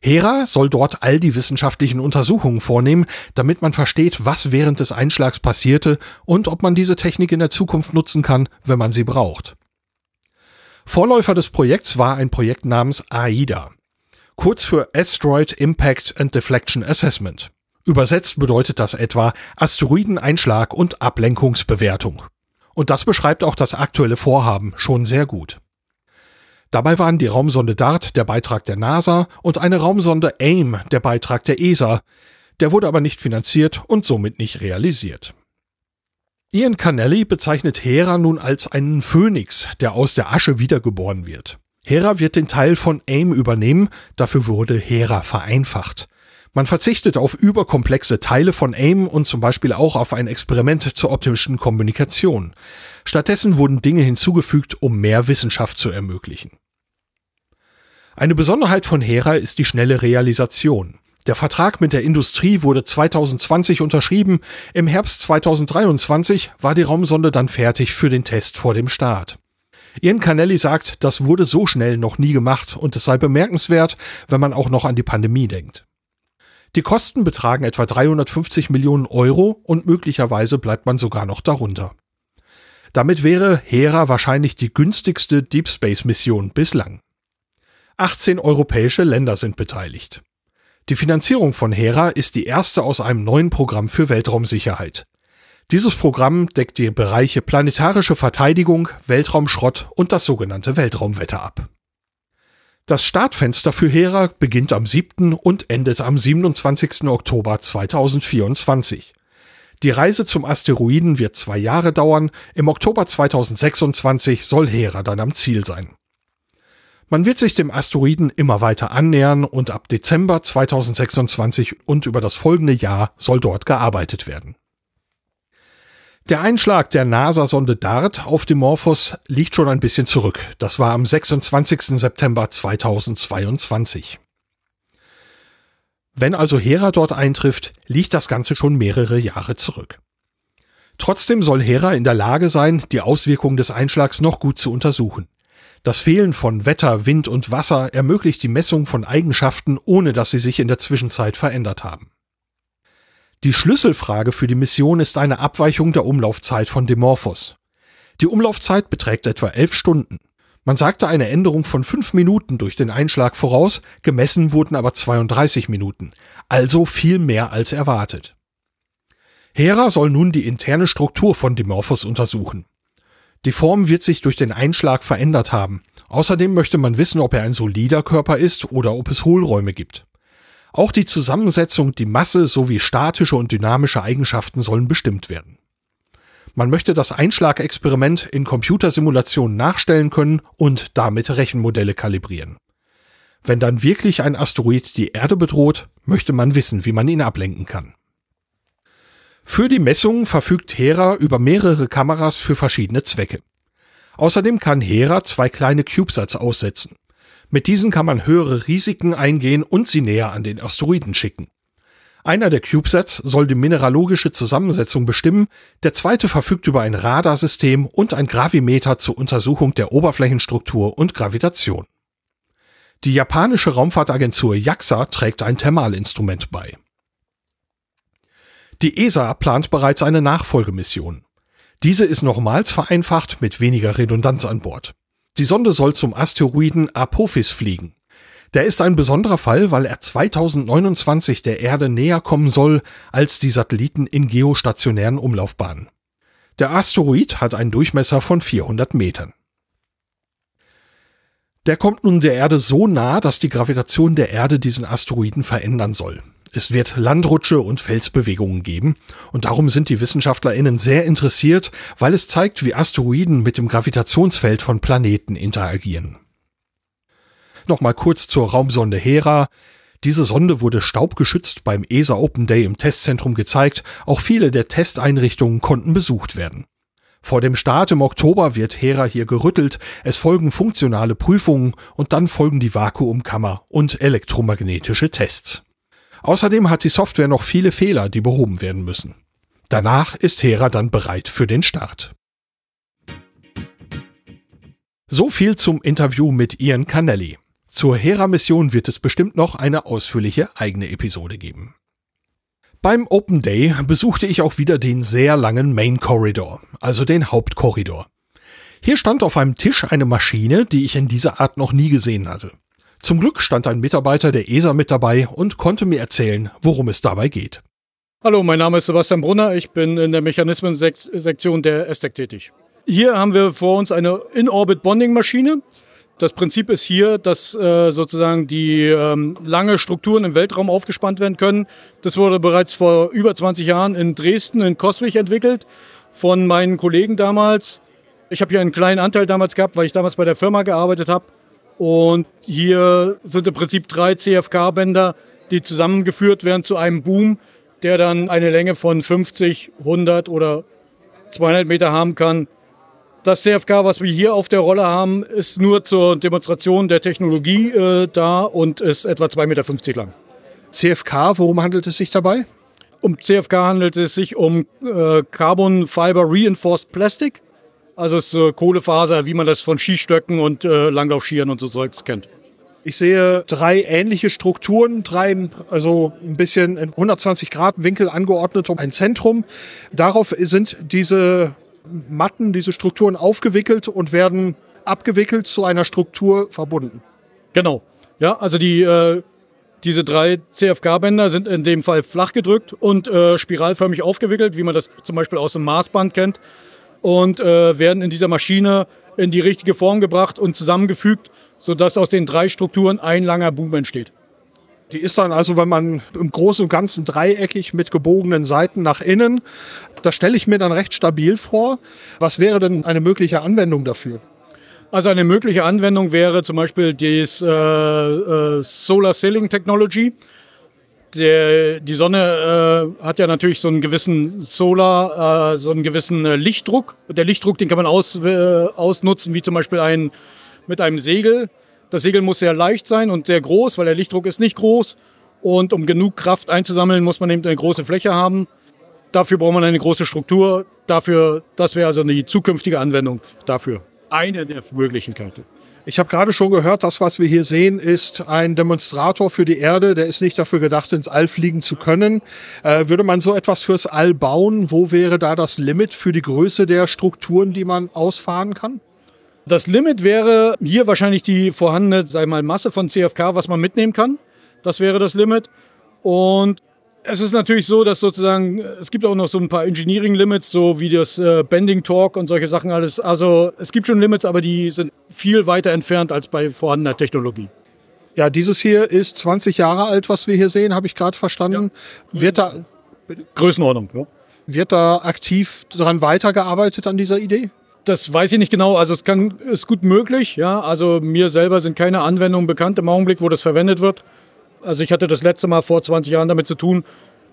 Hera soll dort all die wissenschaftlichen Untersuchungen vornehmen, damit man versteht, was während des Einschlags passierte und ob man diese Technik in der Zukunft nutzen kann, wenn man sie braucht. Vorläufer des Projekts war ein Projekt namens AIDA, kurz für Asteroid Impact and Deflection Assessment. Übersetzt bedeutet das etwa Asteroideneinschlag und Ablenkungsbewertung. Und das beschreibt auch das aktuelle Vorhaben schon sehr gut. Dabei waren die Raumsonde DART der Beitrag der NASA und eine Raumsonde AIM der Beitrag der ESA. Der wurde aber nicht finanziert und somit nicht realisiert. Ian Canelli bezeichnet Hera nun als einen Phönix, der aus der Asche wiedergeboren wird. Hera wird den Teil von AIM übernehmen, dafür wurde Hera vereinfacht. Man verzichtet auf überkomplexe Teile von AIM und zum Beispiel auch auf ein Experiment zur optischen Kommunikation. Stattdessen wurden Dinge hinzugefügt, um mehr Wissenschaft zu ermöglichen. Eine Besonderheit von Hera ist die schnelle Realisation. Der Vertrag mit der Industrie wurde 2020 unterschrieben, im Herbst 2023 war die Raumsonde dann fertig für den Test vor dem Start. Ian Canelli sagt, das wurde so schnell noch nie gemacht und es sei bemerkenswert, wenn man auch noch an die Pandemie denkt. Die Kosten betragen etwa 350 Millionen Euro und möglicherweise bleibt man sogar noch darunter. Damit wäre Hera wahrscheinlich die günstigste Deep Space Mission bislang. 18 europäische Länder sind beteiligt. Die Finanzierung von Hera ist die erste aus einem neuen Programm für Weltraumsicherheit. Dieses Programm deckt die Bereiche planetarische Verteidigung, Weltraumschrott und das sogenannte Weltraumwetter ab. Das Startfenster für Hera beginnt am 7. und endet am 27. Oktober 2024. Die Reise zum Asteroiden wird zwei Jahre dauern. Im Oktober 2026 soll Hera dann am Ziel sein. Man wird sich dem Asteroiden immer weiter annähern und ab Dezember 2026 und über das folgende Jahr soll dort gearbeitet werden. Der Einschlag der NASA-Sonde DART auf Dimorphos liegt schon ein bisschen zurück. Das war am 26. September 2022. Wenn also Hera dort eintrifft, liegt das Ganze schon mehrere Jahre zurück. Trotzdem soll Hera in der Lage sein, die Auswirkungen des Einschlags noch gut zu untersuchen. Das Fehlen von Wetter, Wind und Wasser ermöglicht die Messung von Eigenschaften, ohne dass sie sich in der Zwischenzeit verändert haben. Die Schlüsselfrage für die Mission ist eine Abweichung der Umlaufzeit von Dimorphos. Die Umlaufzeit beträgt etwa elf Stunden. Man sagte eine Änderung von fünf Minuten durch den Einschlag voraus, gemessen wurden aber 32 Minuten, also viel mehr als erwartet. Hera soll nun die interne Struktur von Dimorphos untersuchen. Die Form wird sich durch den Einschlag verändert haben. Außerdem möchte man wissen, ob er ein solider Körper ist oder ob es Hohlräume gibt. Auch die Zusammensetzung, die Masse sowie statische und dynamische Eigenschaften sollen bestimmt werden. Man möchte das Einschlagexperiment in Computersimulationen nachstellen können und damit Rechenmodelle kalibrieren. Wenn dann wirklich ein Asteroid die Erde bedroht, möchte man wissen, wie man ihn ablenken kann. Für die Messungen verfügt Hera über mehrere Kameras für verschiedene Zwecke. Außerdem kann Hera zwei kleine CubeSats aussetzen. Mit diesen kann man höhere Risiken eingehen und sie näher an den Asteroiden schicken. Einer der CubeSats soll die mineralogische Zusammensetzung bestimmen, der zweite verfügt über ein Radarsystem und ein Gravimeter zur Untersuchung der Oberflächenstruktur und Gravitation. Die japanische Raumfahrtagentur JAXA trägt ein Thermalinstrument bei. Die ESA plant bereits eine Nachfolgemission. Diese ist nochmals vereinfacht mit weniger Redundanz an Bord. Die Sonde soll zum Asteroiden Apophis fliegen. Der ist ein besonderer Fall, weil er 2029 der Erde näher kommen soll als die Satelliten in geostationären Umlaufbahnen. Der Asteroid hat einen Durchmesser von 400 Metern. Der kommt nun der Erde so nah, dass die Gravitation der Erde diesen Asteroiden verändern soll. Es wird Landrutsche und Felsbewegungen geben und darum sind die WissenschaftlerInnen sehr interessiert, weil es zeigt, wie Asteroiden mit dem Gravitationsfeld von Planeten interagieren. Nochmal kurz zur Raumsonde Hera. Diese Sonde wurde staubgeschützt beim ESA Open Day im Testzentrum gezeigt. Auch viele der Testeinrichtungen konnten besucht werden. Vor dem Start im Oktober wird Hera hier gerüttelt, es folgen funktionale Prüfungen und dann folgen die Vakuumkammer und elektromagnetische Tests. Außerdem hat die Software noch viele Fehler, die behoben werden müssen. Danach ist Hera dann bereit für den Start. So viel zum Interview mit Ian Canelli. Zur Hera-Mission wird es bestimmt noch eine ausführliche eigene Episode geben. Beim Open Day besuchte ich auch wieder den sehr langen Main Corridor, also den Hauptkorridor. Hier stand auf einem Tisch eine Maschine, die ich in dieser Art noch nie gesehen hatte. Zum Glück stand ein Mitarbeiter der ESA mit dabei und konnte mir erzählen, worum es dabei geht. Hallo, mein Name ist Sebastian Brunner. Ich bin in der Mechanismen-Sektion der ESTEC tätig. Hier haben wir vor uns eine In-Orbit-Bonding-Maschine. Das Prinzip ist hier, dass äh, sozusagen die ähm, lange Strukturen im Weltraum aufgespannt werden können. Das wurde bereits vor über 20 Jahren in Dresden, in Coswig entwickelt von meinen Kollegen damals. Ich habe hier einen kleinen Anteil damals gehabt, weil ich damals bei der Firma gearbeitet habe. Und hier sind im Prinzip drei CFK-Bänder, die zusammengeführt werden zu einem Boom, der dann eine Länge von 50, 100 oder 200 Meter haben kann. Das CFK, was wir hier auf der Rolle haben, ist nur zur Demonstration der Technologie äh, da und ist etwa 2,50 Meter lang. CFK, worum handelt es sich dabei? Um CFK handelt es sich um äh, Carbon Fiber Reinforced Plastic. Also es ist äh, Kohlefaser, wie man das von Skistöcken und äh, Langlaufskiern und so Zeugs kennt. Ich sehe drei ähnliche Strukturen, drei, also ein bisschen in 120 Grad Winkel angeordnet um ein Zentrum. Darauf sind diese Matten, diese Strukturen aufgewickelt und werden abgewickelt zu einer Struktur verbunden. Genau. Ja, also die, äh, diese drei CFK-Bänder sind in dem Fall flach gedrückt und äh, spiralförmig aufgewickelt, wie man das zum Beispiel aus dem Maßband kennt und äh, werden in dieser Maschine in die richtige Form gebracht und zusammengefügt, sodass aus den drei Strukturen ein langer Boom entsteht. Die ist dann also, wenn man im Großen und Ganzen dreieckig mit gebogenen Seiten nach innen, das stelle ich mir dann recht stabil vor. Was wäre denn eine mögliche Anwendung dafür? Also eine mögliche Anwendung wäre zum Beispiel das äh, äh, Solar Ceiling Technology. Der, die Sonne äh, hat ja natürlich so einen gewissen Solar, äh, so einen gewissen äh, Lichtdruck. Der Lichtdruck, den kann man aus, äh, ausnutzen, wie zum Beispiel ein, mit einem Segel. Das Segel muss sehr leicht sein und sehr groß, weil der Lichtdruck ist nicht groß. Und um genug Kraft einzusammeln, muss man eben eine große Fläche haben. Dafür braucht man eine große Struktur. Dafür, das wäre also die zukünftige Anwendung dafür. Eine der Möglichkeiten. Ich habe gerade schon gehört, das, was wir hier sehen, ist ein Demonstrator für die Erde. Der ist nicht dafür gedacht, ins All fliegen zu können. Äh, würde man so etwas fürs All bauen, wo wäre da das Limit für die Größe der Strukturen, die man ausfahren kann? Das Limit wäre hier wahrscheinlich die vorhandene, sei mal, Masse von CFK, was man mitnehmen kann. Das wäre das Limit. Und es ist natürlich so, dass sozusagen, es gibt auch noch so ein paar Engineering Limits, so wie das äh, Bending Talk und solche Sachen alles. Also es gibt schon Limits, aber die sind viel weiter entfernt als bei vorhandener Technologie. Ja, dieses hier ist 20 Jahre alt, was wir hier sehen, habe ich gerade verstanden. Ja. Wird da Größenordnung, ja. Wird da aktiv daran weitergearbeitet an dieser Idee? Das weiß ich nicht genau. Also es kann, ist gut möglich, ja. Also mir selber sind keine Anwendungen bekannt im Augenblick, wo das verwendet wird. Also ich hatte das letzte Mal vor 20 Jahren damit zu tun.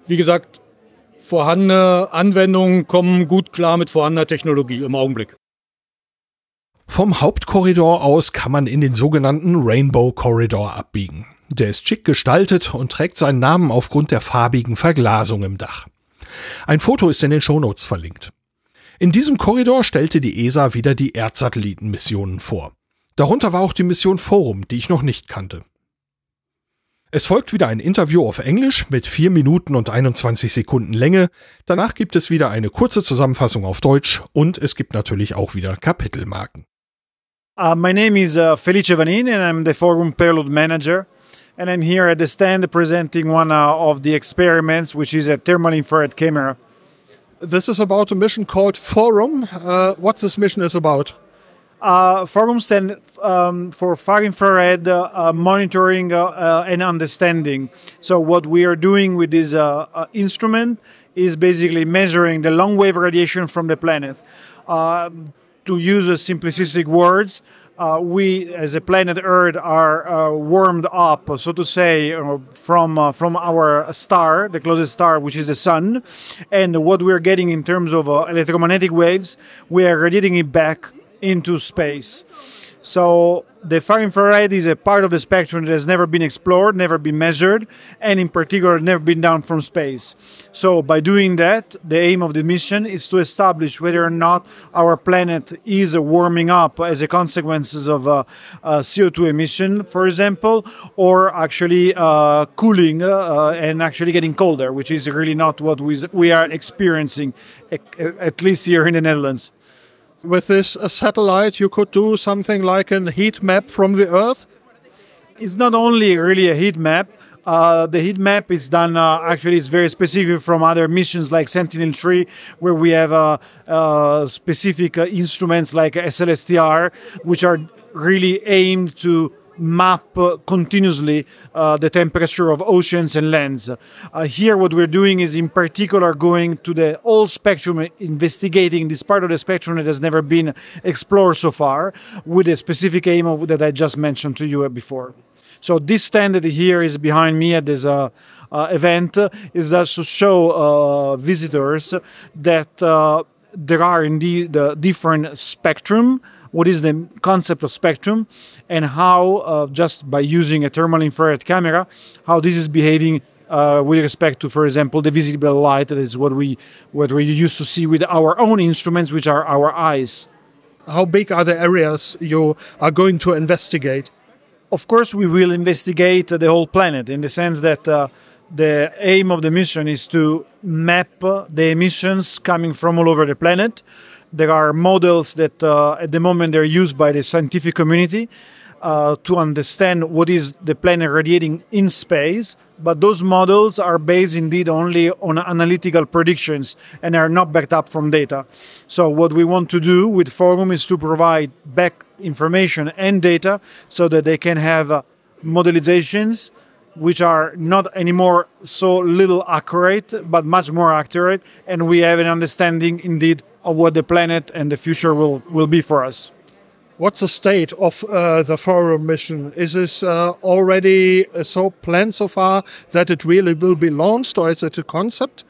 Wie gesagt, vorhandene Anwendungen kommen gut klar mit vorhandener Technologie im Augenblick. Vom Hauptkorridor aus kann man in den sogenannten Rainbow Corridor abbiegen. Der ist schick gestaltet und trägt seinen Namen aufgrund der farbigen Verglasung im Dach. Ein Foto ist in den Shownotes verlinkt. In diesem Korridor stellte die ESA wieder die Erdsatellitenmissionen vor. Darunter war auch die Mission Forum, die ich noch nicht kannte. Es folgt wieder ein Interview auf Englisch mit 4 Minuten und 21 Sekunden Länge. Danach gibt es wieder eine kurze Zusammenfassung auf Deutsch und es gibt natürlich auch wieder Kapitelmarken. Uh, my name is uh, Felice Vanin and I'm the Forum Payload Manager. And I'm here at the stand presenting one uh, of the experiments, which is a thermal infrared camera. This is about a mission called Forum. Uh, what this mission is about? Uh, Forum stand um, for far infrared uh, uh, monitoring uh, uh, and understanding. So what we are doing with this uh, instrument is basically measuring the long wave radiation from the planet. to use simplistic words, we as a planet Earth are warmed up, so to say, from from our star, the closest star, which is the sun, and what we're getting in terms of electromagnetic waves, we are radiating it back into space. So the far infrared is a part of the spectrum that has never been explored, never been measured, and in particular never been down from space. So by doing that, the aim of the mission is to establish whether or not our planet is warming up as a consequence of uh, uh, CO2 emission, for example, or actually uh, cooling uh, and actually getting colder, which is really not what we, we are experiencing, at least here in the Netherlands with this satellite you could do something like a heat map from the Earth? It's not only really a heat map. Uh, the heat map is done uh, actually it's very specific from other missions like sentinel-3 where we have uh, uh specific uh, instruments like slstr which are really aimed to map uh, continuously uh, the temperature of oceans and lands. Uh, here, what we're doing is, in particular, going to the whole spectrum, investigating this part of the spectrum that has never been explored so far, with a specific aim of, that I just mentioned to you before. So this stand that here is behind me at this uh, uh, event is just to show uh, visitors that there are indeed different spectrum what is the concept of spectrum and how uh, just by using a thermal infrared camera how this is behaving uh, with respect to for example the visible light that is what we what we used to see with our own instruments which are our eyes. How big are the areas you are going to investigate? Of course we will investigate the whole planet in the sense that uh, the aim of the mission is to map the emissions coming from all over the planet there are models that uh, at the moment they're used by the scientific community uh, to understand what is the planet radiating in space. But those models are based indeed only on analytical predictions and are not backed up from data. So, what we want to do with Forum is to provide back information and data so that they can have uh, modelizations which are not anymore so little accurate, but much more accurate. And we have an understanding indeed of what the planet and the future will, will be for us. What's the state of uh, the Forum mission? Is this uh, already uh, so planned so far that it really will be launched, or is it a concept?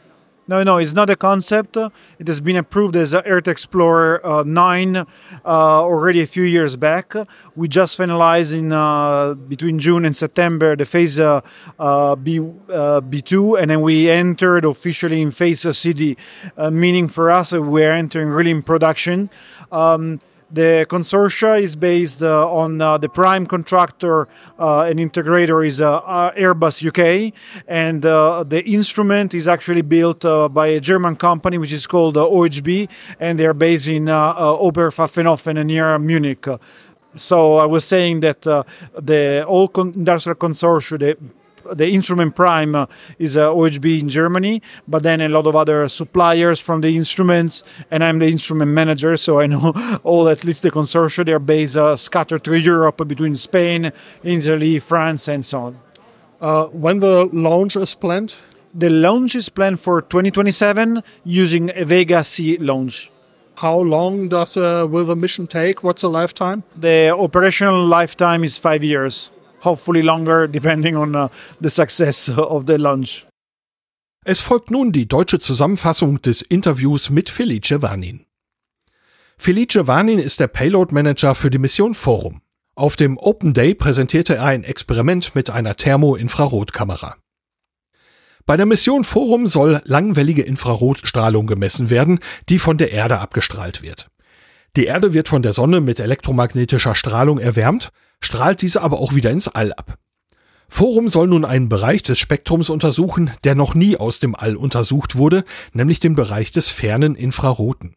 No, no, it's not a concept. It has been approved as Earth Explorer uh, 9 uh, already a few years back. We just finalized in uh, between June and September the phase uh, uh, B, uh, B2, and then we entered officially in phase CD, meaning for us we're entering really in production. Um, the consortia is based uh, on uh, the prime contractor uh, and integrator is uh, uh, Airbus UK, and uh, the instrument is actually built by a German company which is called OHB, and they're based in uh, Oberpfaffenhofen near Munich. So I was saying that the all con- industrial consortia, the the instrument prime uh, is uh, OHB in Germany, but then a lot of other suppliers from the instruments, and I'm the instrument manager, so I know all at least the consortia. They're based uh, scattered through Europe between Spain, Italy, France, and so on. Uh, when the launch is planned? The launch is planned for 2027 using a Vega C launch. How long does uh, will the mission take? What's the lifetime? The operational lifetime is five years hopefully longer, depending on uh, the success of the launch. Es folgt nun die deutsche Zusammenfassung des Interviews mit Felice Vanin. Felice Vanin ist der Payload Manager für die Mission Forum. Auf dem Open Day präsentierte er ein Experiment mit einer Thermo-Infrarotkamera. Bei der Mission Forum soll langwellige Infrarotstrahlung gemessen werden, die von der Erde abgestrahlt wird. Die Erde wird von der Sonne mit elektromagnetischer Strahlung erwärmt, strahlt diese aber auch wieder ins All ab. Forum soll nun einen Bereich des Spektrums untersuchen, der noch nie aus dem All untersucht wurde, nämlich den Bereich des fernen Infraroten.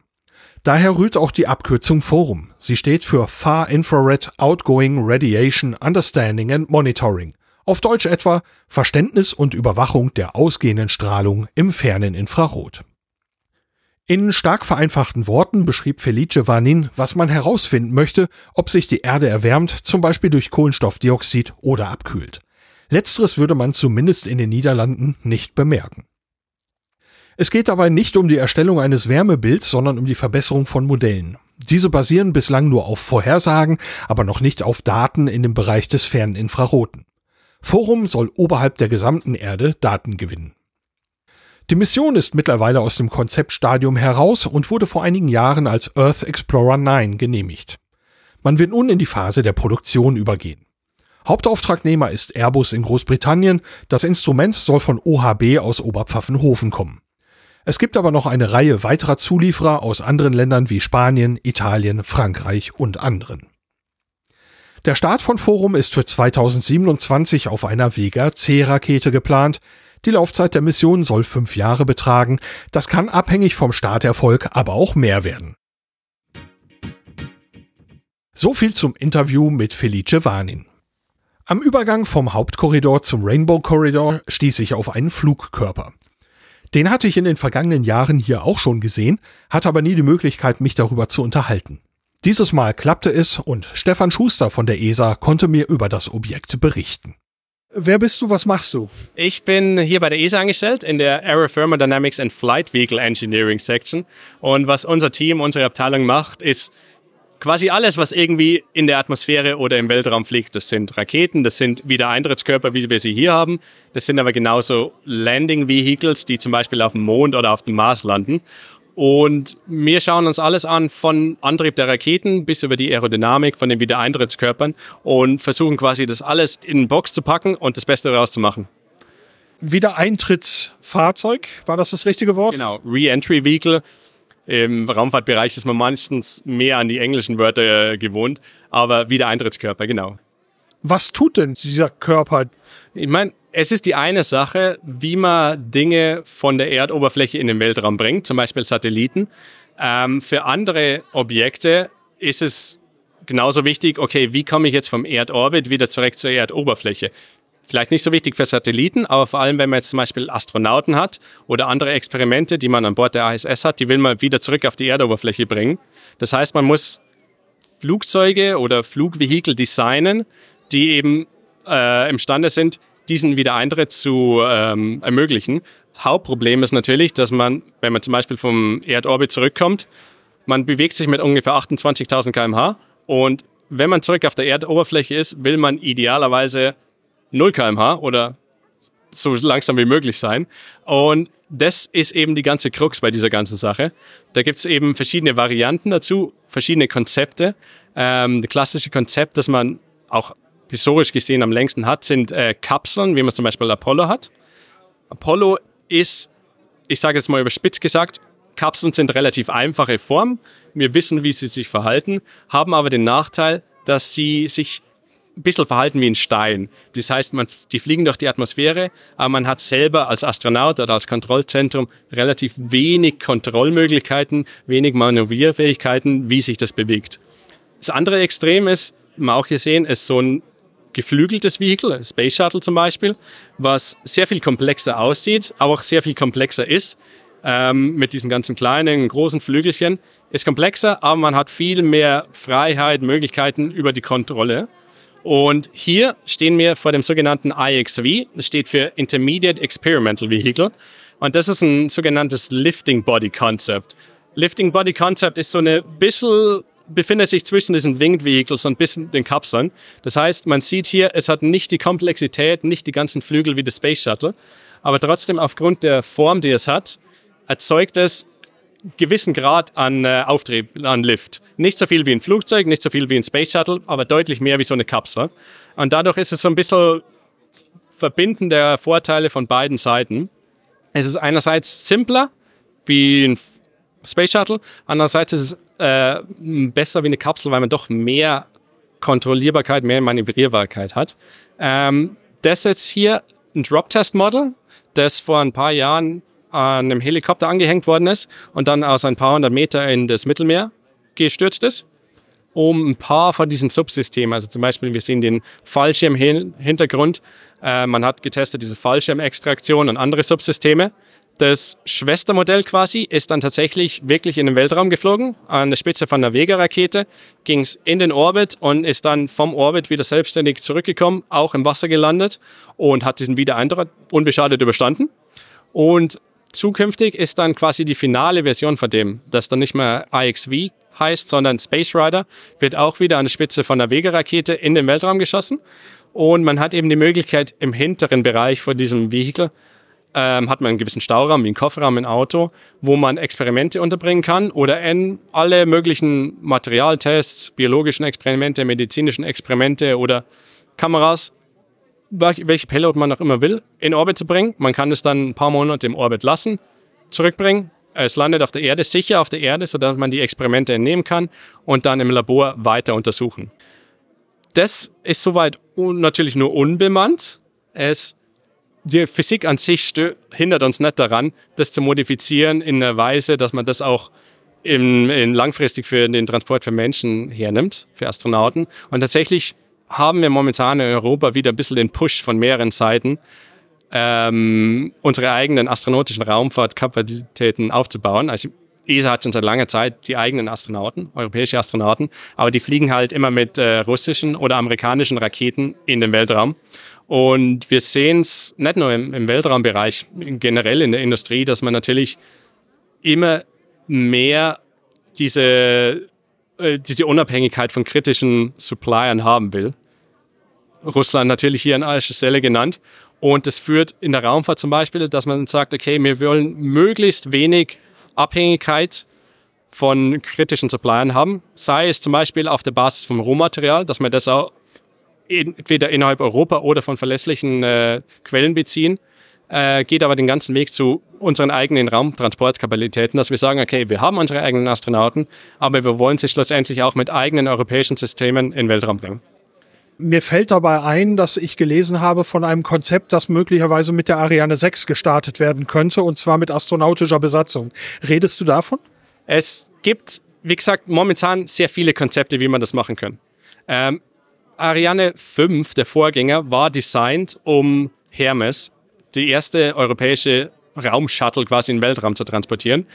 Daher rührt auch die Abkürzung Forum. Sie steht für Far Infrared Outgoing Radiation Understanding and Monitoring. Auf Deutsch etwa Verständnis und Überwachung der ausgehenden Strahlung im fernen Infrarot. In stark vereinfachten Worten beschrieb Felice Vanin, was man herausfinden möchte, ob sich die Erde erwärmt, zum Beispiel durch Kohlenstoffdioxid oder abkühlt. Letzteres würde man zumindest in den Niederlanden nicht bemerken. Es geht dabei nicht um die Erstellung eines Wärmebilds, sondern um die Verbesserung von Modellen. Diese basieren bislang nur auf Vorhersagen, aber noch nicht auf Daten in dem Bereich des fernen Infraroten. Forum soll oberhalb der gesamten Erde Daten gewinnen. Die Mission ist mittlerweile aus dem Konzeptstadium heraus und wurde vor einigen Jahren als Earth Explorer 9 genehmigt. Man wird nun in die Phase der Produktion übergehen. Hauptauftragnehmer ist Airbus in Großbritannien, das Instrument soll von OHB aus Oberpfaffenhofen kommen. Es gibt aber noch eine Reihe weiterer Zulieferer aus anderen Ländern wie Spanien, Italien, Frankreich und anderen. Der Start von Forum ist für 2027 auf einer Vega C-Rakete geplant, die Laufzeit der Mission soll fünf Jahre betragen. Das kann abhängig vom Starterfolg aber auch mehr werden. So viel zum Interview mit Felice Vanin. Am Übergang vom Hauptkorridor zum Rainbow Corridor stieß ich auf einen Flugkörper. Den hatte ich in den vergangenen Jahren hier auch schon gesehen, hatte aber nie die Möglichkeit, mich darüber zu unterhalten. Dieses Mal klappte es und Stefan Schuster von der ESA konnte mir über das Objekt berichten. Wer bist du? Was machst du? Ich bin hier bei der ESA angestellt in der Aero Thermodynamics and Flight Vehicle Engineering Section. Und was unser Team, unsere Abteilung macht, ist quasi alles, was irgendwie in der Atmosphäre oder im Weltraum fliegt. Das sind Raketen, das sind Wiedereintrittskörper, wie wir sie hier haben. Das sind aber genauso Landing Vehicles, die zum Beispiel auf dem Mond oder auf dem Mars landen. Und wir schauen uns alles an, von Antrieb der Raketen bis über die Aerodynamik von den Wiedereintrittskörpern und versuchen quasi das alles in eine Box zu packen und das Beste daraus zu machen. Wiedereintrittsfahrzeug, war das das richtige Wort? Genau, Re-Entry Vehicle. Im Raumfahrtbereich ist man meistens mehr an die englischen Wörter äh, gewohnt, aber Wiedereintrittskörper, genau. Was tut denn dieser Körper? Ich meine, es ist die eine Sache, wie man Dinge von der Erdoberfläche in den Weltraum bringt, zum Beispiel Satelliten. Ähm, für andere Objekte ist es genauso wichtig, okay, wie komme ich jetzt vom Erdorbit wieder zurück zur Erdoberfläche? Vielleicht nicht so wichtig für Satelliten, aber vor allem, wenn man jetzt zum Beispiel Astronauten hat oder andere Experimente, die man an Bord der ISS hat, die will man wieder zurück auf die Erdoberfläche bringen. Das heißt, man muss Flugzeuge oder Flugvehikel designen, die eben äh, imstande sind, diesen Wiedereintritt zu ähm, ermöglichen. Das Hauptproblem ist natürlich, dass man, wenn man zum Beispiel vom Erdorbit zurückkommt, man bewegt sich mit ungefähr 28.000 km/h Und wenn man zurück auf der Erdoberfläche ist, will man idealerweise 0 kmh oder so langsam wie möglich sein. Und das ist eben die ganze Krux bei dieser ganzen Sache. Da gibt es eben verschiedene Varianten dazu, verschiedene Konzepte. Ähm, das klassische Konzept, das man auch historisch gesehen am längsten hat, sind äh, Kapseln, wie man zum Beispiel Apollo hat. Apollo ist, ich sage jetzt mal überspitzt gesagt, Kapseln sind relativ einfache Form. Wir wissen, wie sie sich verhalten, haben aber den Nachteil, dass sie sich ein bisschen verhalten wie ein Stein. Das heißt, man, die fliegen durch die Atmosphäre, aber man hat selber als Astronaut oder als Kontrollzentrum relativ wenig Kontrollmöglichkeiten, wenig Manövrierfähigkeiten, wie sich das bewegt. Das andere Extrem ist, man auch gesehen, ist so ein geflügeltes Vehikel, Space Shuttle zum Beispiel, was sehr viel komplexer aussieht, aber auch sehr viel komplexer ist, ähm, mit diesen ganzen kleinen, großen Flügelchen. Ist komplexer, aber man hat viel mehr Freiheit, Möglichkeiten über die Kontrolle. Und hier stehen wir vor dem sogenannten IXV. Das steht für Intermediate Experimental Vehicle. Und das ist ein sogenanntes Lifting Body Concept. Lifting Body Concept ist so eine bisschen befindet sich zwischen diesen Winged Vehicles und bisschen den Kapseln. Das heißt, man sieht hier, es hat nicht die Komplexität, nicht die ganzen Flügel wie das Space Shuttle, aber trotzdem aufgrund der Form, die es hat, erzeugt es gewissen Grad an äh, Auftrieb, an Lift. Nicht so viel wie ein Flugzeug, nicht so viel wie ein Space Shuttle, aber deutlich mehr wie so eine Kapsel. Und dadurch ist es so ein bisschen Verbinden der Vorteile von beiden Seiten. Es ist einerseits simpler wie ein Space Shuttle, andererseits ist es äh, besser wie eine Kapsel, weil man doch mehr Kontrollierbarkeit, mehr Manövrierbarkeit hat. Ähm, das ist hier ein Drop-Test-Model, das vor ein paar Jahren an einem Helikopter angehängt worden ist und dann aus ein paar hundert Meter in das Mittelmeer gestürzt ist, um ein paar von diesen Subsystemen, also zum Beispiel wir sehen den Fallschirmhintergrund, äh, man hat getestet diese Fallschirmextraktion und andere Subsysteme. Das Schwestermodell quasi ist dann tatsächlich wirklich in den Weltraum geflogen. An der Spitze von der Vega-Rakete ging es in den Orbit und ist dann vom Orbit wieder selbstständig zurückgekommen, auch im Wasser gelandet und hat diesen Wiedereintritt unbeschadet überstanden. Und Zukünftig ist dann quasi die finale Version von dem, das dann nicht mehr IXV heißt, sondern Space Rider, wird auch wieder an der Spitze von einer Vega-Rakete in den Weltraum geschossen. Und man hat eben die Möglichkeit, im hinteren Bereich von diesem Vehikel ähm, hat man einen gewissen Stauraum, wie ein Kofferraum im Auto, wo man Experimente unterbringen kann oder in alle möglichen Materialtests, biologischen Experimente, medizinischen Experimente oder Kameras welche Payload man auch immer will, in Orbit zu bringen. Man kann es dann ein paar Monate im Orbit lassen, zurückbringen. Es landet auf der Erde, sicher auf der Erde, sodass man die Experimente entnehmen kann und dann im Labor weiter untersuchen. Das ist soweit natürlich nur unbemannt. Es, die Physik an sich hindert uns nicht daran, das zu modifizieren in einer Weise, dass man das auch in, in langfristig für den Transport für Menschen hernimmt, für Astronauten. Und tatsächlich haben wir momentan in Europa wieder ein bisschen den Push von mehreren Seiten, ähm, unsere eigenen astronautischen Raumfahrtkapazitäten aufzubauen. Also ESA hat schon seit langer Zeit die eigenen Astronauten, europäische Astronauten, aber die fliegen halt immer mit äh, russischen oder amerikanischen Raketen in den Weltraum. Und wir sehen es nicht nur im, im Weltraumbereich, generell in der Industrie, dass man natürlich immer mehr diese, äh, diese Unabhängigkeit von kritischen Suppliern haben will. Russland natürlich hier an erster Stelle genannt. Und das führt in der Raumfahrt zum Beispiel, dass man sagt, okay, wir wollen möglichst wenig Abhängigkeit von kritischen Suppliern haben, sei es zum Beispiel auf der Basis vom Rohmaterial, dass wir das auch entweder innerhalb Europa oder von verlässlichen äh, Quellen beziehen, äh, geht aber den ganzen Weg zu unseren eigenen Raumtransportkapazitäten, dass wir sagen, okay, wir haben unsere eigenen Astronauten, aber wir wollen sie schlussendlich auch mit eigenen europäischen Systemen in den Weltraum bringen. Mir fällt dabei ein, dass ich gelesen habe von einem Konzept, das möglicherweise mit der Ariane 6 gestartet werden könnte, und zwar mit astronautischer Besatzung. Redest du davon? Es gibt, wie gesagt, momentan sehr viele Konzepte, wie man das machen kann. Ähm, Ariane 5, der Vorgänger, war designt, um Hermes, die erste europäische Raumshuttle quasi in den Weltraum zu transportieren.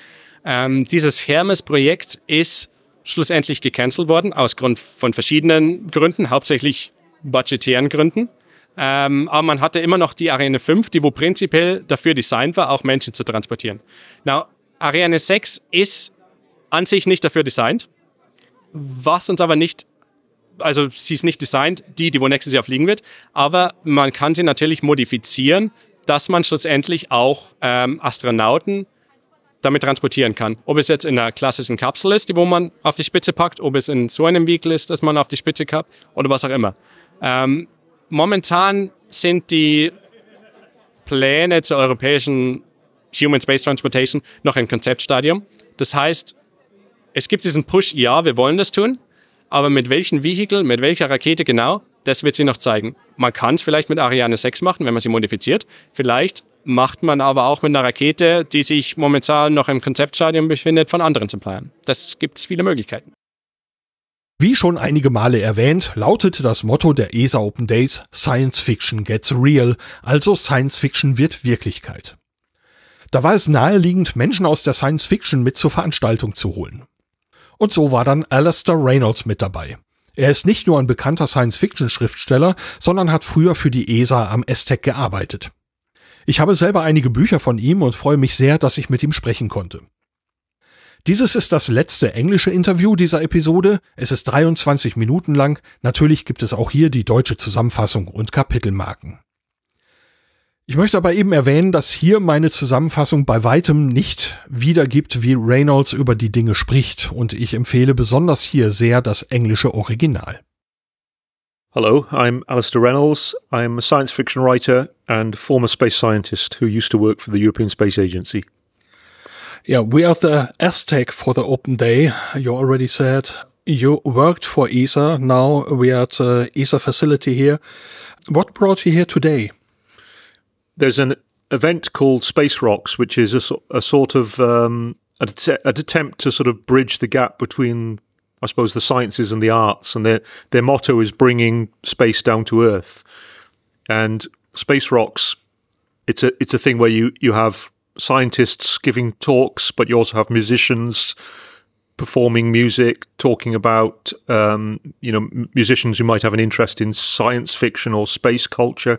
Ähm, dieses Hermes-Projekt ist schlussendlich gecancelt worden, aus Grund von verschiedenen Gründen, hauptsächlich budgetären Gründen. Ähm, aber man hatte immer noch die Ariane 5, die wo prinzipiell dafür designt war, auch Menschen zu transportieren. Now, Ariane 6 ist an sich nicht dafür designt, was uns aber nicht also sie ist nicht designt, die, die wo nächstes Jahr fliegen wird, aber man kann sie natürlich modifizieren, dass man schlussendlich auch ähm, Astronauten damit transportieren kann. Ob es jetzt in einer klassischen Kapsel ist, die wo man auf die Spitze packt, ob es in so einem Vehicle ist, dass man auf die Spitze kappt oder was auch immer. Ähm, momentan sind die Pläne zur europäischen Human Space Transportation noch im Konzeptstadium. Das heißt, es gibt diesen Push, ja, wir wollen das tun, aber mit welchem Vehikel, mit welcher Rakete genau, das wird sie noch zeigen. Man kann es vielleicht mit Ariane 6 machen, wenn man sie modifiziert. Vielleicht macht man aber auch mit einer Rakete, die sich momentan noch im Konzeptstadium befindet, von anderen Suppliern. Das gibt es viele Möglichkeiten. Wie schon einige Male erwähnt, lautet das Motto der ESA Open Days Science Fiction gets real, also Science Fiction wird Wirklichkeit. Da war es naheliegend, Menschen aus der Science Fiction mit zur Veranstaltung zu holen. Und so war dann Alastair Reynolds mit dabei. Er ist nicht nur ein bekannter Science-Fiction-Schriftsteller, sondern hat früher für die ESA am ESTEC gearbeitet. Ich habe selber einige Bücher von ihm und freue mich sehr, dass ich mit ihm sprechen konnte. Dieses ist das letzte englische Interview dieser Episode. Es ist 23 Minuten lang. Natürlich gibt es auch hier die deutsche Zusammenfassung und Kapitelmarken. Ich möchte aber eben erwähnen, dass hier meine Zusammenfassung bei weitem nicht wiedergibt, wie Reynolds über die Dinge spricht, und ich empfehle besonders hier sehr das englische Original. Hello, I'm Alistair Reynolds. I'm a science fiction writer and former space scientist who used to work for the European Space Agency. Yeah, we are the Aztec for the open day. You already said you worked for ESA. Now we are at the ESA facility here. What brought you here today? There's an event called Space Rocks, which is a, a sort of um, an, attempt to sort of bridge the gap between, I suppose, the sciences and the arts. And their their motto is bringing space down to Earth. And Space Rocks, it's a it's a thing where you you have scientists giving talks, but you also have musicians performing music, talking about um, you know musicians who might have an interest in science fiction or space culture.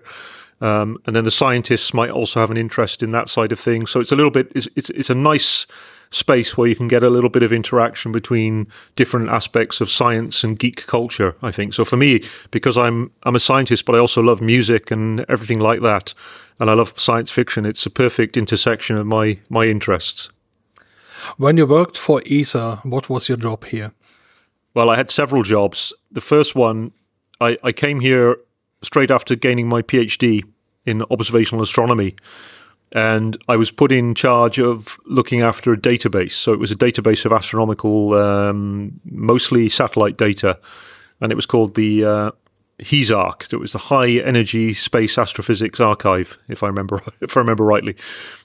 Um, and then the scientists might also have an interest in that side of things. So it's a little bit, it's, it's, it's, a nice space where you can get a little bit of interaction between different aspects of science and geek culture, I think. So for me, because I'm, I'm a scientist, but I also love music and everything like that. And I love science fiction. It's a perfect intersection of my, my interests. When you worked for ESA, what was your job here? Well, I had several jobs. The first one, I, I came here straight after gaining my PhD in observational astronomy. And I was put in charge of looking after a database. So it was a database of astronomical, um, mostly satellite data. And it was called the uh, HESARC. It was the High Energy Space Astrophysics Archive, if I remember if I remember rightly.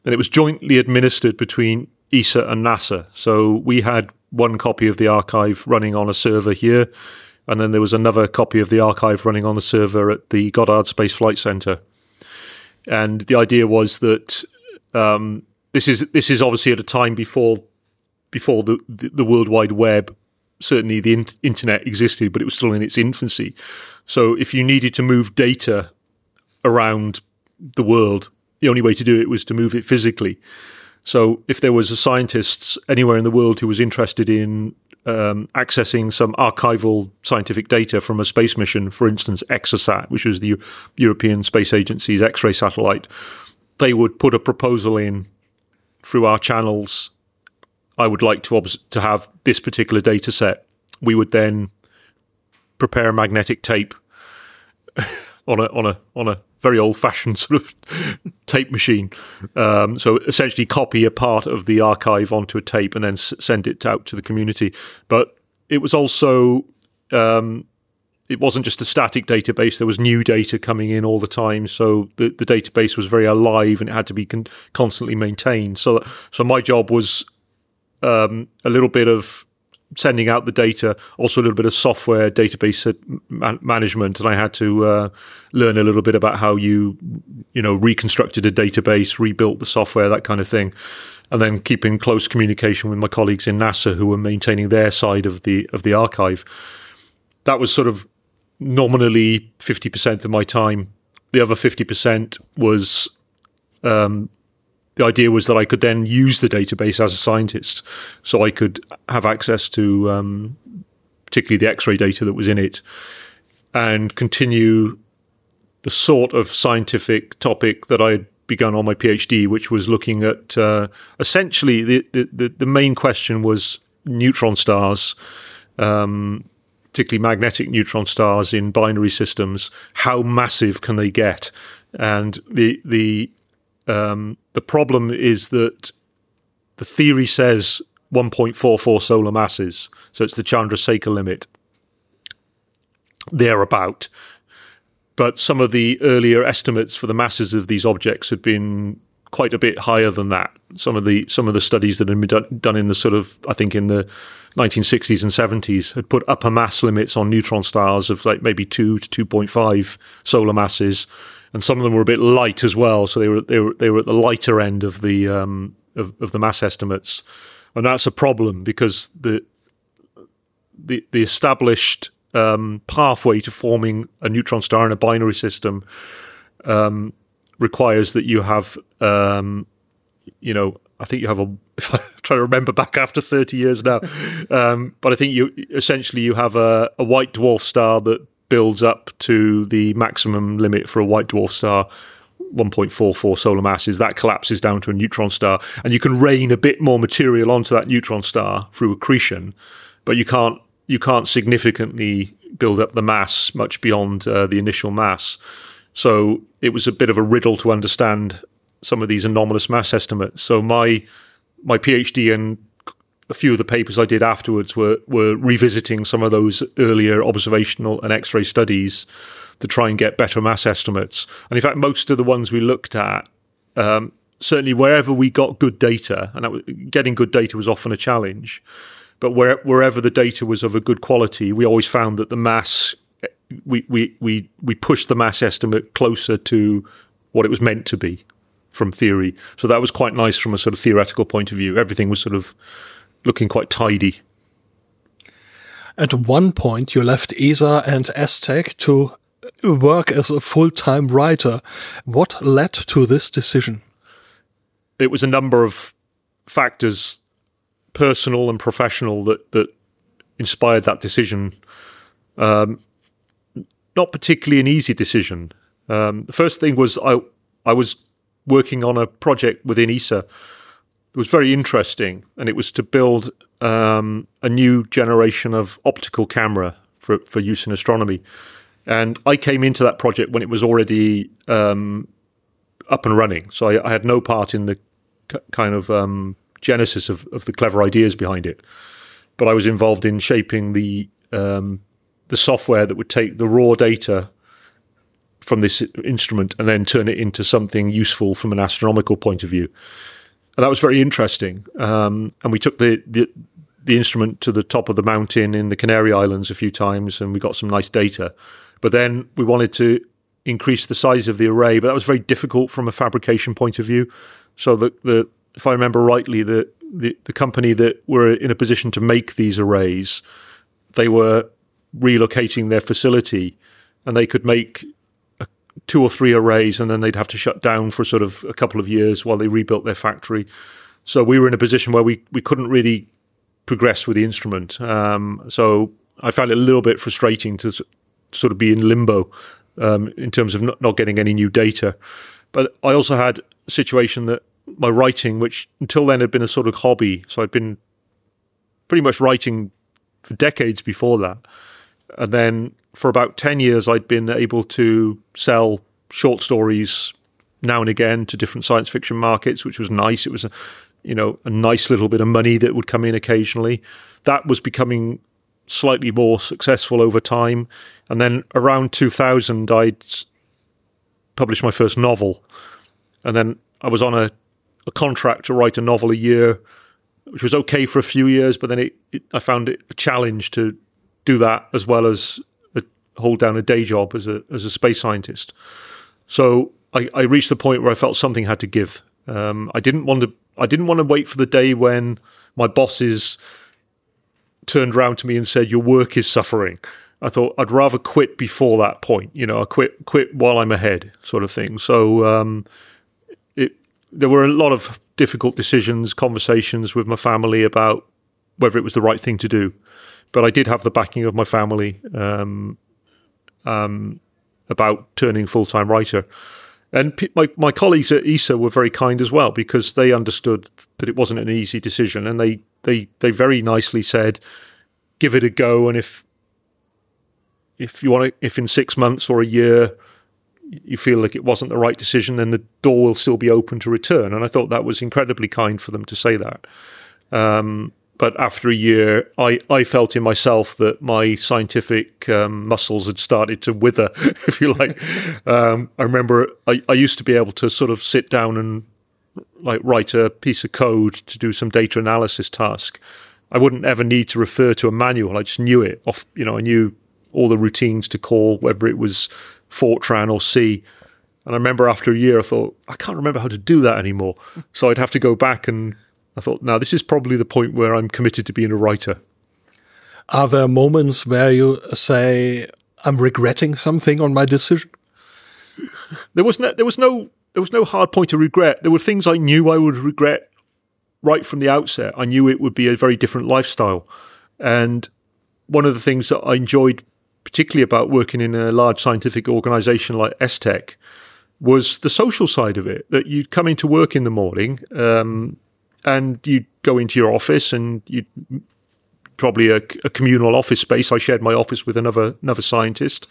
And it was jointly administered between ESA and NASA. So we had one copy of the archive running on a server here and then there was another copy of the archive running on the server at the Goddard Space Flight Center. And the idea was that um, this is this is obviously at a time before before the the, the World Wide Web. Certainly, the in- internet existed, but it was still in its infancy. So, if you needed to move data around the world, the only way to do it was to move it physically. So, if there was a scientist anywhere in the world who was interested in um, accessing some archival scientific data from a space mission, for instance, Exosat, which was the U- European Space Agency's X ray satellite, they would put a proposal in through our channels. I would like to, obs- to have this particular data set. We would then prepare a magnetic tape on a on a on a very old fashioned sort of tape machine. Um, so essentially, copy a part of the archive onto a tape and then s- send it out to the community. But it was also um, it wasn't just a static database. There was new data coming in all the time, so the, the database was very alive and it had to be con- constantly maintained. So, so my job was um, a little bit of sending out the data, also a little bit of software database management, and I had to uh, learn a little bit about how you, you know, reconstructed a database, rebuilt the software, that kind of thing, and then keeping close communication with my colleagues in NASA who were maintaining their side of the of the archive. That was sort of nominally fifty percent of my time. The other fifty percent was um, the idea was that I could then use the database as a scientist, so I could have access to um, particularly the X-ray data that was in it, and continue the sort of scientific topic that I had begun on my PhD, which was looking at uh, essentially the, the the main question was neutron stars. Um, particularly magnetic neutron stars in binary systems, how massive can they get? And the the um, the problem is that the theory says 1.44 solar masses, so it's the Chandrasekhar limit. Thereabout. But some of the earlier estimates for the masses of these objects had been quite a bit higher than that. Some of the some of the studies that had been done in the sort of I think in the 1960s and 70s had put upper mass limits on neutron stars of like maybe two to 2.5 solar masses, and some of them were a bit light as well. So they were they were they were at the lighter end of the um, of, of the mass estimates, and that's a problem because the the the established um, pathway to forming a neutron star in a binary system um, requires that you have, um, you know, I think you have a. If I try to remember back after thirty years now, um, but I think you essentially you have a, a white dwarf star that builds up to the maximum limit for a white dwarf star. 1.44 solar masses that collapses down to a neutron star and you can rain a bit more material onto that neutron star through accretion but you can't you can't significantly build up the mass much beyond uh, the initial mass so it was a bit of a riddle to understand some of these anomalous mass estimates. So my my PhD and a few of the papers I did afterwards were were revisiting some of those earlier observational and X-ray studies to try and get better mass estimates. And in fact, most of the ones we looked at, um, certainly wherever we got good data, and was, getting good data was often a challenge, but where, wherever the data was of a good quality, we always found that the mass we, we, we, we pushed the mass estimate closer to what it was meant to be from theory. So that was quite nice from a sort of theoretical point of view. Everything was sort of looking quite tidy. At one point, you left ESA and ESTEC to work as a full time writer. What led to this decision? It was a number of factors, personal and professional, that, that inspired that decision. Um, not particularly an easy decision. Um, the first thing was I I was working on a project within ESA that was very interesting, and it was to build um, a new generation of optical camera for for use in astronomy. And I came into that project when it was already um, up and running, so I, I, had no part in the c- kind of um, genesis of, of the clever ideas behind it. But I was involved in shaping the um, the software that would take the raw data from this instrument and then turn it into something useful from an astronomical point of view. That was very interesting. Um, and we took the, the, the instrument to the top of the mountain in the Canary Islands a few times, and we got some nice data. But then we wanted to increase the size of the array, but that was very difficult from a fabrication point of view. So the, the if I remember rightly, the, the, the company that were in a position to make these arrays, they were relocating their facility, and they could make two or three arrays, and then they'd have to shut down for sort of a couple of years while they rebuilt their factory. So we were in a position where we we couldn't really progress with the instrument. Um, so I found it a little bit frustrating to sort of be in limbo um, in terms of not, not getting any new data. But I also had a situation that my writing, which until then had been a sort of hobby, so I'd been pretty much writing for decades before that. And then for about 10 years, I'd been able to sell short stories now and again to different science fiction markets, which was nice. It was a, you know, a nice little bit of money that would come in occasionally. That was becoming slightly more successful over time. And then around 2000, I'd published my first novel. And then I was on a, a contract to write a novel a year, which was okay for a few years, but then it, it, I found it a challenge to do that as well as a, hold down a day job as a as a space scientist. So I, I reached the point where I felt something had to give. Um, I didn't want to. I didn't want to wait for the day when my bosses turned around to me and said, "Your work is suffering." I thought I'd rather quit before that point. You know, I quit quit while I'm ahead, sort of thing. So um, it there were a lot of difficult decisions, conversations with my family about whether it was the right thing to do. But I did have the backing of my family um, um, about turning full time writer. And my, my colleagues at ESA were very kind as well because they understood that it wasn't an easy decision and they, they, they very nicely said, give it a go. And if, if you want to, if in six months or a year you feel like it wasn't the right decision, then the door will still be open to return. And I thought that was incredibly kind for them to say that. Um, but after a year, I, I felt in myself that my scientific um, muscles had started to wither, if you like. Um, I remember I, I used to be able to sort of sit down and like write a piece of code to do some data analysis task. I wouldn't ever need to refer to a manual. I just knew it off, you know, I knew all the routines to call, whether it was Fortran or C. And I remember after a year, I thought, I can't remember how to do that anymore. So I'd have to go back and I thought, now this is probably the point where I'm committed to being a writer. Are there moments where you say, I'm regretting something on my decision? There was no, there was no, there was no hard point to regret. There were things I knew I would regret right from the outset. I knew it would be a very different lifestyle. And one of the things that I enjoyed particularly about working in a large scientific organization like ESTEC was the social side of it. That you'd come into work in the morning um, and you'd go into your office and you'd probably a, a, communal office space. I shared my office with another another scientist.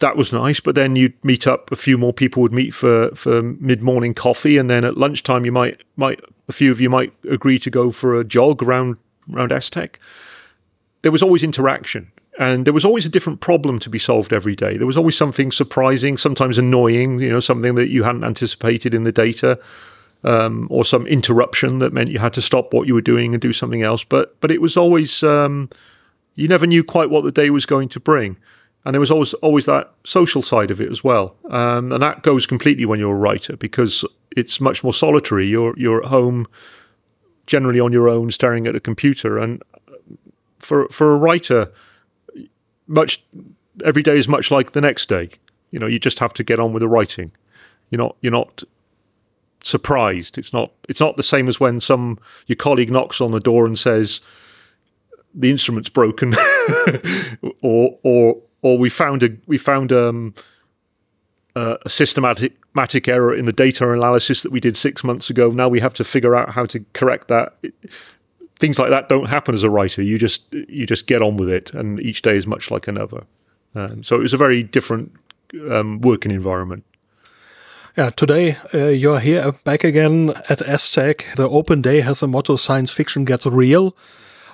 That was nice, but then you'd meet up. A few more people would meet for, for mid morning coffee, and then at lunchtime you might might a few of you might agree to go for a jog around around ESTEC. There was always interaction, and there was always a different problem to be solved every day. There was always something surprising, sometimes annoying, you know, something that you hadn't anticipated in the data, um, or some interruption that meant you had to stop what you were doing and do something else. But but it was always um, you never knew quite what the day was going to bring, and there was always always that social side of it as well. Um, and that goes completely when you're a writer because it's much more solitary. You're you're at home, generally on your own, staring at a computer, and for for a writer much every day is much like the next day. You know, you just have to get on with the writing. You're not you're not surprised. It's not it's not the same as when some your colleague knocks on the door and says the instrument's broken or or or we found a we found um, a systematic error in the data analysis that we did six months ago. Now we have to figure out how to correct that things like that don't happen as a writer. You just you just get on with it, and each day is much like another. Um, so it was a very different um, working environment. Yeah, today uh, you're here back again at ESTEC. The open day has a motto science fiction gets real.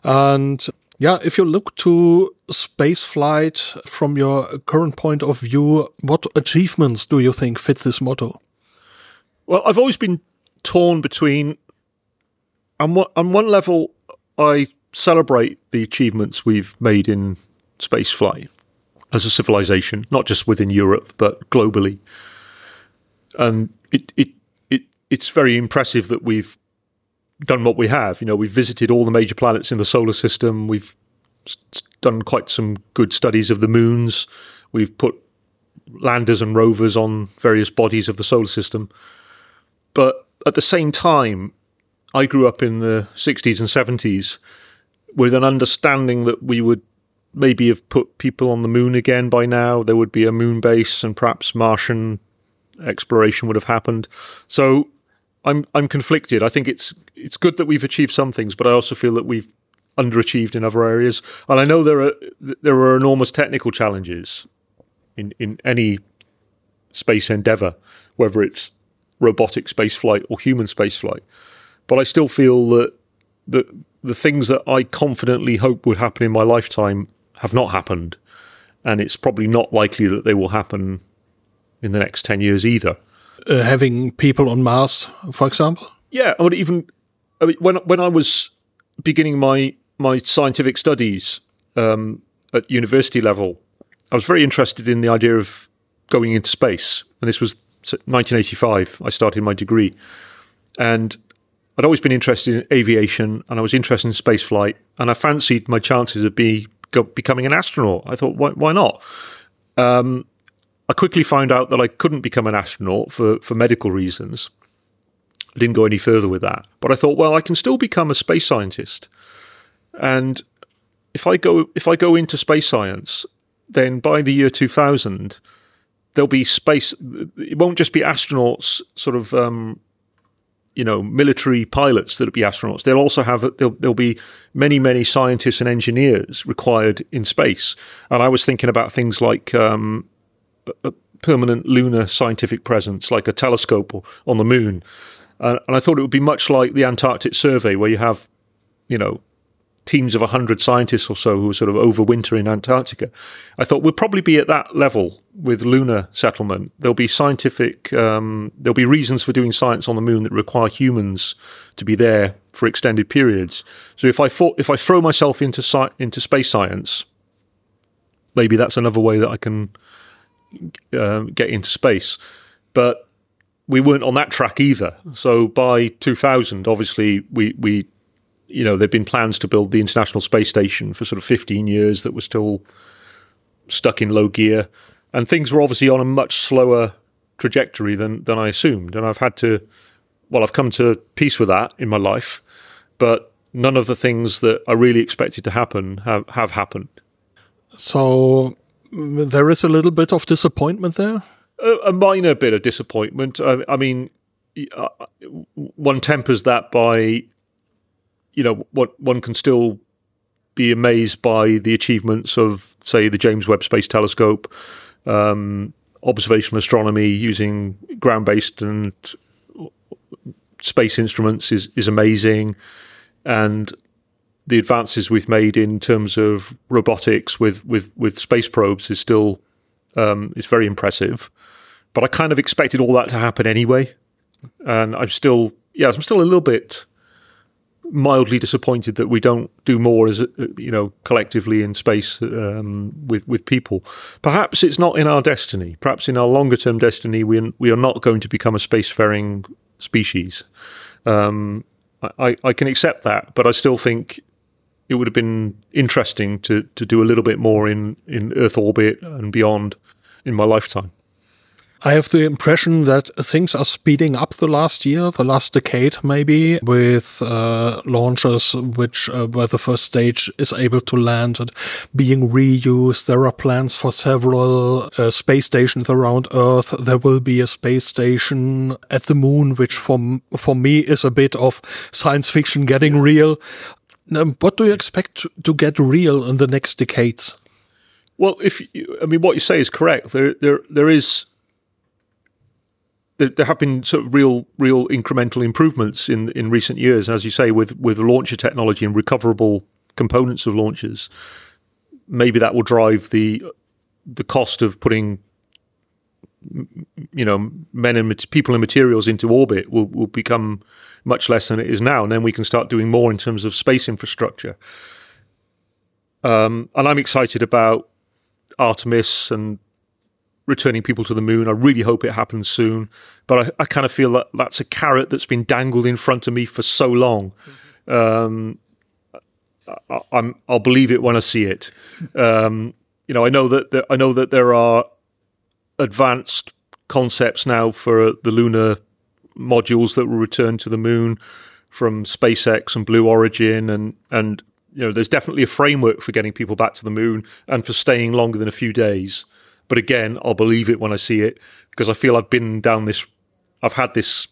And yeah, if you look to space flight from your current point of view, what achievements do you think fit this motto? Well, I've always been torn between on one, on one level I celebrate the achievements we've made in space flight as a civilization, not just within Europe but globally. And it it it it's very impressive that we've done what we have. You know, we've visited all the major planets in the solar system. We've done quite some good studies of the moons. We've put landers and rovers on various bodies of the solar system. But at the same time, I grew up in the 60s and 70s with an understanding that we would maybe have put people on the moon again by now. There would be a moon base and perhaps Martian exploration would have happened. So I'm I'm conflicted. I think it's it's good that we've achieved some things, but I also feel that we've underachieved in other areas. And I know there are there are enormous technical challenges in in any space endeavor, whether it's robotic spaceflight or human spaceflight. But I still feel that the the things that I confidently hope would happen in my lifetime have not happened, and it's probably not likely that they will happen in the next ten years either. Uh, having people on Mars, for example. Yeah, I would even I mean, when when I was beginning my my scientific studies um, at university level, I was very interested in the idea of going into space, and this was 1985. I started my degree, and I'd always been interested in aviation and I was interested in space flight and I fancied my chances of be, go, becoming an astronaut. I thought, why, why not? Um, I quickly found out that I couldn't become an astronaut for, for medical reasons. I didn't go any further with that. But I thought, well, I can still become a space scientist. And if I go if I go into space science, then by the year 2000, there'll be space. It won't just be astronauts, sort of, um, you know, military pilots that'll be astronauts. They'll also have there'll, there'll be many many scientists and engineers required in space. And I was thinking about things like um, a permanent lunar scientific presence, like a telescope on the moon. Uh, and I thought it would be much like the Antarctic Survey, where you have, you know, teams of 100 scientists or so who are sort of overwinter in Antarctica. I thought we'll probably be at that level with lunar settlement. There'll be scientific, um, there'll be reasons for doing science on the moon that require humans to be there for extended periods. So if I thought, if I throw myself into sci- into space science, maybe that's another way that I can uh, get into space. But we weren't on that track either. So by 2000, obviously, we we you know, there'd been plans to build the International Space Station for sort of 15 years that were still stuck in low gear. And things were obviously on a much slower trajectory than, than I assumed. And I've had to, well, I've come to peace with that in my life. But none of the things that I really expected to happen have, have happened. So there is a little bit of disappointment there? A, a minor bit of disappointment. I, I mean, uh, one tempers that by you know, what one can still be amazed by the achievements of, say, the James Webb Space Telescope, um, observational astronomy using ground-based and space instruments is is amazing, and the advances we've made in terms of robotics with with with space probes is still um, is very impressive. But I kind of expected all that to happen anyway, and I'm still yeah I'm still a little bit mildly disappointed that we don't do more as you know collectively in space um, with with people. Perhaps it's not in our destiny. Perhaps in our longer term destiny, we we are not going to become a spacefaring species. Um, I, I can accept that, but I still think it would have been interesting to to do a little bit more in in Earth orbit and beyond in my lifetime. I have the impression that things are speeding up the last year, the last decade, maybe, with uh, launches which uh, where the first stage is able to land and being reused. There are plans for several uh, space stations around Earth. There will be a space station at the moon, which for for me is a bit of science fiction getting real. What do you expect to get real in the next decades? Well, if I mean what you say is correct, there there there is there, there, have been sort of real, real incremental improvements in in recent years, as you say, with with launcher technology and recoverable components of launchers. Maybe that will drive the the cost of putting you know men and people and materials into orbit will, will become much less than it is now, and then we can start doing more in terms of space infrastructure. Um, and I'm excited about Artemis and returning people to the moon. I really hope it happens soon. But I, I kind of feel that that's a carrot that's been dangled in front of me for so long. Um, I, am I'll believe it when I see it. Um, you know, I know that there, I know that there are advanced concepts now for the lunar modules that will return to the moon from SpaceX and Blue Origin, and and you know, there's definitely a framework for getting people back to the moon and for staying longer than a few days. But again, I'll believe it when I see it because I feel I've been down this, I've had this,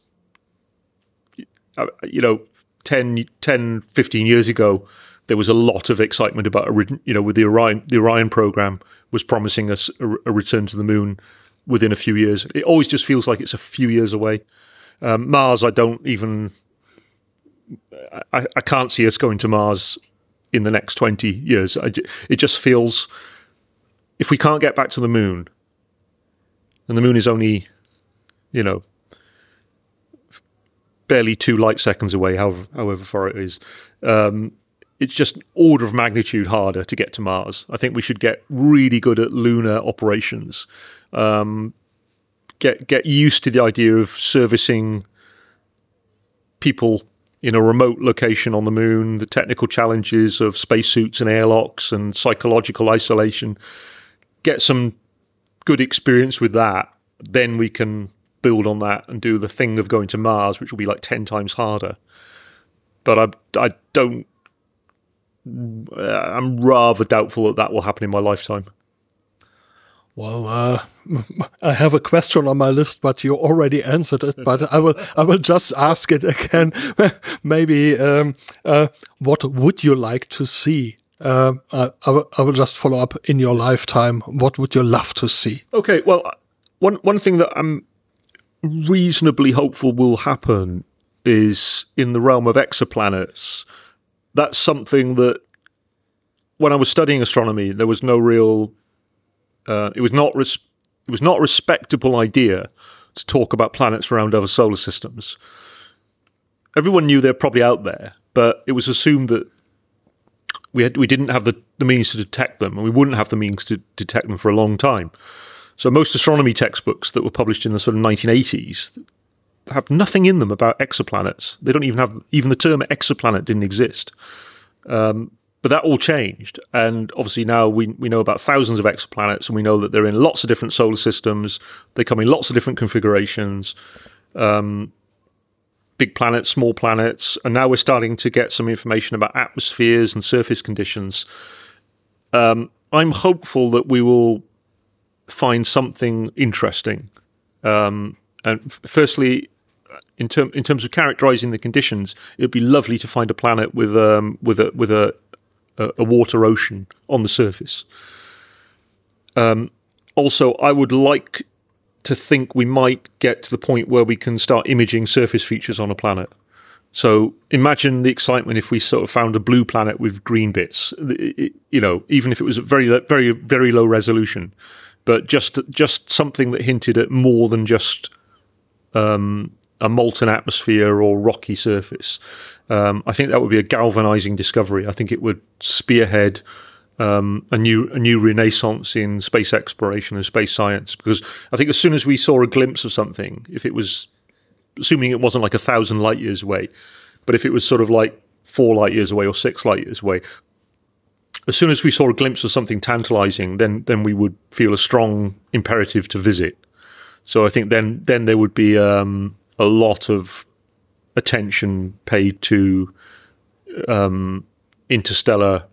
uh, you know, 10, 10 15 years ago, there was a lot of excitement about, you know, with the Orion, the Orion program was promising us a, a return to the moon within a few years. It always just feels like it's a few years away. Um, Mars, I don't even, I, I can't see us going to Mars in the next 20 years. I, it just feels if we can't get back to the moon, and the moon is only, you know, barely two light seconds away, however, however far it is, um, it's just order of magnitude harder to get to Mars. I think we should get really good at lunar operations. Um, get get used to the idea of servicing people in a remote location on the moon, the technical challenges of spacesuits and airlocks and psychological isolation get some good experience with that, then we can build on that and do the thing of going to Mars, which will be like 10 times harder. But I, I don't, uh, I'm rather doubtful that that will happen in my lifetime. Well, uh, I have a question on my list, but you already answered it. But I will, I will just ask it again. Maybe, um, uh, what would you like to see? Uh, I, will, I will just follow up in your lifetime. What would you love to see? Okay, well, one one thing that I'm reasonably hopeful will happen is in the realm of exoplanets. That's something that when I was studying astronomy, there was no real uh, it was not res- it was not a respectable idea to talk about planets around other solar systems. Everyone knew they're probably out there, but it was assumed that we had, we didn't have the, the means to detect them, and we wouldn't have the means to detect them for a long time. So most astronomy textbooks that were published in the sort of 1980s have nothing in them about exoplanets. They don't even have even the term exoplanet didn't exist. Um, but that all changed. And obviously now we, we know about thousands of exoplanets and we know that they're in lots of different solar systems. They come in lots of different configurations. Um, big planets, small planets. And now we're starting to get some information about atmospheres and surface conditions. Um, I'm hopeful that we will find something interesting. Um, and firstly, in, term, in terms of characterizing the conditions, it would be lovely to find a planet with um, with a with a a, water ocean on the surface. Um, also, I would like to think we might get to the point where we can start imaging surface features on a planet. So imagine the excitement if we sort of found a blue planet with green bits. you know, even if it was very, very, very low resolution, but just just something that hinted at more than just um, a molten atmosphere or rocky surface. Um, I think that would be a galvanizing discovery. I think it would spearhead um, a new a new renaissance in space exploration and space science. Because I think as soon as we saw a glimpse of something, if it was assuming it wasn't like a thousand light years away, but if it was sort of like four light years away or six light years away, as soon as we saw a glimpse of something tantalizing, then then we would feel a strong imperative to visit. So I think then then there would be um, a lot of attention paid to um, interstellar,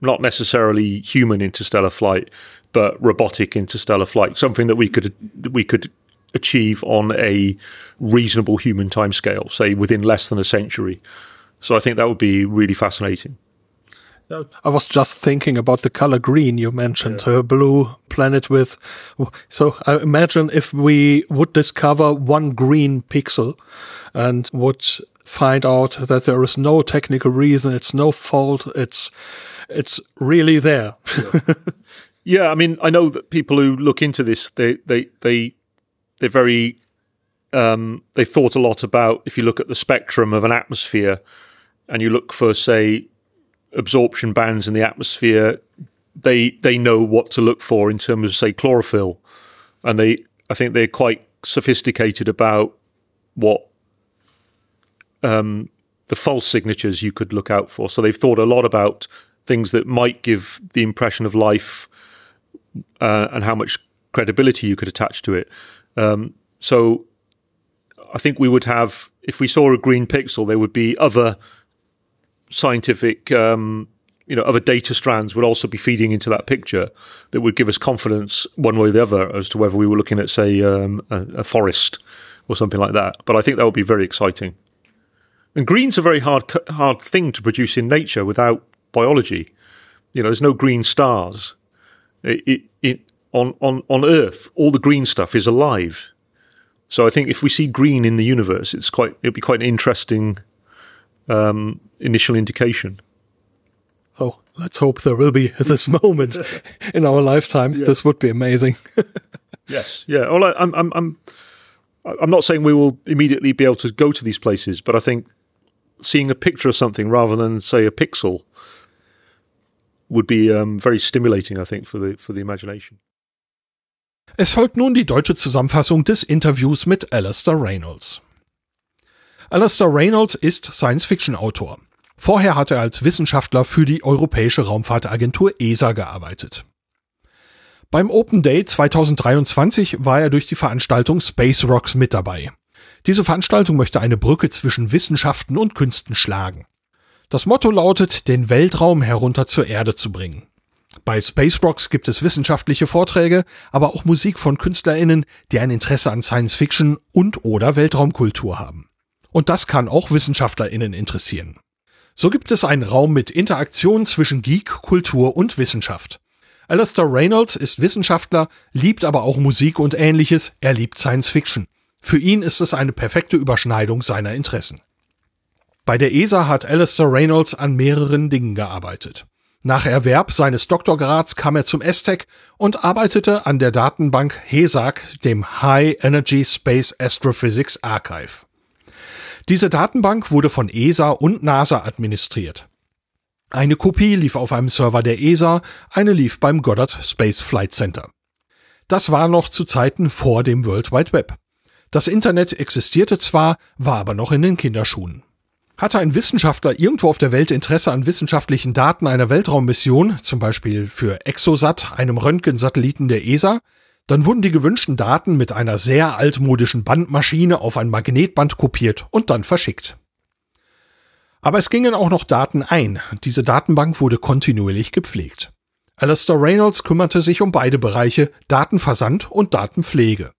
not necessarily human interstellar flight, but robotic interstellar flight, something that we could that we could achieve on a reasonable human timescale, say within less than a century. So I think that would be really fascinating. I was just thinking about the color green you mentioned, yeah. a blue planet with. So I imagine if we would discover one green pixel and would find out that there is no technical reason, it's no fault, it's it's really there. yeah. yeah, I mean, I know that people who look into this, they they they they're very um, they thought a lot about if you look at the spectrum of an atmosphere and you look for say absorption bands in the atmosphere, they they know what to look for in terms of say chlorophyll, and they I think they're quite sophisticated about what um, the false signatures you could look out for. So they've thought a lot about things that might give the impression of life uh, and how much credibility you could attach to it. Um, so I think we would have, if we saw a green pixel, there would be other scientific, um, you know, other data strands would also be feeding into that picture that would give us confidence one way or the other as to whether we were looking at, say, um, a, a, forest or something like that. But I think that would be very exciting. And green's a very hard hard thing to produce in nature without biology. You know, there's no green stars. It, it, it on on on Earth, all the green stuff is alive. So I think if we see green in the universe, it's quite it'll be quite an interesting um, initial indication. Oh, let's hope there will be this moment in our lifetime. Yeah. This would be amazing. yes, yeah. Well, I, I'm, I'm, I'm, I'm not saying we will immediately be able to go to these places, but I think seeing a picture of something rather than say a pixel would be um, very stimulating, I think, for the for the imagination. Es folgt nun die deutsche Zusammenfassung des Interviews mit Alastair Reynolds. Alastair Reynolds ist Science-Fiction-Autor. Vorher hat er als Wissenschaftler für die Europäische Raumfahrtagentur ESA gearbeitet. Beim Open Day 2023 war er durch die Veranstaltung Space Rocks mit dabei. Diese Veranstaltung möchte eine Brücke zwischen Wissenschaften und Künsten schlagen. Das Motto lautet, den Weltraum herunter zur Erde zu bringen. Bei Spacebrocks gibt es wissenschaftliche Vorträge, aber auch Musik von KünstlerInnen, die ein Interesse an Science Fiction und oder Weltraumkultur haben. Und das kann auch WissenschaftlerInnen interessieren. So gibt es einen Raum mit Interaktion zwischen Geek, Kultur und Wissenschaft. Alastair Reynolds ist Wissenschaftler, liebt aber auch Musik und ähnliches, er liebt Science Fiction. Für ihn ist es eine perfekte Überschneidung seiner Interessen. Bei der ESA hat Alastair Reynolds an mehreren Dingen gearbeitet. Nach Erwerb seines Doktorgrads kam er zum ESTEC und arbeitete an der Datenbank HESAC, dem High Energy Space Astrophysics Archive. Diese Datenbank wurde von ESA und NASA administriert. Eine Kopie lief auf einem Server der ESA, eine lief beim Goddard Space Flight Center. Das war noch zu Zeiten vor dem World Wide Web. Das Internet existierte zwar, war aber noch in den Kinderschuhen. Hatte ein Wissenschaftler irgendwo auf der Welt Interesse an wissenschaftlichen Daten einer Weltraummission, zum Beispiel für Exosat, einem Röntgensatelliten der ESA, dann wurden die gewünschten Daten mit einer sehr altmodischen Bandmaschine auf ein Magnetband kopiert und dann verschickt. Aber es gingen auch noch Daten ein. Diese Datenbank wurde kontinuierlich gepflegt. Alastair Reynolds kümmerte sich um beide Bereiche Datenversand und Datenpflege.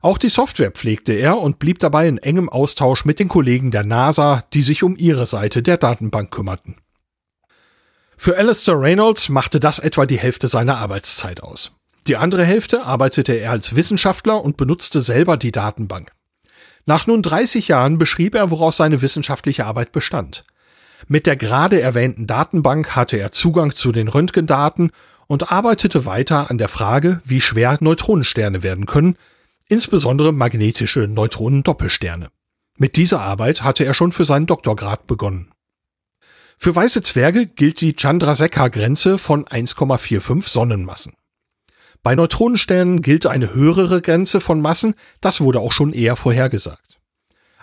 Auch die Software pflegte er und blieb dabei in engem Austausch mit den Kollegen der NASA, die sich um ihre Seite der Datenbank kümmerten. Für Alastair Reynolds machte das etwa die Hälfte seiner Arbeitszeit aus. Die andere Hälfte arbeitete er als Wissenschaftler und benutzte selber die Datenbank. Nach nun 30 Jahren beschrieb er, woraus seine wissenschaftliche Arbeit bestand. Mit der gerade erwähnten Datenbank hatte er Zugang zu den Röntgendaten und arbeitete weiter an der Frage, wie schwer Neutronensterne werden können, insbesondere magnetische Neutronendoppelsterne. Mit dieser Arbeit hatte er schon für seinen Doktorgrad begonnen. Für weiße Zwerge gilt die Chandrasekhar-Grenze von 1,45 Sonnenmassen. Bei Neutronensternen gilt eine höhere Grenze von Massen, das wurde auch schon eher vorhergesagt.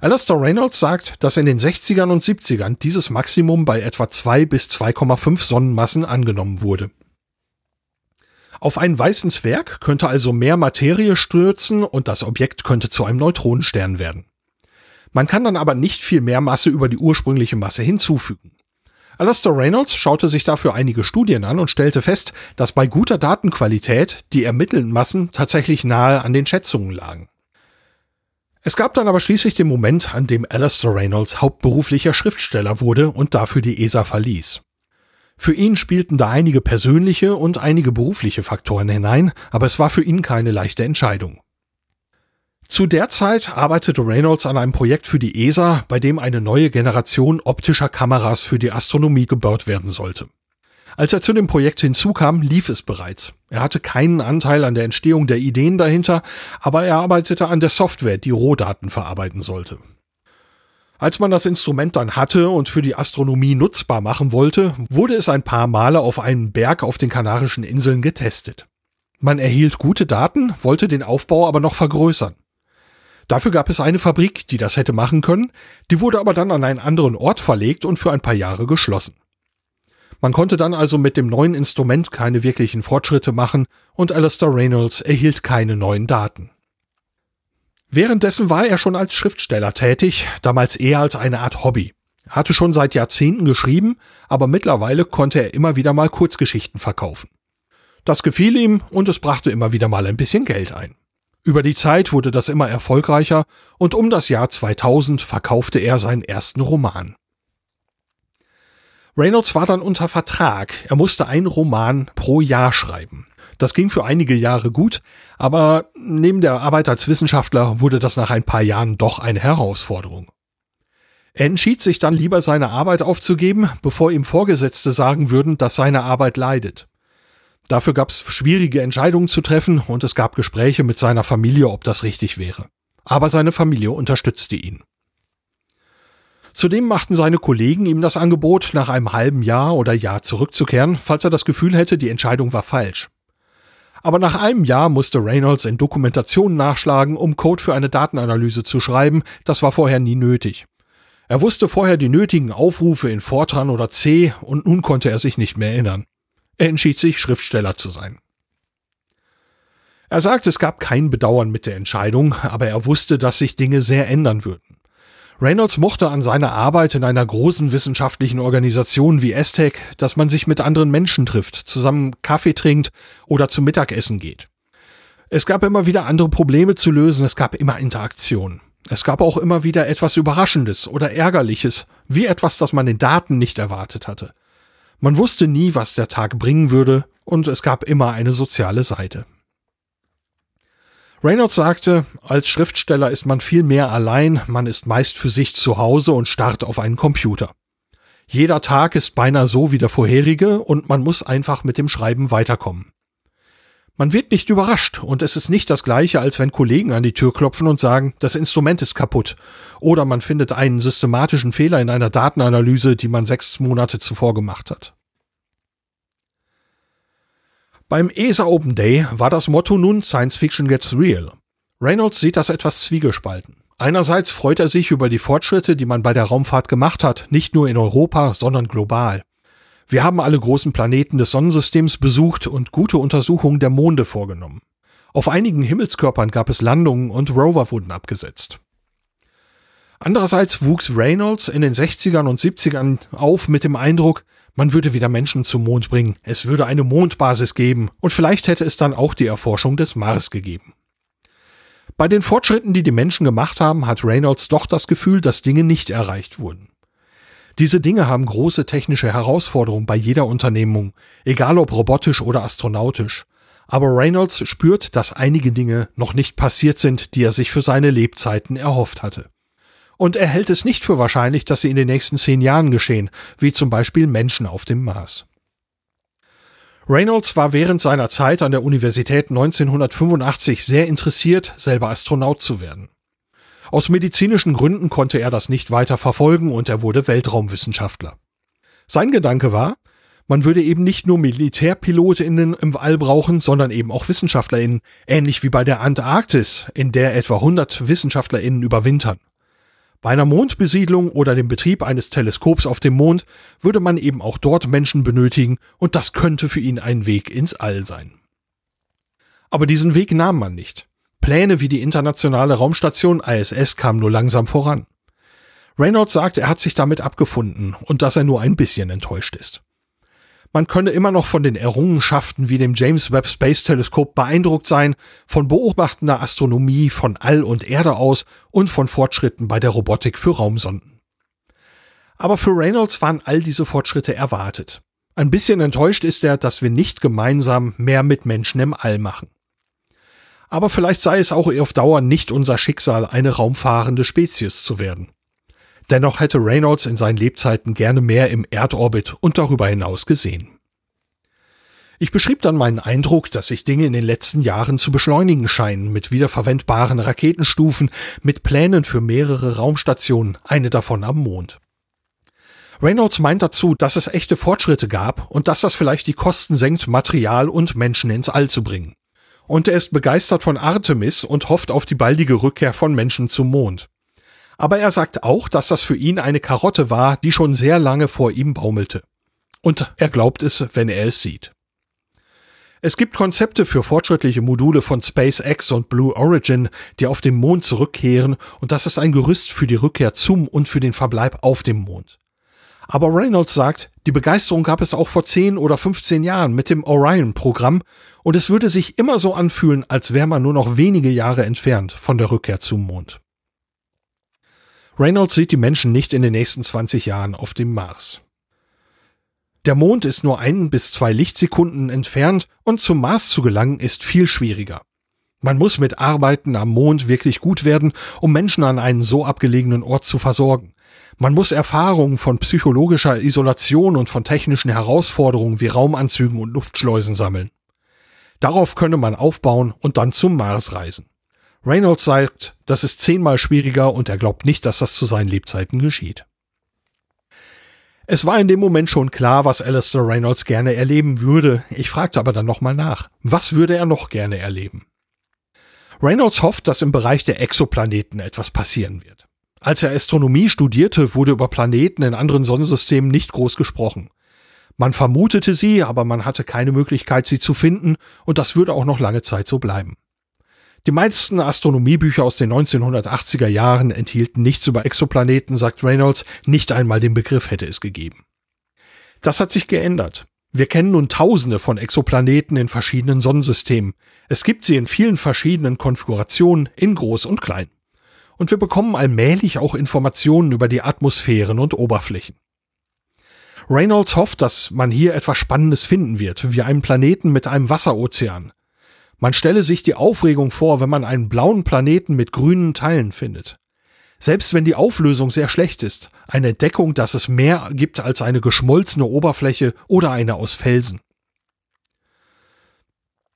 Alastair Reynolds sagt, dass in den 60ern und 70ern dieses Maximum bei etwa 2 bis 2,5 Sonnenmassen angenommen wurde. Auf einen weißen Zwerg könnte also mehr Materie stürzen und das Objekt könnte zu einem Neutronenstern werden. Man kann dann aber nicht viel mehr Masse über die ursprüngliche Masse hinzufügen. Alastair Reynolds schaute sich dafür einige Studien an und stellte fest, dass bei guter Datenqualität die ermittelten Massen tatsächlich nahe an den Schätzungen lagen. Es gab dann aber schließlich den Moment, an dem Alastair Reynolds hauptberuflicher Schriftsteller wurde und dafür die ESA verließ. Für ihn spielten da einige persönliche und einige berufliche Faktoren hinein, aber es war für ihn keine leichte Entscheidung. Zu der Zeit arbeitete Reynolds an einem Projekt für die ESA, bei dem eine neue Generation optischer Kameras für die Astronomie gebaut werden sollte. Als er zu dem Projekt hinzukam, lief es bereits. Er hatte keinen Anteil an der Entstehung der Ideen dahinter, aber er arbeitete an der Software, die Rohdaten verarbeiten sollte. Als man das Instrument dann hatte und für die Astronomie nutzbar machen wollte, wurde es ein paar Male auf einen Berg auf den Kanarischen Inseln getestet. Man erhielt gute Daten, wollte den Aufbau aber noch vergrößern. Dafür gab es eine Fabrik, die das hätte machen können, die wurde aber dann an einen anderen Ort verlegt und für ein paar Jahre geschlossen. Man konnte dann also mit dem neuen Instrument keine wirklichen Fortschritte machen und Alastair Reynolds erhielt keine neuen Daten. Währenddessen war er schon als Schriftsteller tätig, damals eher als eine Art Hobby. Er hatte schon seit Jahrzehnten geschrieben, aber mittlerweile konnte er immer wieder mal Kurzgeschichten verkaufen. Das gefiel ihm und es brachte immer wieder mal ein bisschen Geld ein. Über die Zeit wurde das immer erfolgreicher und um das Jahr 2000 verkaufte er seinen ersten Roman. Reynolds war dann unter Vertrag. Er musste einen Roman pro Jahr schreiben. Das ging für einige Jahre gut, aber neben der Arbeit als Wissenschaftler wurde das nach ein paar Jahren doch eine Herausforderung. Er entschied sich dann lieber seine Arbeit aufzugeben, bevor ihm Vorgesetzte sagen würden, dass seine Arbeit leidet. Dafür gab es schwierige Entscheidungen zu treffen und es gab Gespräche mit seiner Familie, ob das richtig wäre. Aber seine Familie unterstützte ihn. Zudem machten seine Kollegen ihm das Angebot, nach einem halben Jahr oder Jahr zurückzukehren, falls er das Gefühl hätte, die Entscheidung war falsch. Aber nach einem Jahr musste Reynolds in Dokumentationen nachschlagen, um Code für eine Datenanalyse zu schreiben, das war vorher nie nötig. Er wusste vorher die nötigen Aufrufe in Fortran oder C und nun konnte er sich nicht mehr erinnern. Er entschied sich, Schriftsteller zu sein. Er sagte, es gab kein Bedauern mit der Entscheidung, aber er wusste, dass sich Dinge sehr ändern würden. Reynolds mochte an seiner Arbeit in einer großen wissenschaftlichen Organisation wie ESTEC, dass man sich mit anderen Menschen trifft, zusammen Kaffee trinkt oder zum Mittagessen geht. Es gab immer wieder andere Probleme zu lösen, es gab immer Interaktion. Es gab auch immer wieder etwas Überraschendes oder Ärgerliches, wie etwas, das man in Daten nicht erwartet hatte. Man wusste nie, was der Tag bringen würde, und es gab immer eine soziale Seite. Reynolds sagte, als Schriftsteller ist man viel mehr allein, man ist meist für sich zu Hause und starrt auf einen Computer. Jeder Tag ist beinahe so wie der vorherige und man muss einfach mit dem Schreiben weiterkommen. Man wird nicht überrascht und es ist nicht das gleiche, als wenn Kollegen an die Tür klopfen und sagen, das Instrument ist kaputt. Oder man findet einen systematischen Fehler in einer Datenanalyse, die man sechs Monate zuvor gemacht hat. Beim ESA Open Day war das Motto nun Science Fiction Gets Real. Reynolds sieht das etwas zwiegespalten. Einerseits freut er sich über die Fortschritte, die man bei der Raumfahrt gemacht hat, nicht nur in Europa, sondern global. Wir haben alle großen Planeten des Sonnensystems besucht und gute Untersuchungen der Monde vorgenommen. Auf einigen Himmelskörpern gab es Landungen und Rover wurden abgesetzt. Andererseits wuchs Reynolds in den 60ern und 70ern auf mit dem Eindruck, man würde wieder Menschen zum Mond bringen, es würde eine Mondbasis geben und vielleicht hätte es dann auch die Erforschung des Mars gegeben. Bei den Fortschritten, die die Menschen gemacht haben, hat Reynolds doch das Gefühl, dass Dinge nicht erreicht wurden. Diese Dinge haben große technische Herausforderungen bei jeder Unternehmung, egal ob robotisch oder astronautisch. Aber Reynolds spürt, dass einige Dinge noch nicht passiert sind, die er sich für seine Lebzeiten erhofft hatte und er hält es nicht für wahrscheinlich, dass sie in den nächsten zehn Jahren geschehen, wie zum Beispiel Menschen auf dem Mars. Reynolds war während seiner Zeit an der Universität 1985 sehr interessiert, selber Astronaut zu werden. Aus medizinischen Gründen konnte er das nicht weiter verfolgen und er wurde Weltraumwissenschaftler. Sein Gedanke war, man würde eben nicht nur MilitärpilotInnen im All brauchen, sondern eben auch WissenschaftlerInnen, ähnlich wie bei der Antarktis, in der etwa 100 WissenschaftlerInnen überwintern. Bei einer Mondbesiedlung oder dem Betrieb eines Teleskops auf dem Mond würde man eben auch dort Menschen benötigen und das könnte für ihn ein Weg ins All sein. Aber diesen Weg nahm man nicht. Pläne wie die internationale Raumstation ISS kamen nur langsam voran. Reynolds sagt, er hat sich damit abgefunden und dass er nur ein bisschen enttäuscht ist. Man könne immer noch von den Errungenschaften wie dem James Webb Space Teleskop beeindruckt sein, von beobachtender Astronomie von All und Erde aus und von Fortschritten bei der Robotik für Raumsonden. Aber für Reynolds waren all diese Fortschritte erwartet. Ein bisschen enttäuscht ist er, dass wir nicht gemeinsam mehr mit Menschen im All machen. Aber vielleicht sei es auch auf Dauer nicht unser Schicksal, eine raumfahrende Spezies zu werden. Dennoch hätte Reynolds in seinen Lebzeiten gerne mehr im Erdorbit und darüber hinaus gesehen. Ich beschrieb dann meinen Eindruck, dass sich Dinge in den letzten Jahren zu beschleunigen scheinen, mit wiederverwendbaren Raketenstufen, mit Plänen für mehrere Raumstationen, eine davon am Mond. Reynolds meint dazu, dass es echte Fortschritte gab und dass das vielleicht die Kosten senkt, Material und Menschen ins All zu bringen. Und er ist begeistert von Artemis und hofft auf die baldige Rückkehr von Menschen zum Mond. Aber er sagt auch, dass das für ihn eine Karotte war, die schon sehr lange vor ihm baumelte. Und er glaubt es, wenn er es sieht. Es gibt Konzepte für fortschrittliche Module von SpaceX und Blue Origin, die auf dem Mond zurückkehren, und das ist ein Gerüst für die Rückkehr zum und für den Verbleib auf dem Mond. Aber Reynolds sagt, die Begeisterung gab es auch vor 10 oder 15 Jahren mit dem Orion-Programm und es würde sich immer so anfühlen, als wäre man nur noch wenige Jahre entfernt von der Rückkehr zum Mond. Reynolds sieht die Menschen nicht in den nächsten 20 Jahren auf dem Mars. Der Mond ist nur ein bis zwei Lichtsekunden entfernt und zum Mars zu gelangen ist viel schwieriger. Man muss mit Arbeiten am Mond wirklich gut werden, um Menschen an einen so abgelegenen Ort zu versorgen. Man muss Erfahrungen von psychologischer Isolation und von technischen Herausforderungen wie Raumanzügen und Luftschleusen sammeln. Darauf könne man aufbauen und dann zum Mars reisen. Reynolds sagt, das ist zehnmal schwieriger und er glaubt nicht, dass das zu seinen Lebzeiten geschieht. Es war in dem Moment schon klar, was Alistair Reynolds gerne erleben würde. Ich fragte aber dann nochmal nach. Was würde er noch gerne erleben? Reynolds hofft, dass im Bereich der Exoplaneten etwas passieren wird. Als er Astronomie studierte, wurde über Planeten in anderen Sonnensystemen nicht groß gesprochen. Man vermutete sie, aber man hatte keine Möglichkeit, sie zu finden, und das würde auch noch lange Zeit so bleiben. Die meisten Astronomiebücher aus den 1980er Jahren enthielten nichts über Exoplaneten, sagt Reynolds, nicht einmal den Begriff hätte es gegeben. Das hat sich geändert. Wir kennen nun Tausende von Exoplaneten in verschiedenen Sonnensystemen. Es gibt sie in vielen verschiedenen Konfigurationen, in groß und klein. Und wir bekommen allmählich auch Informationen über die Atmosphären und Oberflächen. Reynolds hofft, dass man hier etwas Spannendes finden wird, wie einen Planeten mit einem Wasserozean. Man stelle sich die Aufregung vor, wenn man einen blauen Planeten mit grünen Teilen findet. Selbst wenn die Auflösung sehr schlecht ist, eine Entdeckung, dass es mehr gibt als eine geschmolzene Oberfläche oder eine aus Felsen.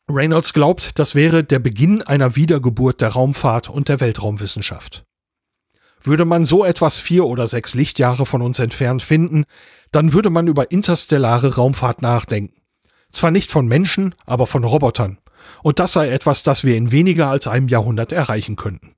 Reynolds glaubt, das wäre der Beginn einer Wiedergeburt der Raumfahrt und der Weltraumwissenschaft. Würde man so etwas vier oder sechs Lichtjahre von uns entfernt finden, dann würde man über interstellare Raumfahrt nachdenken. Zwar nicht von Menschen, aber von Robotern. Und das sei etwas, das wir in weniger als einem Jahrhundert erreichen könnten.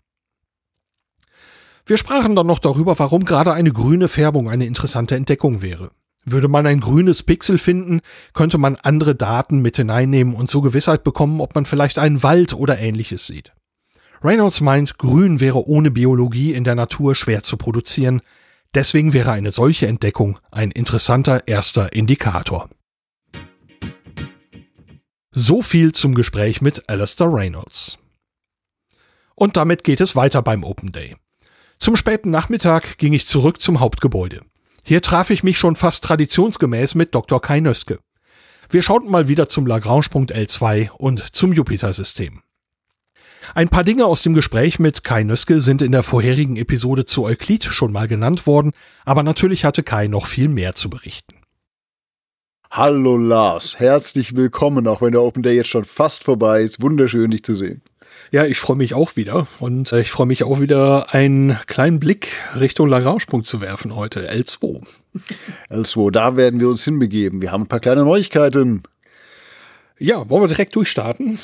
Wir sprachen dann noch darüber, warum gerade eine grüne Färbung eine interessante Entdeckung wäre. Würde man ein grünes Pixel finden, könnte man andere Daten mit hineinnehmen und so Gewissheit bekommen, ob man vielleicht einen Wald oder ähnliches sieht. Reynolds meint, Grün wäre ohne Biologie in der Natur schwer zu produzieren, deswegen wäre eine solche Entdeckung ein interessanter erster Indikator. So viel zum Gespräch mit Alistair Reynolds. Und damit geht es weiter beim Open Day. Zum späten Nachmittag ging ich zurück zum Hauptgebäude. Hier traf ich mich schon fast traditionsgemäß mit Dr. Kai Nöske. Wir schauten mal wieder zum Lagrange-Punkt L2 und zum Jupiter-System. Ein paar Dinge aus dem Gespräch mit Kai Nöske sind in der vorherigen Episode zu Euklid schon mal genannt worden, aber natürlich hatte Kai noch viel mehr zu berichten. Hallo Lars, herzlich willkommen, auch wenn der Open Day jetzt schon fast vorbei ist. Wunderschön, dich zu sehen. Ja, ich freue mich auch wieder und äh, ich freue mich auch wieder, einen kleinen Blick Richtung Lagrange-Punkt zu werfen heute, L2. L2, da werden wir uns hinbegeben. Wir haben ein paar kleine Neuigkeiten. Ja, wollen wir direkt durchstarten?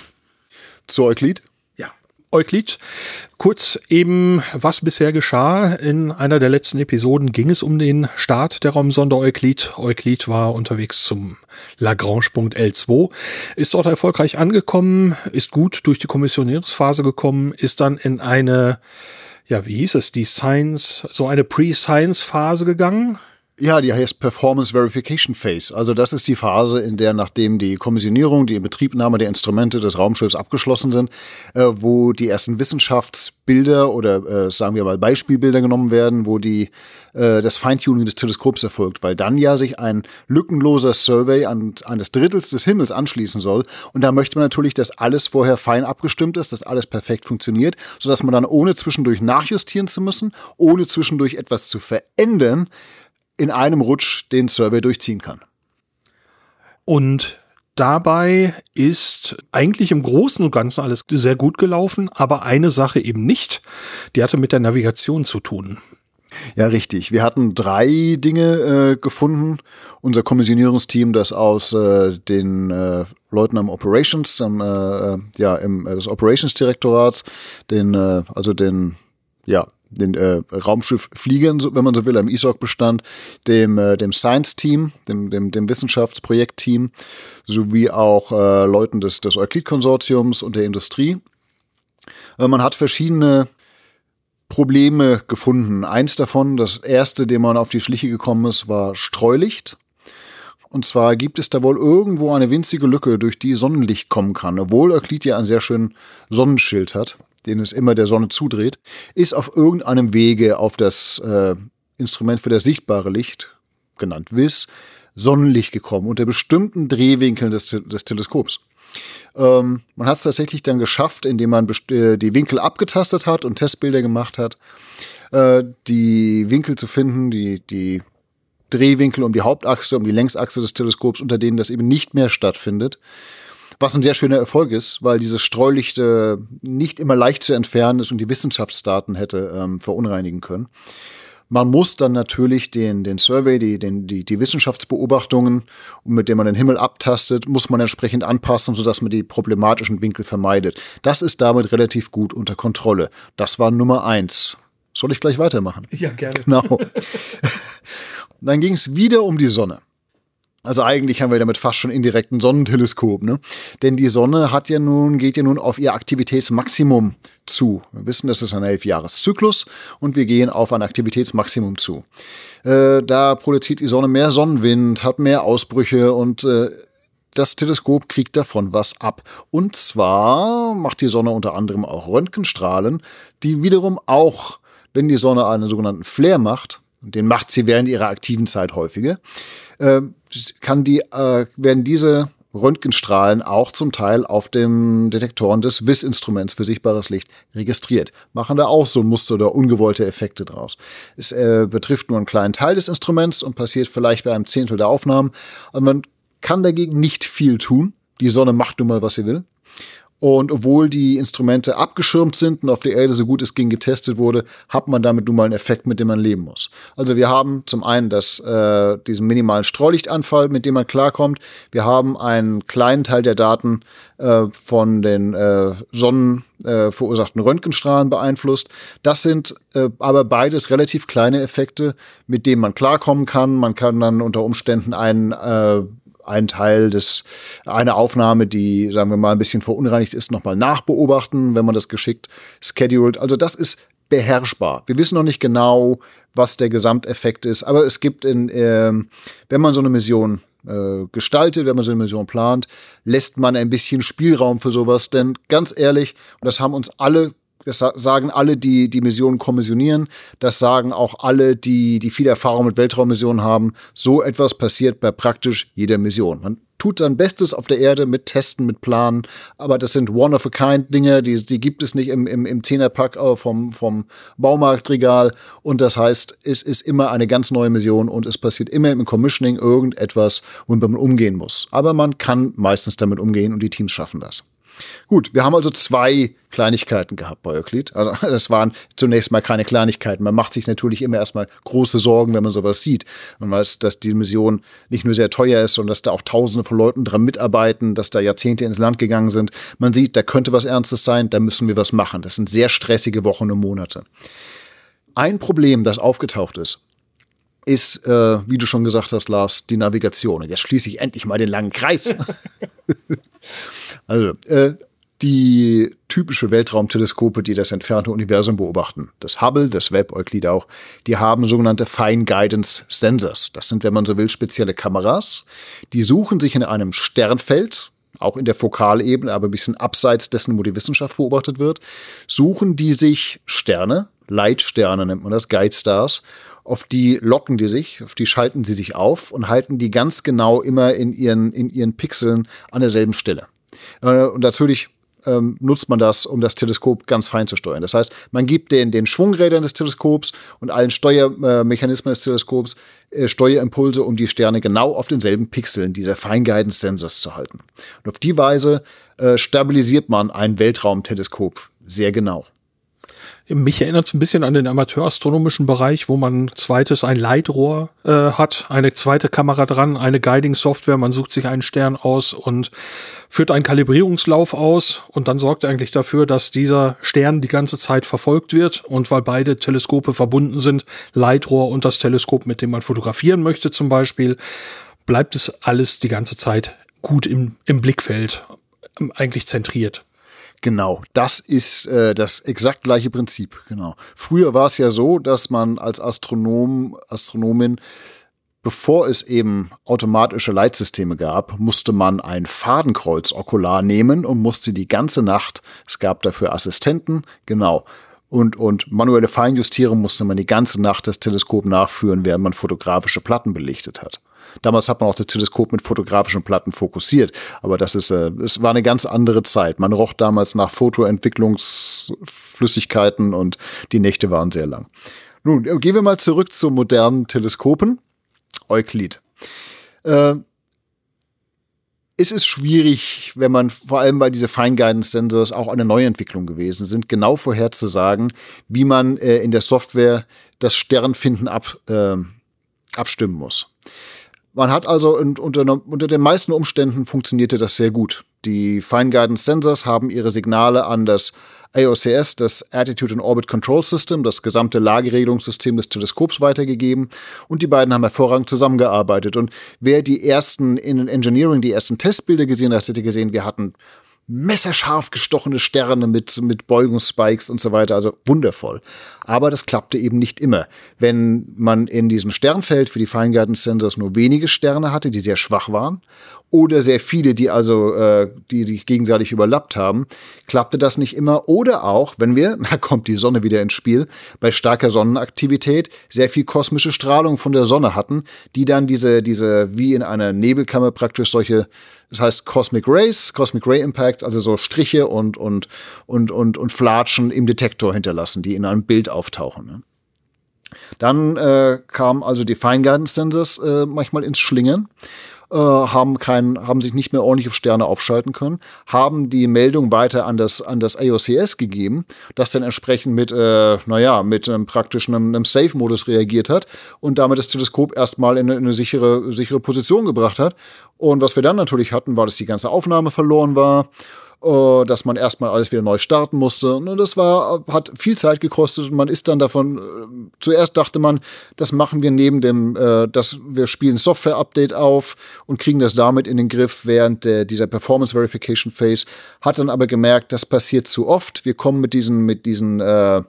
Zu Euklid? Euklid. Kurz eben, was bisher geschah. In einer der letzten Episoden ging es um den Start der Raumsonde Euklid. Euklid war unterwegs zum Lagrange-Punkt L2, ist dort erfolgreich angekommen, ist gut durch die Kommissionierungsphase gekommen, ist dann in eine, ja, wie hieß es, die Science, so eine Pre-Science-Phase gegangen. Ja, die heißt Performance Verification Phase. Also das ist die Phase, in der nachdem die Kommissionierung, die Inbetriebnahme der Instrumente des Raumschiffs abgeschlossen sind, äh, wo die ersten Wissenschaftsbilder oder äh, sagen wir mal Beispielbilder genommen werden, wo die äh, das Feintuning des Teleskops erfolgt, weil dann ja sich ein lückenloser Survey an, an des Drittels des Himmels anschließen soll. Und da möchte man natürlich, dass alles vorher fein abgestimmt ist, dass alles perfekt funktioniert, sodass man dann ohne zwischendurch nachjustieren zu müssen, ohne zwischendurch etwas zu verändern, in einem Rutsch den Survey durchziehen kann. Und dabei ist eigentlich im Großen und Ganzen alles sehr gut gelaufen, aber eine Sache eben nicht, die hatte mit der Navigation zu tun. Ja, richtig. Wir hatten drei Dinge äh, gefunden. Unser Kommissionierungsteam, das aus äh, den äh, Leuten am Operations, am, äh, äh ja, im äh, des Operations-Direktorats, den, äh, also den, ja, den äh, Raumschifffliegern, wenn man so will, am ISOC-Bestand, dem, äh, dem Science-Team, dem, dem, dem Wissenschaftsprojektteam, sowie auch äh, Leuten des, des Euclid-Konsortiums und der Industrie. Äh, man hat verschiedene Probleme gefunden. Eins davon, das erste, dem man auf die Schliche gekommen ist, war Streulicht. Und zwar gibt es da wohl irgendwo eine winzige Lücke, durch die Sonnenlicht kommen kann, obwohl Euclid ja einen sehr schönen Sonnenschild hat den es immer der Sonne zudreht, ist auf irgendeinem Wege auf das äh, Instrument für das sichtbare Licht, genannt WIS, Sonnenlicht gekommen, unter bestimmten Drehwinkeln des, des Teleskops. Ähm, man hat es tatsächlich dann geschafft, indem man äh, die Winkel abgetastet hat und Testbilder gemacht hat, äh, die Winkel zu finden, die, die Drehwinkel um die Hauptachse, um die Längsachse des Teleskops, unter denen das eben nicht mehr stattfindet. Was ein sehr schöner Erfolg ist, weil dieses Streulicht äh, nicht immer leicht zu entfernen ist und die Wissenschaftsdaten hätte ähm, verunreinigen können. Man muss dann natürlich den, den Survey, die, den, die, die Wissenschaftsbeobachtungen, mit denen man den Himmel abtastet, muss man entsprechend anpassen, sodass man die problematischen Winkel vermeidet. Das ist damit relativ gut unter Kontrolle. Das war Nummer eins. Soll ich gleich weitermachen? Ja, gerne. Genau. dann ging es wieder um die Sonne. Also eigentlich haben wir damit fast schon indirekt ein Sonnenteleskop, ne? Denn die Sonne hat ja nun, geht ja nun auf ihr Aktivitätsmaximum zu. Wir wissen, das ist ein Elfjahreszyklus und wir gehen auf ein Aktivitätsmaximum zu. Äh, da produziert die Sonne mehr Sonnenwind, hat mehr Ausbrüche und äh, das Teleskop kriegt davon was ab. Und zwar macht die Sonne unter anderem auch Röntgenstrahlen, die wiederum auch, wenn die Sonne einen sogenannten Flare macht, den macht sie während ihrer aktiven Zeit häufiger, äh, kann die, äh, werden diese Röntgenstrahlen auch zum Teil auf dem Detektoren des WIS-Instruments für sichtbares Licht registriert. Machen da auch so Muster oder ungewollte Effekte draus. Es äh, betrifft nur einen kleinen Teil des Instruments und passiert vielleicht bei einem Zehntel der Aufnahmen. Aber man kann dagegen nicht viel tun. Die Sonne macht nun mal, was sie will. Und obwohl die Instrumente abgeschirmt sind und auf der Erde so gut es ging getestet wurde, hat man damit nun mal einen Effekt, mit dem man leben muss. Also wir haben zum einen das, äh, diesen minimalen Streulichtanfall, mit dem man klarkommt. Wir haben einen kleinen Teil der Daten äh, von den äh, Sonnen äh, verursachten Röntgenstrahlen beeinflusst. Das sind äh, aber beides relativ kleine Effekte, mit denen man klarkommen kann. Man kann dann unter Umständen einen äh, ein Teil des, eine Aufnahme, die, sagen wir mal, ein bisschen verunreinigt ist, nochmal nachbeobachten, wenn man das geschickt scheduled. Also das ist beherrschbar. Wir wissen noch nicht genau, was der Gesamteffekt ist, aber es gibt in, äh, wenn man so eine Mission äh, gestaltet, wenn man so eine Mission plant, lässt man ein bisschen Spielraum für sowas, denn ganz ehrlich, und das haben uns alle das sagen alle, die die Missionen kommissionieren. Das sagen auch alle, die, die viel Erfahrung mit Weltraummissionen haben. So etwas passiert bei praktisch jeder Mission. Man tut sein Bestes auf der Erde mit Testen, mit Planen. Aber das sind One-of-a-Kind-Dinge, die, die gibt es nicht im, im, im Zehnerpack äh, vom, vom Baumarktregal. Und das heißt, es ist immer eine ganz neue Mission und es passiert immer im Commissioning irgendetwas, womit man umgehen muss. Aber man kann meistens damit umgehen und die Teams schaffen das. Gut, wir haben also zwei Kleinigkeiten gehabt bei Euclid. Also das waren zunächst mal keine Kleinigkeiten. Man macht sich natürlich immer erstmal große Sorgen, wenn man sowas sieht. Man weiß, dass die Mission nicht nur sehr teuer ist, sondern dass da auch Tausende von Leuten dran mitarbeiten, dass da Jahrzehnte ins Land gegangen sind. Man sieht, da könnte was Ernstes sein, da müssen wir was machen. Das sind sehr stressige Wochen und Monate. Ein Problem, das aufgetaucht ist, ist, äh, wie du schon gesagt hast, Lars, die Navigation. Und jetzt schließe ich endlich mal den langen Kreis. also, äh, die typische Weltraumteleskope, die das entfernte Universum beobachten, das Hubble, das Webb, Euclid auch, die haben sogenannte Fine Guidance Sensors. Das sind, wenn man so will, spezielle Kameras. Die suchen sich in einem Sternfeld, auch in der Fokalebene, aber ein bisschen abseits dessen, wo die Wissenschaft beobachtet wird, suchen die sich Sterne, Leitsterne nennt man das, Guide Stars, auf die locken die sich, auf die schalten sie sich auf und halten die ganz genau immer in ihren, in ihren Pixeln an derselben Stelle. Äh, und natürlich ähm, nutzt man das, um das Teleskop ganz fein zu steuern. Das heißt, man gibt den, den Schwungrädern des Teleskops und allen Steuermechanismen des Teleskops äh, Steuerimpulse, um die Sterne genau auf denselben Pixeln dieser Fine Guidance Sensors zu halten. Und auf die Weise äh, stabilisiert man ein Weltraumteleskop sehr genau. Mich erinnert es ein bisschen an den amateurastronomischen Bereich, wo man zweites ein Leitrohr äh, hat, eine zweite Kamera dran, eine Guiding-Software, man sucht sich einen Stern aus und führt einen Kalibrierungslauf aus und dann sorgt er eigentlich dafür, dass dieser Stern die ganze Zeit verfolgt wird und weil beide Teleskope verbunden sind, Leitrohr und das Teleskop, mit dem man fotografieren möchte zum Beispiel, bleibt es alles die ganze Zeit gut im, im Blickfeld, eigentlich zentriert. Genau, das ist äh, das exakt gleiche Prinzip. Genau. Früher war es ja so, dass man als Astronom, Astronomin Bevor es eben automatische Leitsysteme gab, musste man ein Fadenkreuz-Okular nehmen und musste die ganze Nacht, es gab dafür Assistenten, genau, und, und manuelle Feinjustierung musste man die ganze Nacht das Teleskop nachführen, während man fotografische Platten belichtet hat. Damals hat man auch das Teleskop mit fotografischen Platten fokussiert, aber das ist, äh, es war eine ganz andere Zeit. Man roch damals nach Fotoentwicklungsflüssigkeiten und die Nächte waren sehr lang. Nun, äh, gehen wir mal zurück zu modernen Teleskopen. Euklid. Äh, es ist schwierig, wenn man, vor allem weil diese Fine Guidance Sensors auch eine Neuentwicklung gewesen sind, genau vorherzusagen, wie man äh, in der Software das Sternfinden ab, äh, abstimmen muss. Man hat also unter, unter den meisten Umständen funktionierte das sehr gut. Die Fine Guidance Sensors haben ihre Signale an das AOCS, das Attitude and Orbit Control System, das gesamte Lageregelungssystem des Teleskops weitergegeben und die beiden haben hervorragend zusammengearbeitet. Und wer die ersten in Engineering, die ersten Testbilder gesehen hat, hätte gesehen, wir hatten messerscharf gestochene Sterne mit, mit Beugungsspikes und so weiter. Also wundervoll. Aber das klappte eben nicht immer. Wenn man in diesem Sternfeld für die Feingarten Sensors nur wenige Sterne hatte, die sehr schwach waren, oder sehr viele, die also, äh, die sich gegenseitig überlappt haben, klappte das nicht immer. Oder auch, wenn wir, da kommt die Sonne wieder ins Spiel, bei starker Sonnenaktivität sehr viel kosmische Strahlung von der Sonne hatten, die dann diese, diese, wie in einer Nebelkammer praktisch solche, das heißt Cosmic Rays, Cosmic Ray Impacts, also so Striche und, und, und, und, und Flatschen im Detektor hinterlassen, die in einem Bild auftauchen. Ne? Dann äh, kamen also die Fine Guidance Sensors äh, manchmal ins Schlingen äh, haben, kein, haben sich nicht mehr ordentlich auf Sterne aufschalten können, haben die Meldung weiter an das, an das AOCS gegeben, das dann entsprechend mit, äh, naja, mit einem praktischen einem, einem Safe-Modus reagiert hat und damit das Teleskop erstmal in eine, in eine sichere, sichere Position gebracht hat. Und was wir dann natürlich hatten, war, dass die ganze Aufnahme verloren war dass man erstmal alles wieder neu starten musste. Und das war, hat viel Zeit gekostet man ist dann davon, äh, zuerst dachte man, das machen wir neben dem, äh, dass wir spielen Software-Update auf und kriegen das damit in den Griff während der, dieser Performance Verification Phase, hat dann aber gemerkt, das passiert zu oft. Wir kommen mit diesen, mit diesen, äh,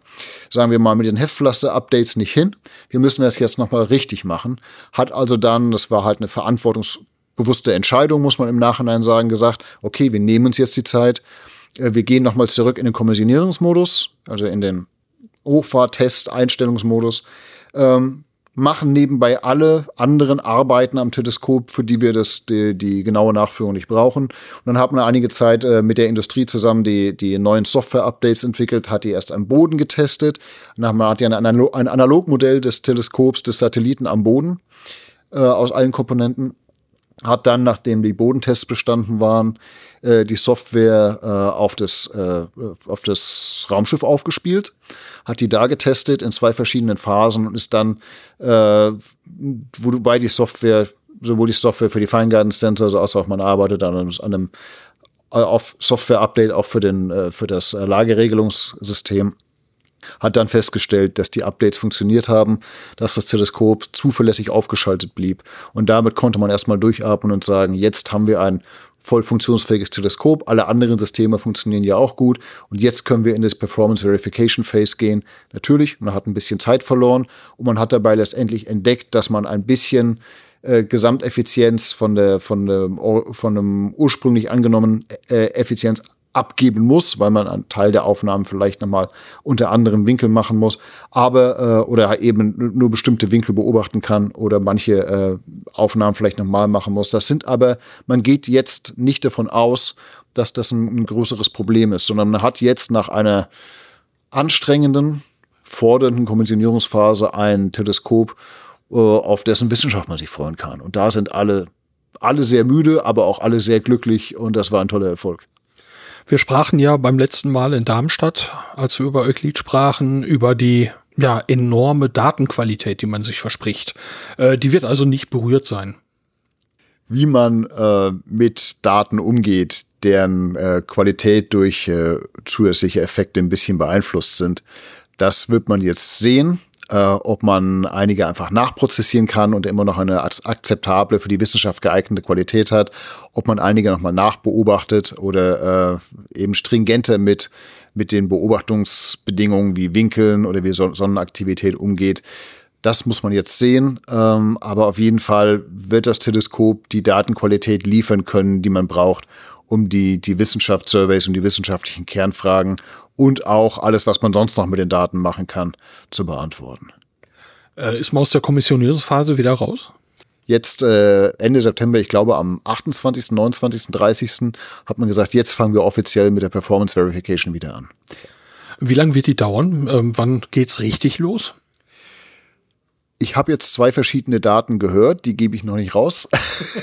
sagen wir mal, mit den Heftpflaster-Updates nicht hin. Wir müssen das jetzt nochmal richtig machen. Hat also dann, das war halt eine Verantwortungs- bewusste Entscheidung, muss man im Nachhinein sagen, gesagt, okay, wir nehmen uns jetzt die Zeit, äh, wir gehen nochmal zurück in den Kommissionierungsmodus, also in den Hochfahrt-Test-Einstellungsmodus, ähm, machen nebenbei alle anderen Arbeiten am Teleskop, für die wir das, die, die genaue Nachführung nicht brauchen. Und dann hat man einige Zeit äh, mit der Industrie zusammen die, die neuen Software-Updates entwickelt, hat die erst am Boden getestet. Dann hat die ein, Analog ein Analogmodell des Teleskops, des Satelliten am Boden äh, aus allen Komponenten hat dann, nachdem die Bodentests bestanden waren, äh, die Software äh, auf, das, äh, auf das Raumschiff aufgespielt, hat die da getestet in zwei verschiedenen Phasen und ist dann, äh, wobei die Software, sowohl die Software für die Fine Guidance Center als auch man arbeitet an einem, an einem äh, auf Software-Update auch für, den, äh, für das Lageregelungssystem hat dann festgestellt, dass die Updates funktioniert haben, dass das Teleskop zuverlässig aufgeschaltet blieb. Und damit konnte man erstmal durchatmen und sagen, jetzt haben wir ein voll funktionsfähiges Teleskop. Alle anderen Systeme funktionieren ja auch gut. Und jetzt können wir in das Performance Verification Phase gehen. Natürlich, man hat ein bisschen Zeit verloren und man hat dabei letztendlich entdeckt, dass man ein bisschen äh, Gesamteffizienz von der von, der, von einem ursprünglich angenommenen äh, Effizienz abgeben muss, weil man einen Teil der Aufnahmen vielleicht nochmal unter anderem Winkel machen muss, aber äh, oder eben nur bestimmte Winkel beobachten kann oder manche äh, Aufnahmen vielleicht nochmal machen muss. Das sind aber, man geht jetzt nicht davon aus, dass das ein, ein größeres Problem ist, sondern man hat jetzt nach einer anstrengenden, fordernden Kommissionierungsphase ein Teleskop, äh, auf dessen Wissenschaft man sich freuen kann. Und da sind alle, alle sehr müde, aber auch alle sehr glücklich und das war ein toller Erfolg. Wir sprachen ja beim letzten Mal in Darmstadt, als wir über Euclid sprachen, über die ja, enorme Datenqualität, die man sich verspricht. Äh, die wird also nicht berührt sein. Wie man äh, mit Daten umgeht, deren äh, Qualität durch äh, zusätzliche Effekte ein bisschen beeinflusst sind, das wird man jetzt sehen äh, ob man einige einfach nachprozessieren kann und immer noch eine akzeptable, für die Wissenschaft geeignete Qualität hat, ob man einige nochmal nachbeobachtet oder äh, eben stringenter mit, mit den Beobachtungsbedingungen wie Winkeln oder wie Sonnenaktivität umgeht. Das muss man jetzt sehen, ähm, aber auf jeden Fall wird das Teleskop die Datenqualität liefern können, die man braucht, um die, die Wissenschaftssurveys und die wissenschaftlichen Kernfragen und auch alles, was man sonst noch mit den Daten machen kann, zu beantworten. Äh, ist man aus der Kommissionierungsphase wieder raus? Jetzt äh, Ende September, ich glaube am 28., 29., 30. hat man gesagt, jetzt fangen wir offiziell mit der Performance Verification wieder an. Wie lange wird die dauern? Ähm, wann geht's richtig los? Ich habe jetzt zwei verschiedene Daten gehört, die gebe ich noch nicht raus.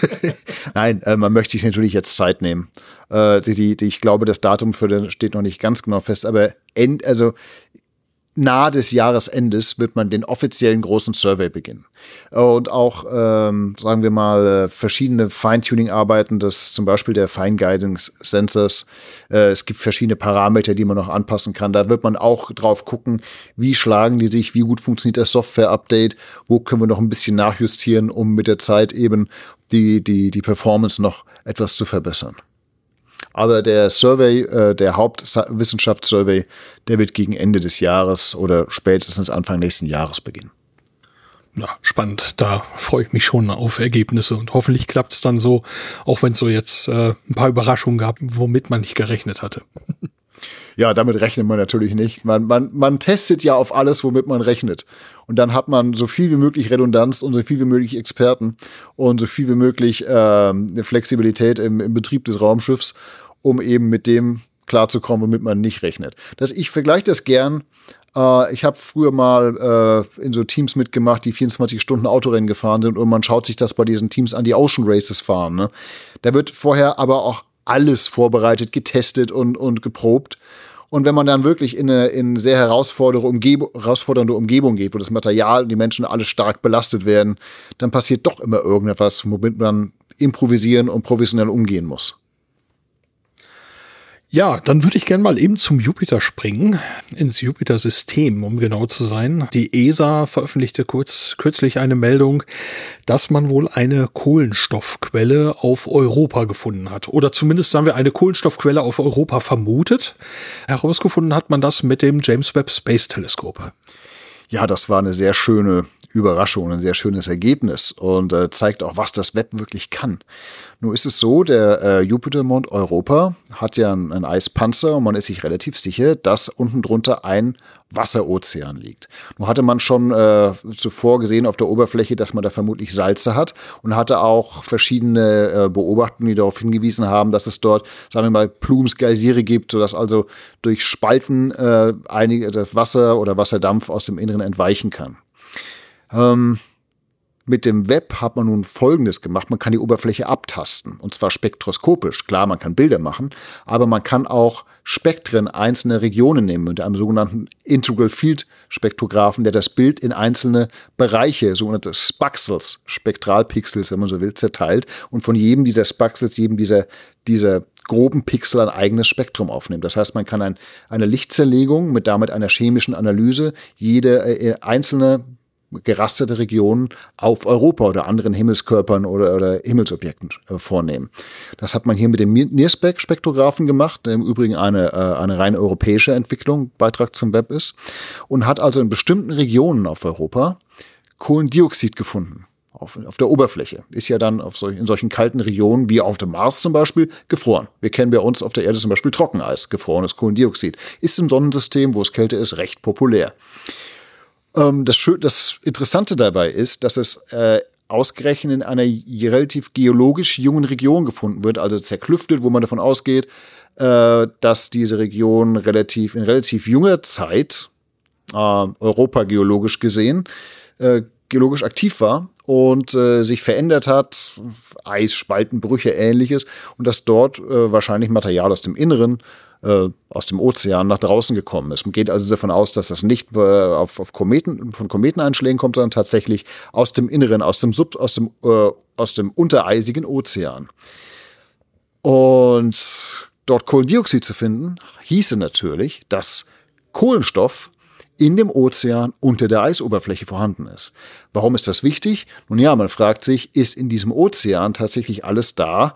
Nein, äh, man möchte sich natürlich jetzt Zeit nehmen. Äh, die, die, ich glaube, das Datum für den steht noch nicht ganz genau fest, aber end, also nahe des Jahresendes wird man den offiziellen großen Survey beginnen. Und auch, ähm, sagen wir mal, äh, verschiedene Feintuning-Arbeiten, das zum Beispiel der Fine Guidance Sensors. Äh, es gibt verschiedene Parameter, die man noch anpassen kann. Da wird man auch drauf gucken, wie schlagen die sich, wie gut funktioniert das Software-Update, wo können wir noch ein bisschen nachjustieren, um mit der Zeit eben die, die, die Performance noch etwas zu verbessern. Aber der Survey, äh, der Hauptwissenschaftssurvey, der wird gegen Ende des Jahres oder spätestens Anfang nächsten Jahres beginnen. Ja, spannend. Da freue ich mich schon auf Ergebnisse und hoffentlich klappt es dann so, auch wenn es so jetzt äh, ein paar Überraschungen gab, womit man nicht gerechnet hatte. Ja, damit rechnet man natürlich nicht. Man, man, man testet ja auf alles, womit man rechnet. Und dann hat man so viel wie möglich Redundanz und so viel wie möglich Experten und so viel wie möglich äh, Flexibilität im, im Betrieb des Raumschiffs um eben mit dem klarzukommen, womit man nicht rechnet. Das, ich vergleiche das gern. Äh, ich habe früher mal äh, in so Teams mitgemacht, die 24 Stunden Autorennen gefahren sind und man schaut sich das bei diesen Teams an, die Ocean Races fahren. Ne? Da wird vorher aber auch alles vorbereitet, getestet und, und geprobt. Und wenn man dann wirklich in eine, in sehr herausfordernde, Umgebung, herausfordernde Umgebung geht, wo das Material und die Menschen alle stark belastet werden, dann passiert doch immer irgendetwas, womit man improvisieren und professionell umgehen muss. Ja, dann würde ich gerne mal eben zum Jupiter springen, ins Jupiter-System, um genau zu sein. Die ESA veröffentlichte kurz, kürzlich eine Meldung, dass man wohl eine Kohlenstoffquelle auf Europa gefunden hat. Oder zumindest sagen wir eine Kohlenstoffquelle auf Europa vermutet. Herausgefunden hat man das mit dem James Webb Space Teleskop. Ja, das war eine sehr schöne Überraschung, ein sehr schönes Ergebnis und äh, zeigt auch, was das Web wirklich kann. Nun ist es so, der äh, Jupitermond Europa hat ja einen, einen Eispanzer und man ist sich relativ sicher, dass unten drunter ein Wasserozean liegt. Nun hatte man schon äh, zuvor gesehen auf der Oberfläche, dass man da vermutlich Salze hat und hatte auch verschiedene äh, Beobachtungen, die darauf hingewiesen haben, dass es dort, sagen wir mal, Plumes Geysire gibt, sodass also durch Spalten äh, einige das Wasser oder Wasserdampf aus dem Inneren entweichen kann. Ähm, mit dem Web hat man nun Folgendes gemacht. Man kann die Oberfläche abtasten. Und zwar spektroskopisch. Klar, man kann Bilder machen, aber man kann auch Spektren einzelner Regionen nehmen mit einem sogenannten Integral Field Spektrographen, der das Bild in einzelne Bereiche, sogenannte Spaxels, Spektralpixels, wenn man so will, zerteilt und von jedem dieser Spaxels, jedem dieser, dieser groben Pixel ein eigenes Spektrum aufnimmt. Das heißt, man kann ein, eine Lichtzerlegung mit damit einer chemischen Analyse jede äh, einzelne gerastete Regionen auf Europa oder anderen Himmelskörpern oder, oder Himmelsobjekten äh, vornehmen. Das hat man hier mit dem NIRSPEC-Spektrographen gemacht, der im Übrigen eine, äh, eine rein europäische Entwicklung, Beitrag zum Web ist, und hat also in bestimmten Regionen auf Europa Kohlendioxid gefunden. Auf, auf der Oberfläche. Ist ja dann solch, in solchen kalten Regionen wie auf dem Mars zum Beispiel gefroren. Wir kennen bei uns auf der Erde zum Beispiel Trockeneis, gefrorenes Kohlendioxid. Ist im Sonnensystem, wo es kälter ist, recht populär. Ähm, das, das Interessante dabei ist, dass es äh, ausgerechnet in einer relativ geologisch jungen Region gefunden wird, also zerklüftet, wo man davon ausgeht, äh, dass diese Region relativ in relativ junger Zeit, äh, Europa geologisch gesehen, äh, geologisch aktiv war und äh, sich verändert hat, Eisspaltenbrüche, ähnliches, und dass dort äh, wahrscheinlich Material aus dem Inneren äh, aus dem Ozean nach draußen gekommen ist. Man geht also davon aus, dass das nicht äh, auf, auf Kometen, von Kometeneinschlägen kommt, sondern tatsächlich aus dem Inneren, aus dem Sub, aus dem, äh, aus dem untereisigen Ozean. Und dort Kohlendioxid zu finden, hieße natürlich, dass Kohlenstoff in dem Ozean unter der Eisoberfläche vorhanden ist. Warum ist das wichtig? Nun ja, man fragt sich, ist in diesem Ozean tatsächlich alles da,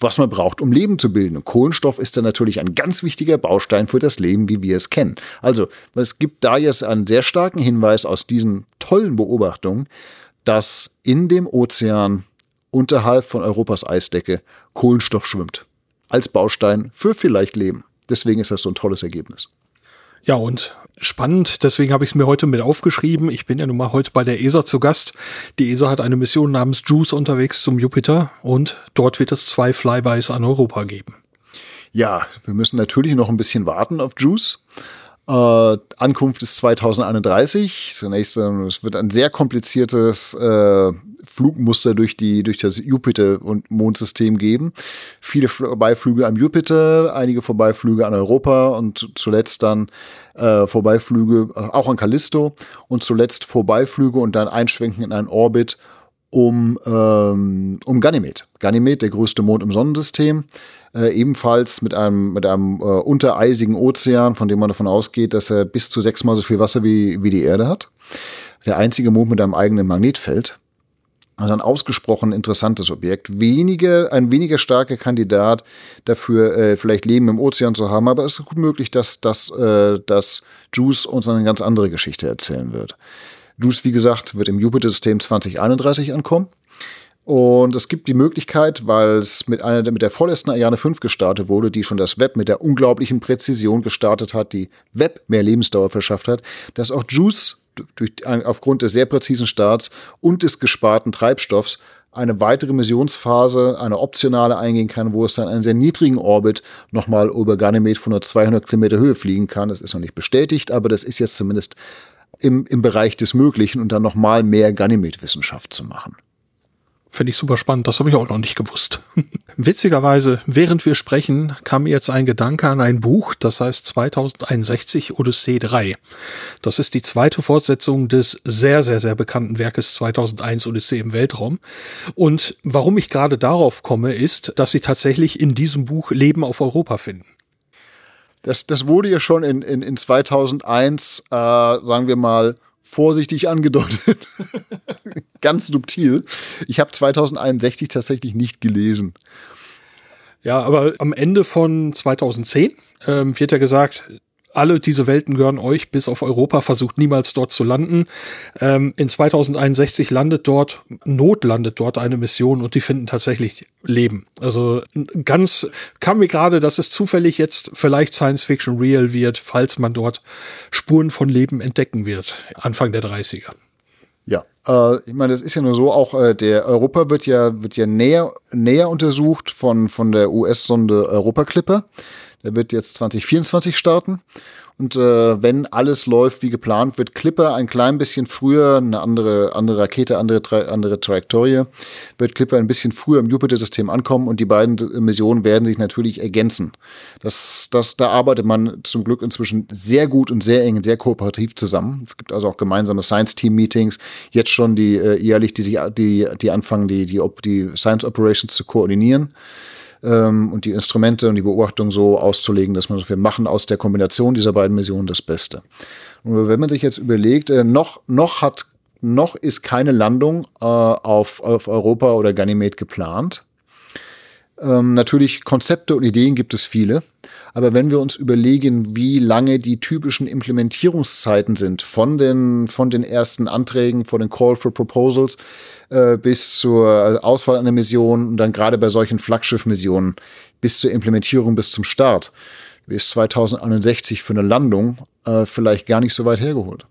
was man braucht, um Leben zu bilden. Und Kohlenstoff ist dann natürlich ein ganz wichtiger Baustein für das Leben, wie wir es kennen. Also, es gibt da jetzt einen sehr starken Hinweis aus diesen tollen Beobachtungen, dass in dem Ozean unterhalb von Europas Eisdecke Kohlenstoff schwimmt. Als Baustein für vielleicht Leben. Deswegen ist das so ein tolles Ergebnis. Ja, und spannend, deswegen habe ich es mir heute mit aufgeschrieben. Ich bin ja nun mal heute bei der ESA zu Gast. Die ESA hat eine Mission namens JUICE unterwegs zum Jupiter und dort wird es zwei Flybys an Europa geben. Ja, wir müssen natürlich noch ein bisschen warten auf JUICE. Äh, Ankunft ist 2031. Zunächst, äh, es wird ein sehr kompliziertes äh, Flugmuster durch, die, durch das Jupiter- und Mondsystem geben. Viele Vorbeiflüge am Jupiter, einige Vorbeiflüge an Europa und zuletzt dann äh, Vorbeiflüge äh, auch an Callisto und zuletzt Vorbeiflüge und dann Einschwenken in einen Orbit um, ähm, um Ganymed. Ganymed, der größte Mond im Sonnensystem, äh, ebenfalls mit einem, mit einem äh, untereisigen Ozean, von dem man davon ausgeht, dass er bis zu sechsmal so viel Wasser wie, wie die Erde hat. Der einzige Mond mit einem eigenen Magnetfeld. Also ein ausgesprochen interessantes Objekt. Weniger, ein weniger starker Kandidat dafür, äh, vielleicht Leben im Ozean zu haben, aber es ist gut möglich, dass, dass, äh, dass Juice uns eine ganz andere Geschichte erzählen wird. Juice, wie gesagt, wird im Jupiter-System 2031 ankommen. Und es gibt die Möglichkeit, weil es mit einer mit der vorletzten Ariane 5 gestartet wurde, die schon das Web mit der unglaublichen Präzision gestartet hat, die Web mehr Lebensdauer verschafft hat, dass auch Juice durch, aufgrund des sehr präzisen Starts und des gesparten Treibstoffs eine weitere Missionsphase, eine optionale eingehen kann, wo es dann einen sehr niedrigen Orbit nochmal über Ganymed von nur 200 Kilometer Höhe fliegen kann. Das ist noch nicht bestätigt, aber das ist jetzt zumindest im, im Bereich des Möglichen und dann nochmal mehr Ganymed-Wissenschaft zu machen. Finde ich super spannend. Das habe ich auch noch nicht gewusst. Witzigerweise, während wir sprechen, kam mir jetzt ein Gedanke an ein Buch, das heißt 2061 Odyssee 3. Das ist die zweite Fortsetzung des sehr, sehr, sehr bekannten Werkes 2001 Odyssee im Weltraum. Und warum ich gerade darauf komme, ist, dass sie tatsächlich in diesem Buch Leben auf Europa finden. Das, das wurde ja schon in, in, in 2001, äh, sagen wir mal, vorsichtig angedeutet. Ganz subtil. Ich habe 2061 tatsächlich nicht gelesen. Ja, aber am Ende von 2010 ähm, wird ja gesagt, alle diese Welten gehören euch, bis auf Europa, versucht niemals dort zu landen. Ähm, in 2061 landet dort, notlandet dort eine Mission und die finden tatsächlich Leben. Also ganz, kam mir gerade, dass es zufällig jetzt vielleicht Science Fiction real wird, falls man dort Spuren von Leben entdecken wird, Anfang der 30er. Ja, äh, ich meine, das ist ja nur so, auch äh, der Europa wird ja, wird ja näher, näher untersucht von, von der US-Sonde Europa Clipper. Der wird jetzt 2024 starten. Und äh, wenn alles läuft wie geplant, wird Clipper ein klein bisschen früher, eine andere, andere Rakete, andere, Tra andere Trajektorie, wird Clipper ein bisschen früher im Jupiter-System ankommen und die beiden Missionen werden sich natürlich ergänzen. Das, das, da arbeitet man zum Glück inzwischen sehr gut und sehr eng und sehr kooperativ zusammen. Es gibt also auch gemeinsame Science-Team-Meetings, jetzt schon die äh, jährlich, die, die, die anfangen, die, die, die Science Operations zu koordinieren ähm, und die Instrumente und die Beobachtung so auszulegen, dass man wir machen aus der Kombination dieser beiden Missionen das Beste. Und wenn man sich jetzt überlegt, äh, noch, noch hat noch ist keine Landung äh, auf, auf Europa oder Ganymed geplant. Ähm, natürlich Konzepte und Ideen gibt es viele, aber wenn wir uns überlegen, wie lange die typischen Implementierungszeiten sind von den, von den ersten Anträgen, von den Call for Proposals äh, bis zur Auswahl einer Mission und dann gerade bei solchen Flaggschiff-Missionen bis zur Implementierung, bis zum Start, bis 2061 für eine Landung äh, vielleicht gar nicht so weit hergeholt.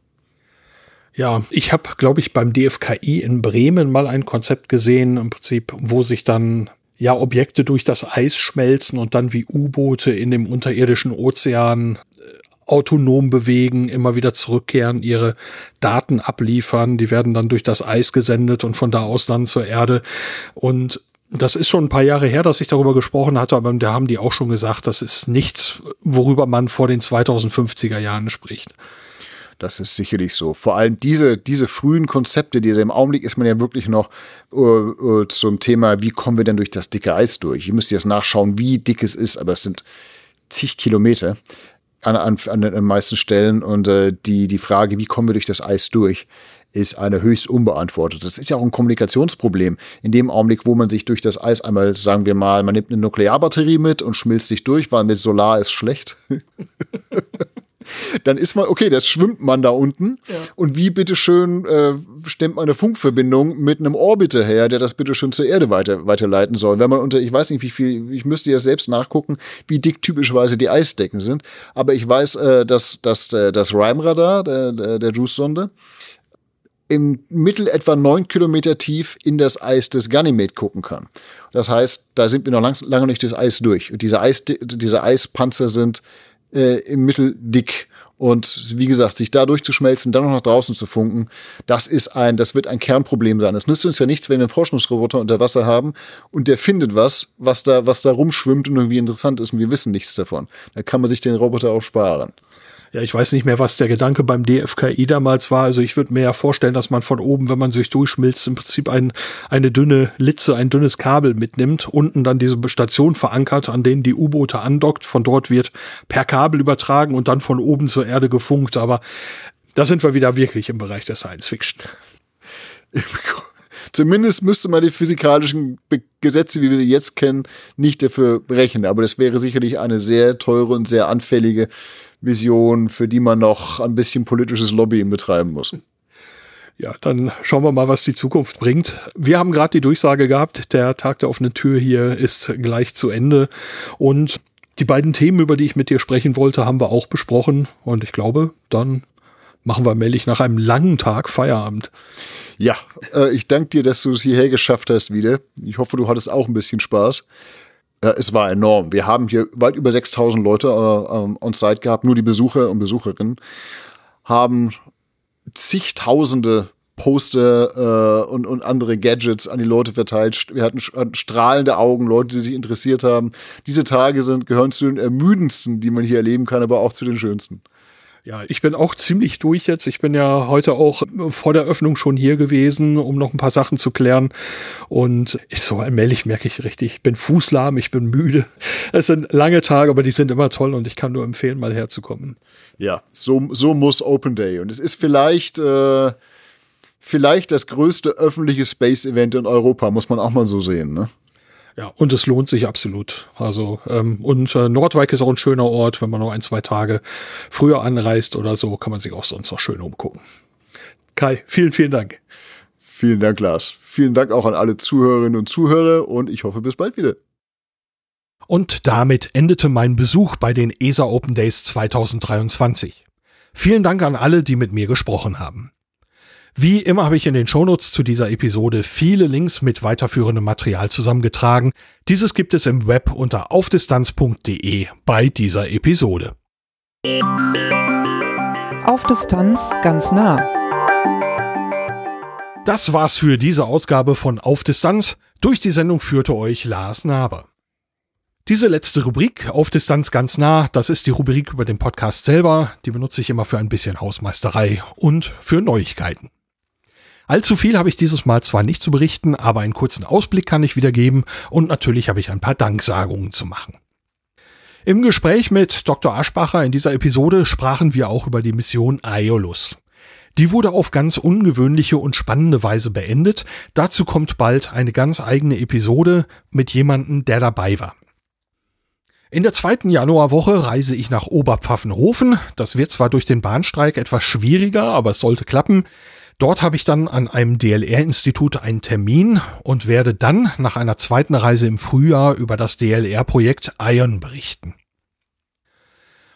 Ja, ich habe, glaube ich, beim DFKI in Bremen mal ein Konzept gesehen, im Prinzip, wo sich dann ja Objekte durch das Eis schmelzen und dann wie U-Boote in dem unterirdischen Ozean äh, autonom bewegen, immer wieder zurückkehren, ihre Daten abliefern, die werden dann durch das Eis gesendet und von da aus dann zur Erde. Und das ist schon ein paar Jahre her, dass ich darüber gesprochen hatte, aber da haben die auch schon gesagt, das ist nichts, worüber man vor den 2050er Jahren spricht. Das ist sicherlich so. Vor allem diese, diese frühen Konzepte, diese im Augenblick ist man ja wirklich noch äh, äh, zum Thema, wie kommen wir denn durch das dicke Eis durch? Ihr müsst jetzt nachschauen, wie dick es ist, aber es sind zig Kilometer an, an, an den meisten Stellen und äh, die, die Frage, wie kommen wir durch das Eis durch, ist eine höchst unbeantwortet. Das ist ja auch ein Kommunikationsproblem. In dem Augenblick, wo man sich durch das Eis einmal, sagen wir mal, man nimmt eine Nuklearbatterie mit und schmilzt sich durch, weil mit Solar ist schlecht. dann ist man, okay, das schwimmt man da unten. Ja. Und wie bitteschön äh, stemmt man eine Funkverbindung mit einem Orbiter her, der das bitteschön zur Erde weiter, weiterleiten soll? Wenn man unter, ich weiß nicht, wie viel, ich müsste ja selbst nachgucken, wie dick typischerweise die Eisdecken sind. Aber ich weiß, äh, dass, dass äh, das Rime-Radar der, der, der Juice-Sonde im Mittel etwa neun Kilometer tief in das Eis des Ganymed gucken kann. Das heißt, da sind wir noch lang, lange nicht durchs Eis durch. Und diese, Eis, diese Eispanzer sind äh, im Mittel dick. Und wie gesagt, sich da durchzuschmelzen, dann noch nach draußen zu funken, das ist ein, das wird ein Kernproblem sein. Es nützt uns ja nichts, wenn wir einen Forschungsroboter unter Wasser haben und der findet was, was da, was da rumschwimmt und irgendwie interessant ist und wir wissen nichts davon. Da kann man sich den Roboter auch sparen. Ja, ich weiß nicht mehr, was der Gedanke beim DFKI damals war. Also ich würde mir ja vorstellen, dass man von oben, wenn man sich durchschmilzt, im Prinzip ein, eine dünne Litze, ein dünnes Kabel mitnimmt, unten dann diese Station verankert, an denen die U-Boote andockt. Von dort wird per Kabel übertragen und dann von oben zur Erde gefunkt. Aber da sind wir wieder wirklich im Bereich der Science Fiction. Zumindest müsste man die physikalischen Gesetze, wie wir sie jetzt kennen, nicht dafür brechen. Aber das wäre sicherlich eine sehr teure und sehr anfällige Vision, für die man noch ein bisschen politisches Lobbying betreiben muss. Ja, dann schauen wir mal, was die Zukunft bringt. Wir haben gerade die Durchsage gehabt, der Tag der offenen Tür hier ist gleich zu Ende. Und die beiden Themen, über die ich mit dir sprechen wollte, haben wir auch besprochen. Und ich glaube, dann machen wir mählich nach einem langen Tag Feierabend. Ja, äh, ich danke dir, dass du es hierher geschafft hast wieder. Ich hoffe, du hattest auch ein bisschen Spaß. Es war enorm. Wir haben hier weit über 6000 Leute äh, ähm, on site gehabt, nur die Besucher und Besucherinnen haben zigtausende Poster äh, und, und andere Gadgets an die Leute verteilt. Wir hatten strahlende Augen, Leute, die sich interessiert haben. Diese Tage sind, gehören zu den ermüdendsten, die man hier erleben kann, aber auch zu den schönsten. Ja, ich bin auch ziemlich durch jetzt. Ich bin ja heute auch vor der Öffnung schon hier gewesen, um noch ein paar Sachen zu klären. Und ich so allmählich merke ich richtig, ich bin fußlahm, ich bin müde. Es sind lange Tage, aber die sind immer toll und ich kann nur empfehlen, mal herzukommen. Ja, so, so muss Open Day. Und es ist vielleicht, äh, vielleicht das größte öffentliche Space-Event in Europa, muss man auch mal so sehen, ne? Ja, und es lohnt sich absolut. Also, ähm, und äh, Nordwijk ist auch ein schöner Ort, wenn man noch ein, zwei Tage früher anreist oder so, kann man sich auch sonst noch schön umgucken. Kai, vielen, vielen Dank. Vielen Dank, Lars. Vielen Dank auch an alle Zuhörerinnen und Zuhörer und ich hoffe bis bald wieder. Und damit endete mein Besuch bei den ESA Open Days 2023. Vielen Dank an alle, die mit mir gesprochen haben. Wie immer habe ich in den Shownotes zu dieser Episode viele Links mit weiterführendem Material zusammengetragen. Dieses gibt es im Web unter aufdistanz.de bei dieser Episode. Auf Distanz ganz nah. Das war's für diese Ausgabe von Auf Distanz. Durch die Sendung führte euch Lars Naber. Diese letzte Rubrik, auf Distanz ganz nah, das ist die Rubrik über den Podcast selber. Die benutze ich immer für ein bisschen Hausmeisterei und für Neuigkeiten. Allzu viel habe ich dieses Mal zwar nicht zu berichten, aber einen kurzen Ausblick kann ich wieder geben und natürlich habe ich ein paar Danksagungen zu machen. Im Gespräch mit Dr. Aschbacher in dieser Episode sprachen wir auch über die Mission Aeolus. Die wurde auf ganz ungewöhnliche und spannende Weise beendet. Dazu kommt bald eine ganz eigene Episode mit jemandem, der dabei war. In der zweiten Januarwoche reise ich nach Oberpfaffenhofen. Das wird zwar durch den Bahnstreik etwas schwieriger, aber es sollte klappen. Dort habe ich dann an einem DLR-Institut einen Termin und werde dann nach einer zweiten Reise im Frühjahr über das DLR-Projekt Iron berichten.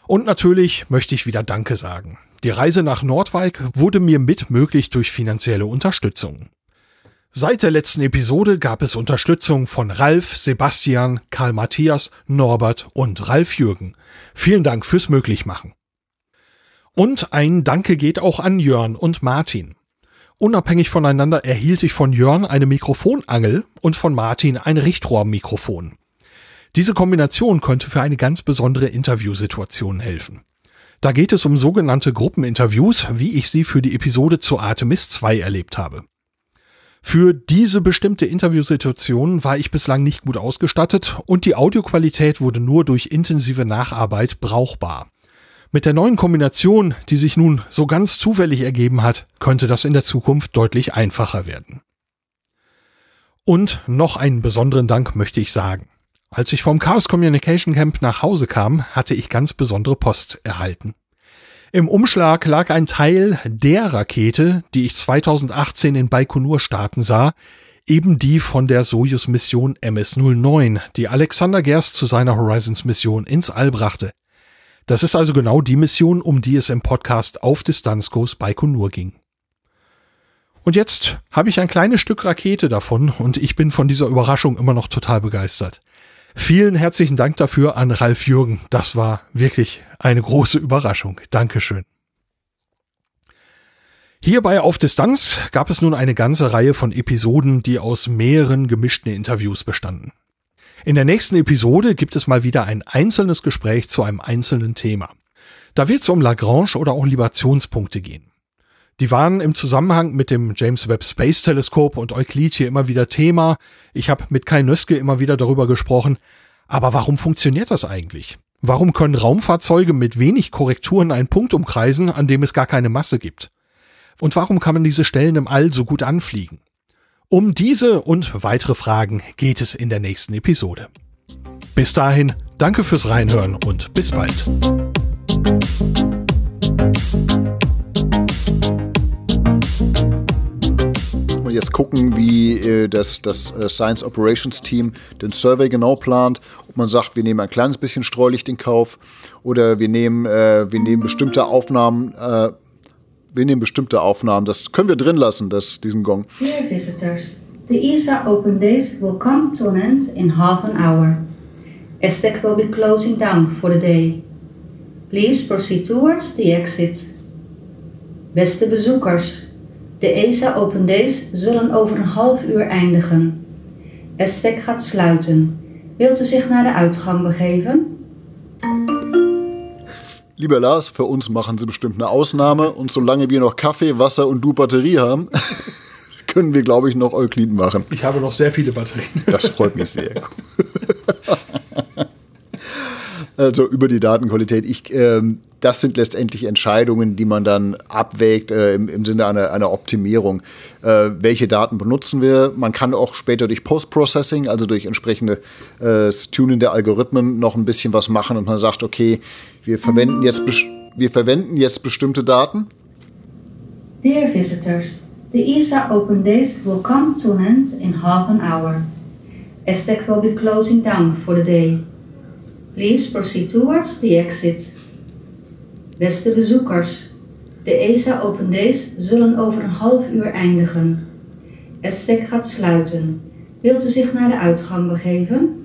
Und natürlich möchte ich wieder Danke sagen. Die Reise nach Nordwijk wurde mir mit möglich durch finanzielle Unterstützung. Seit der letzten Episode gab es Unterstützung von Ralf, Sebastian, Karl Matthias, Norbert und Ralf Jürgen. Vielen Dank fürs Möglichmachen. Und ein Danke geht auch an Jörn und Martin. Unabhängig voneinander erhielt ich von Jörn eine Mikrofonangel und von Martin ein Richtrohrmikrofon. Diese Kombination könnte für eine ganz besondere Interviewsituation helfen. Da geht es um sogenannte Gruppeninterviews, wie ich sie für die Episode zu Artemis 2 erlebt habe. Für diese bestimmte Interviewsituation war ich bislang nicht gut ausgestattet und die Audioqualität wurde nur durch intensive Nacharbeit brauchbar. Mit der neuen Kombination, die sich nun so ganz zufällig ergeben hat, könnte das in der Zukunft deutlich einfacher werden. Und noch einen besonderen Dank möchte ich sagen. Als ich vom Chaos Communication Camp nach Hause kam, hatte ich ganz besondere Post erhalten. Im Umschlag lag ein Teil der Rakete, die ich 2018 in Baikonur starten sah, eben die von der Sojus-Mission MS-09, die Alexander Gerst zu seiner Horizons-Mission ins All brachte. Das ist also genau die Mission, um die es im Podcast auf Distanzkurs Baikonur ging. Und jetzt habe ich ein kleines Stück Rakete davon und ich bin von dieser Überraschung immer noch total begeistert. Vielen herzlichen Dank dafür an Ralf Jürgen. Das war wirklich eine große Überraschung. Dankeschön. Hierbei auf Distanz gab es nun eine ganze Reihe von Episoden, die aus mehreren gemischten Interviews bestanden. In der nächsten Episode gibt es mal wieder ein einzelnes Gespräch zu einem einzelnen Thema. Da wird es um Lagrange oder auch Libationspunkte gehen. Die waren im Zusammenhang mit dem James Webb Space Teleskop und Euklid hier immer wieder Thema. Ich habe mit Kai Nöske immer wieder darüber gesprochen. Aber warum funktioniert das eigentlich? Warum können Raumfahrzeuge mit wenig Korrekturen einen Punkt umkreisen, an dem es gar keine Masse gibt? Und warum kann man diese Stellen im All so gut anfliegen? Um diese und weitere Fragen geht es in der nächsten Episode. Bis dahin, danke fürs Reinhören und bis bald. Und jetzt gucken, wie äh, das, das äh, Science Operations Team den Survey genau plant. Ob man sagt, wir nehmen ein kleines bisschen Streulicht in Kauf oder wir nehmen, äh, wir nehmen bestimmte Aufnahmen, wir nehmen bestimmte Aufnahmen. Das können wir drin lassen, das, diesen Gong. Dear visitors, the ESA Open Days will come to an end in half an hour. ESTEC will be closing down for the day. Please proceed towards the exit. Beste bezoekers, de ESA Open Days zullen over een half uur eindigen. ESTEC gaat sluiten. Wilt u zich naar de uitgang begeven? Lieber Lars, für uns machen sie bestimmt eine Ausnahme und solange wir noch Kaffee, Wasser und du Batterie haben, können wir, glaube ich, noch Euklid machen. Ich habe noch sehr viele Batterien. Das freut mich sehr. also über die Datenqualität. Ich, ähm, das sind letztendlich Entscheidungen, die man dann abwägt äh, im, im, Sinne einer, einer Optimierung. Äh, welche Daten benutzen wir? Man kann auch später durch Post-Processing, also durch entsprechende äh, Tuning der Algorithmen, noch ein bisschen was machen und man sagt, okay, wir verwenden jetzt, wir verwenden jetzt bestimmte Daten. Dear visitors, the ESA Open Days will come to an end in half an hour. ESTEC will be closing down for the day. Please proceed towards the exit. Beste bezoekers, de ESA Open Days zullen over een half uur eindigen. ESTEC gaat sluiten. Wilt u zich naar de uitgang begeven?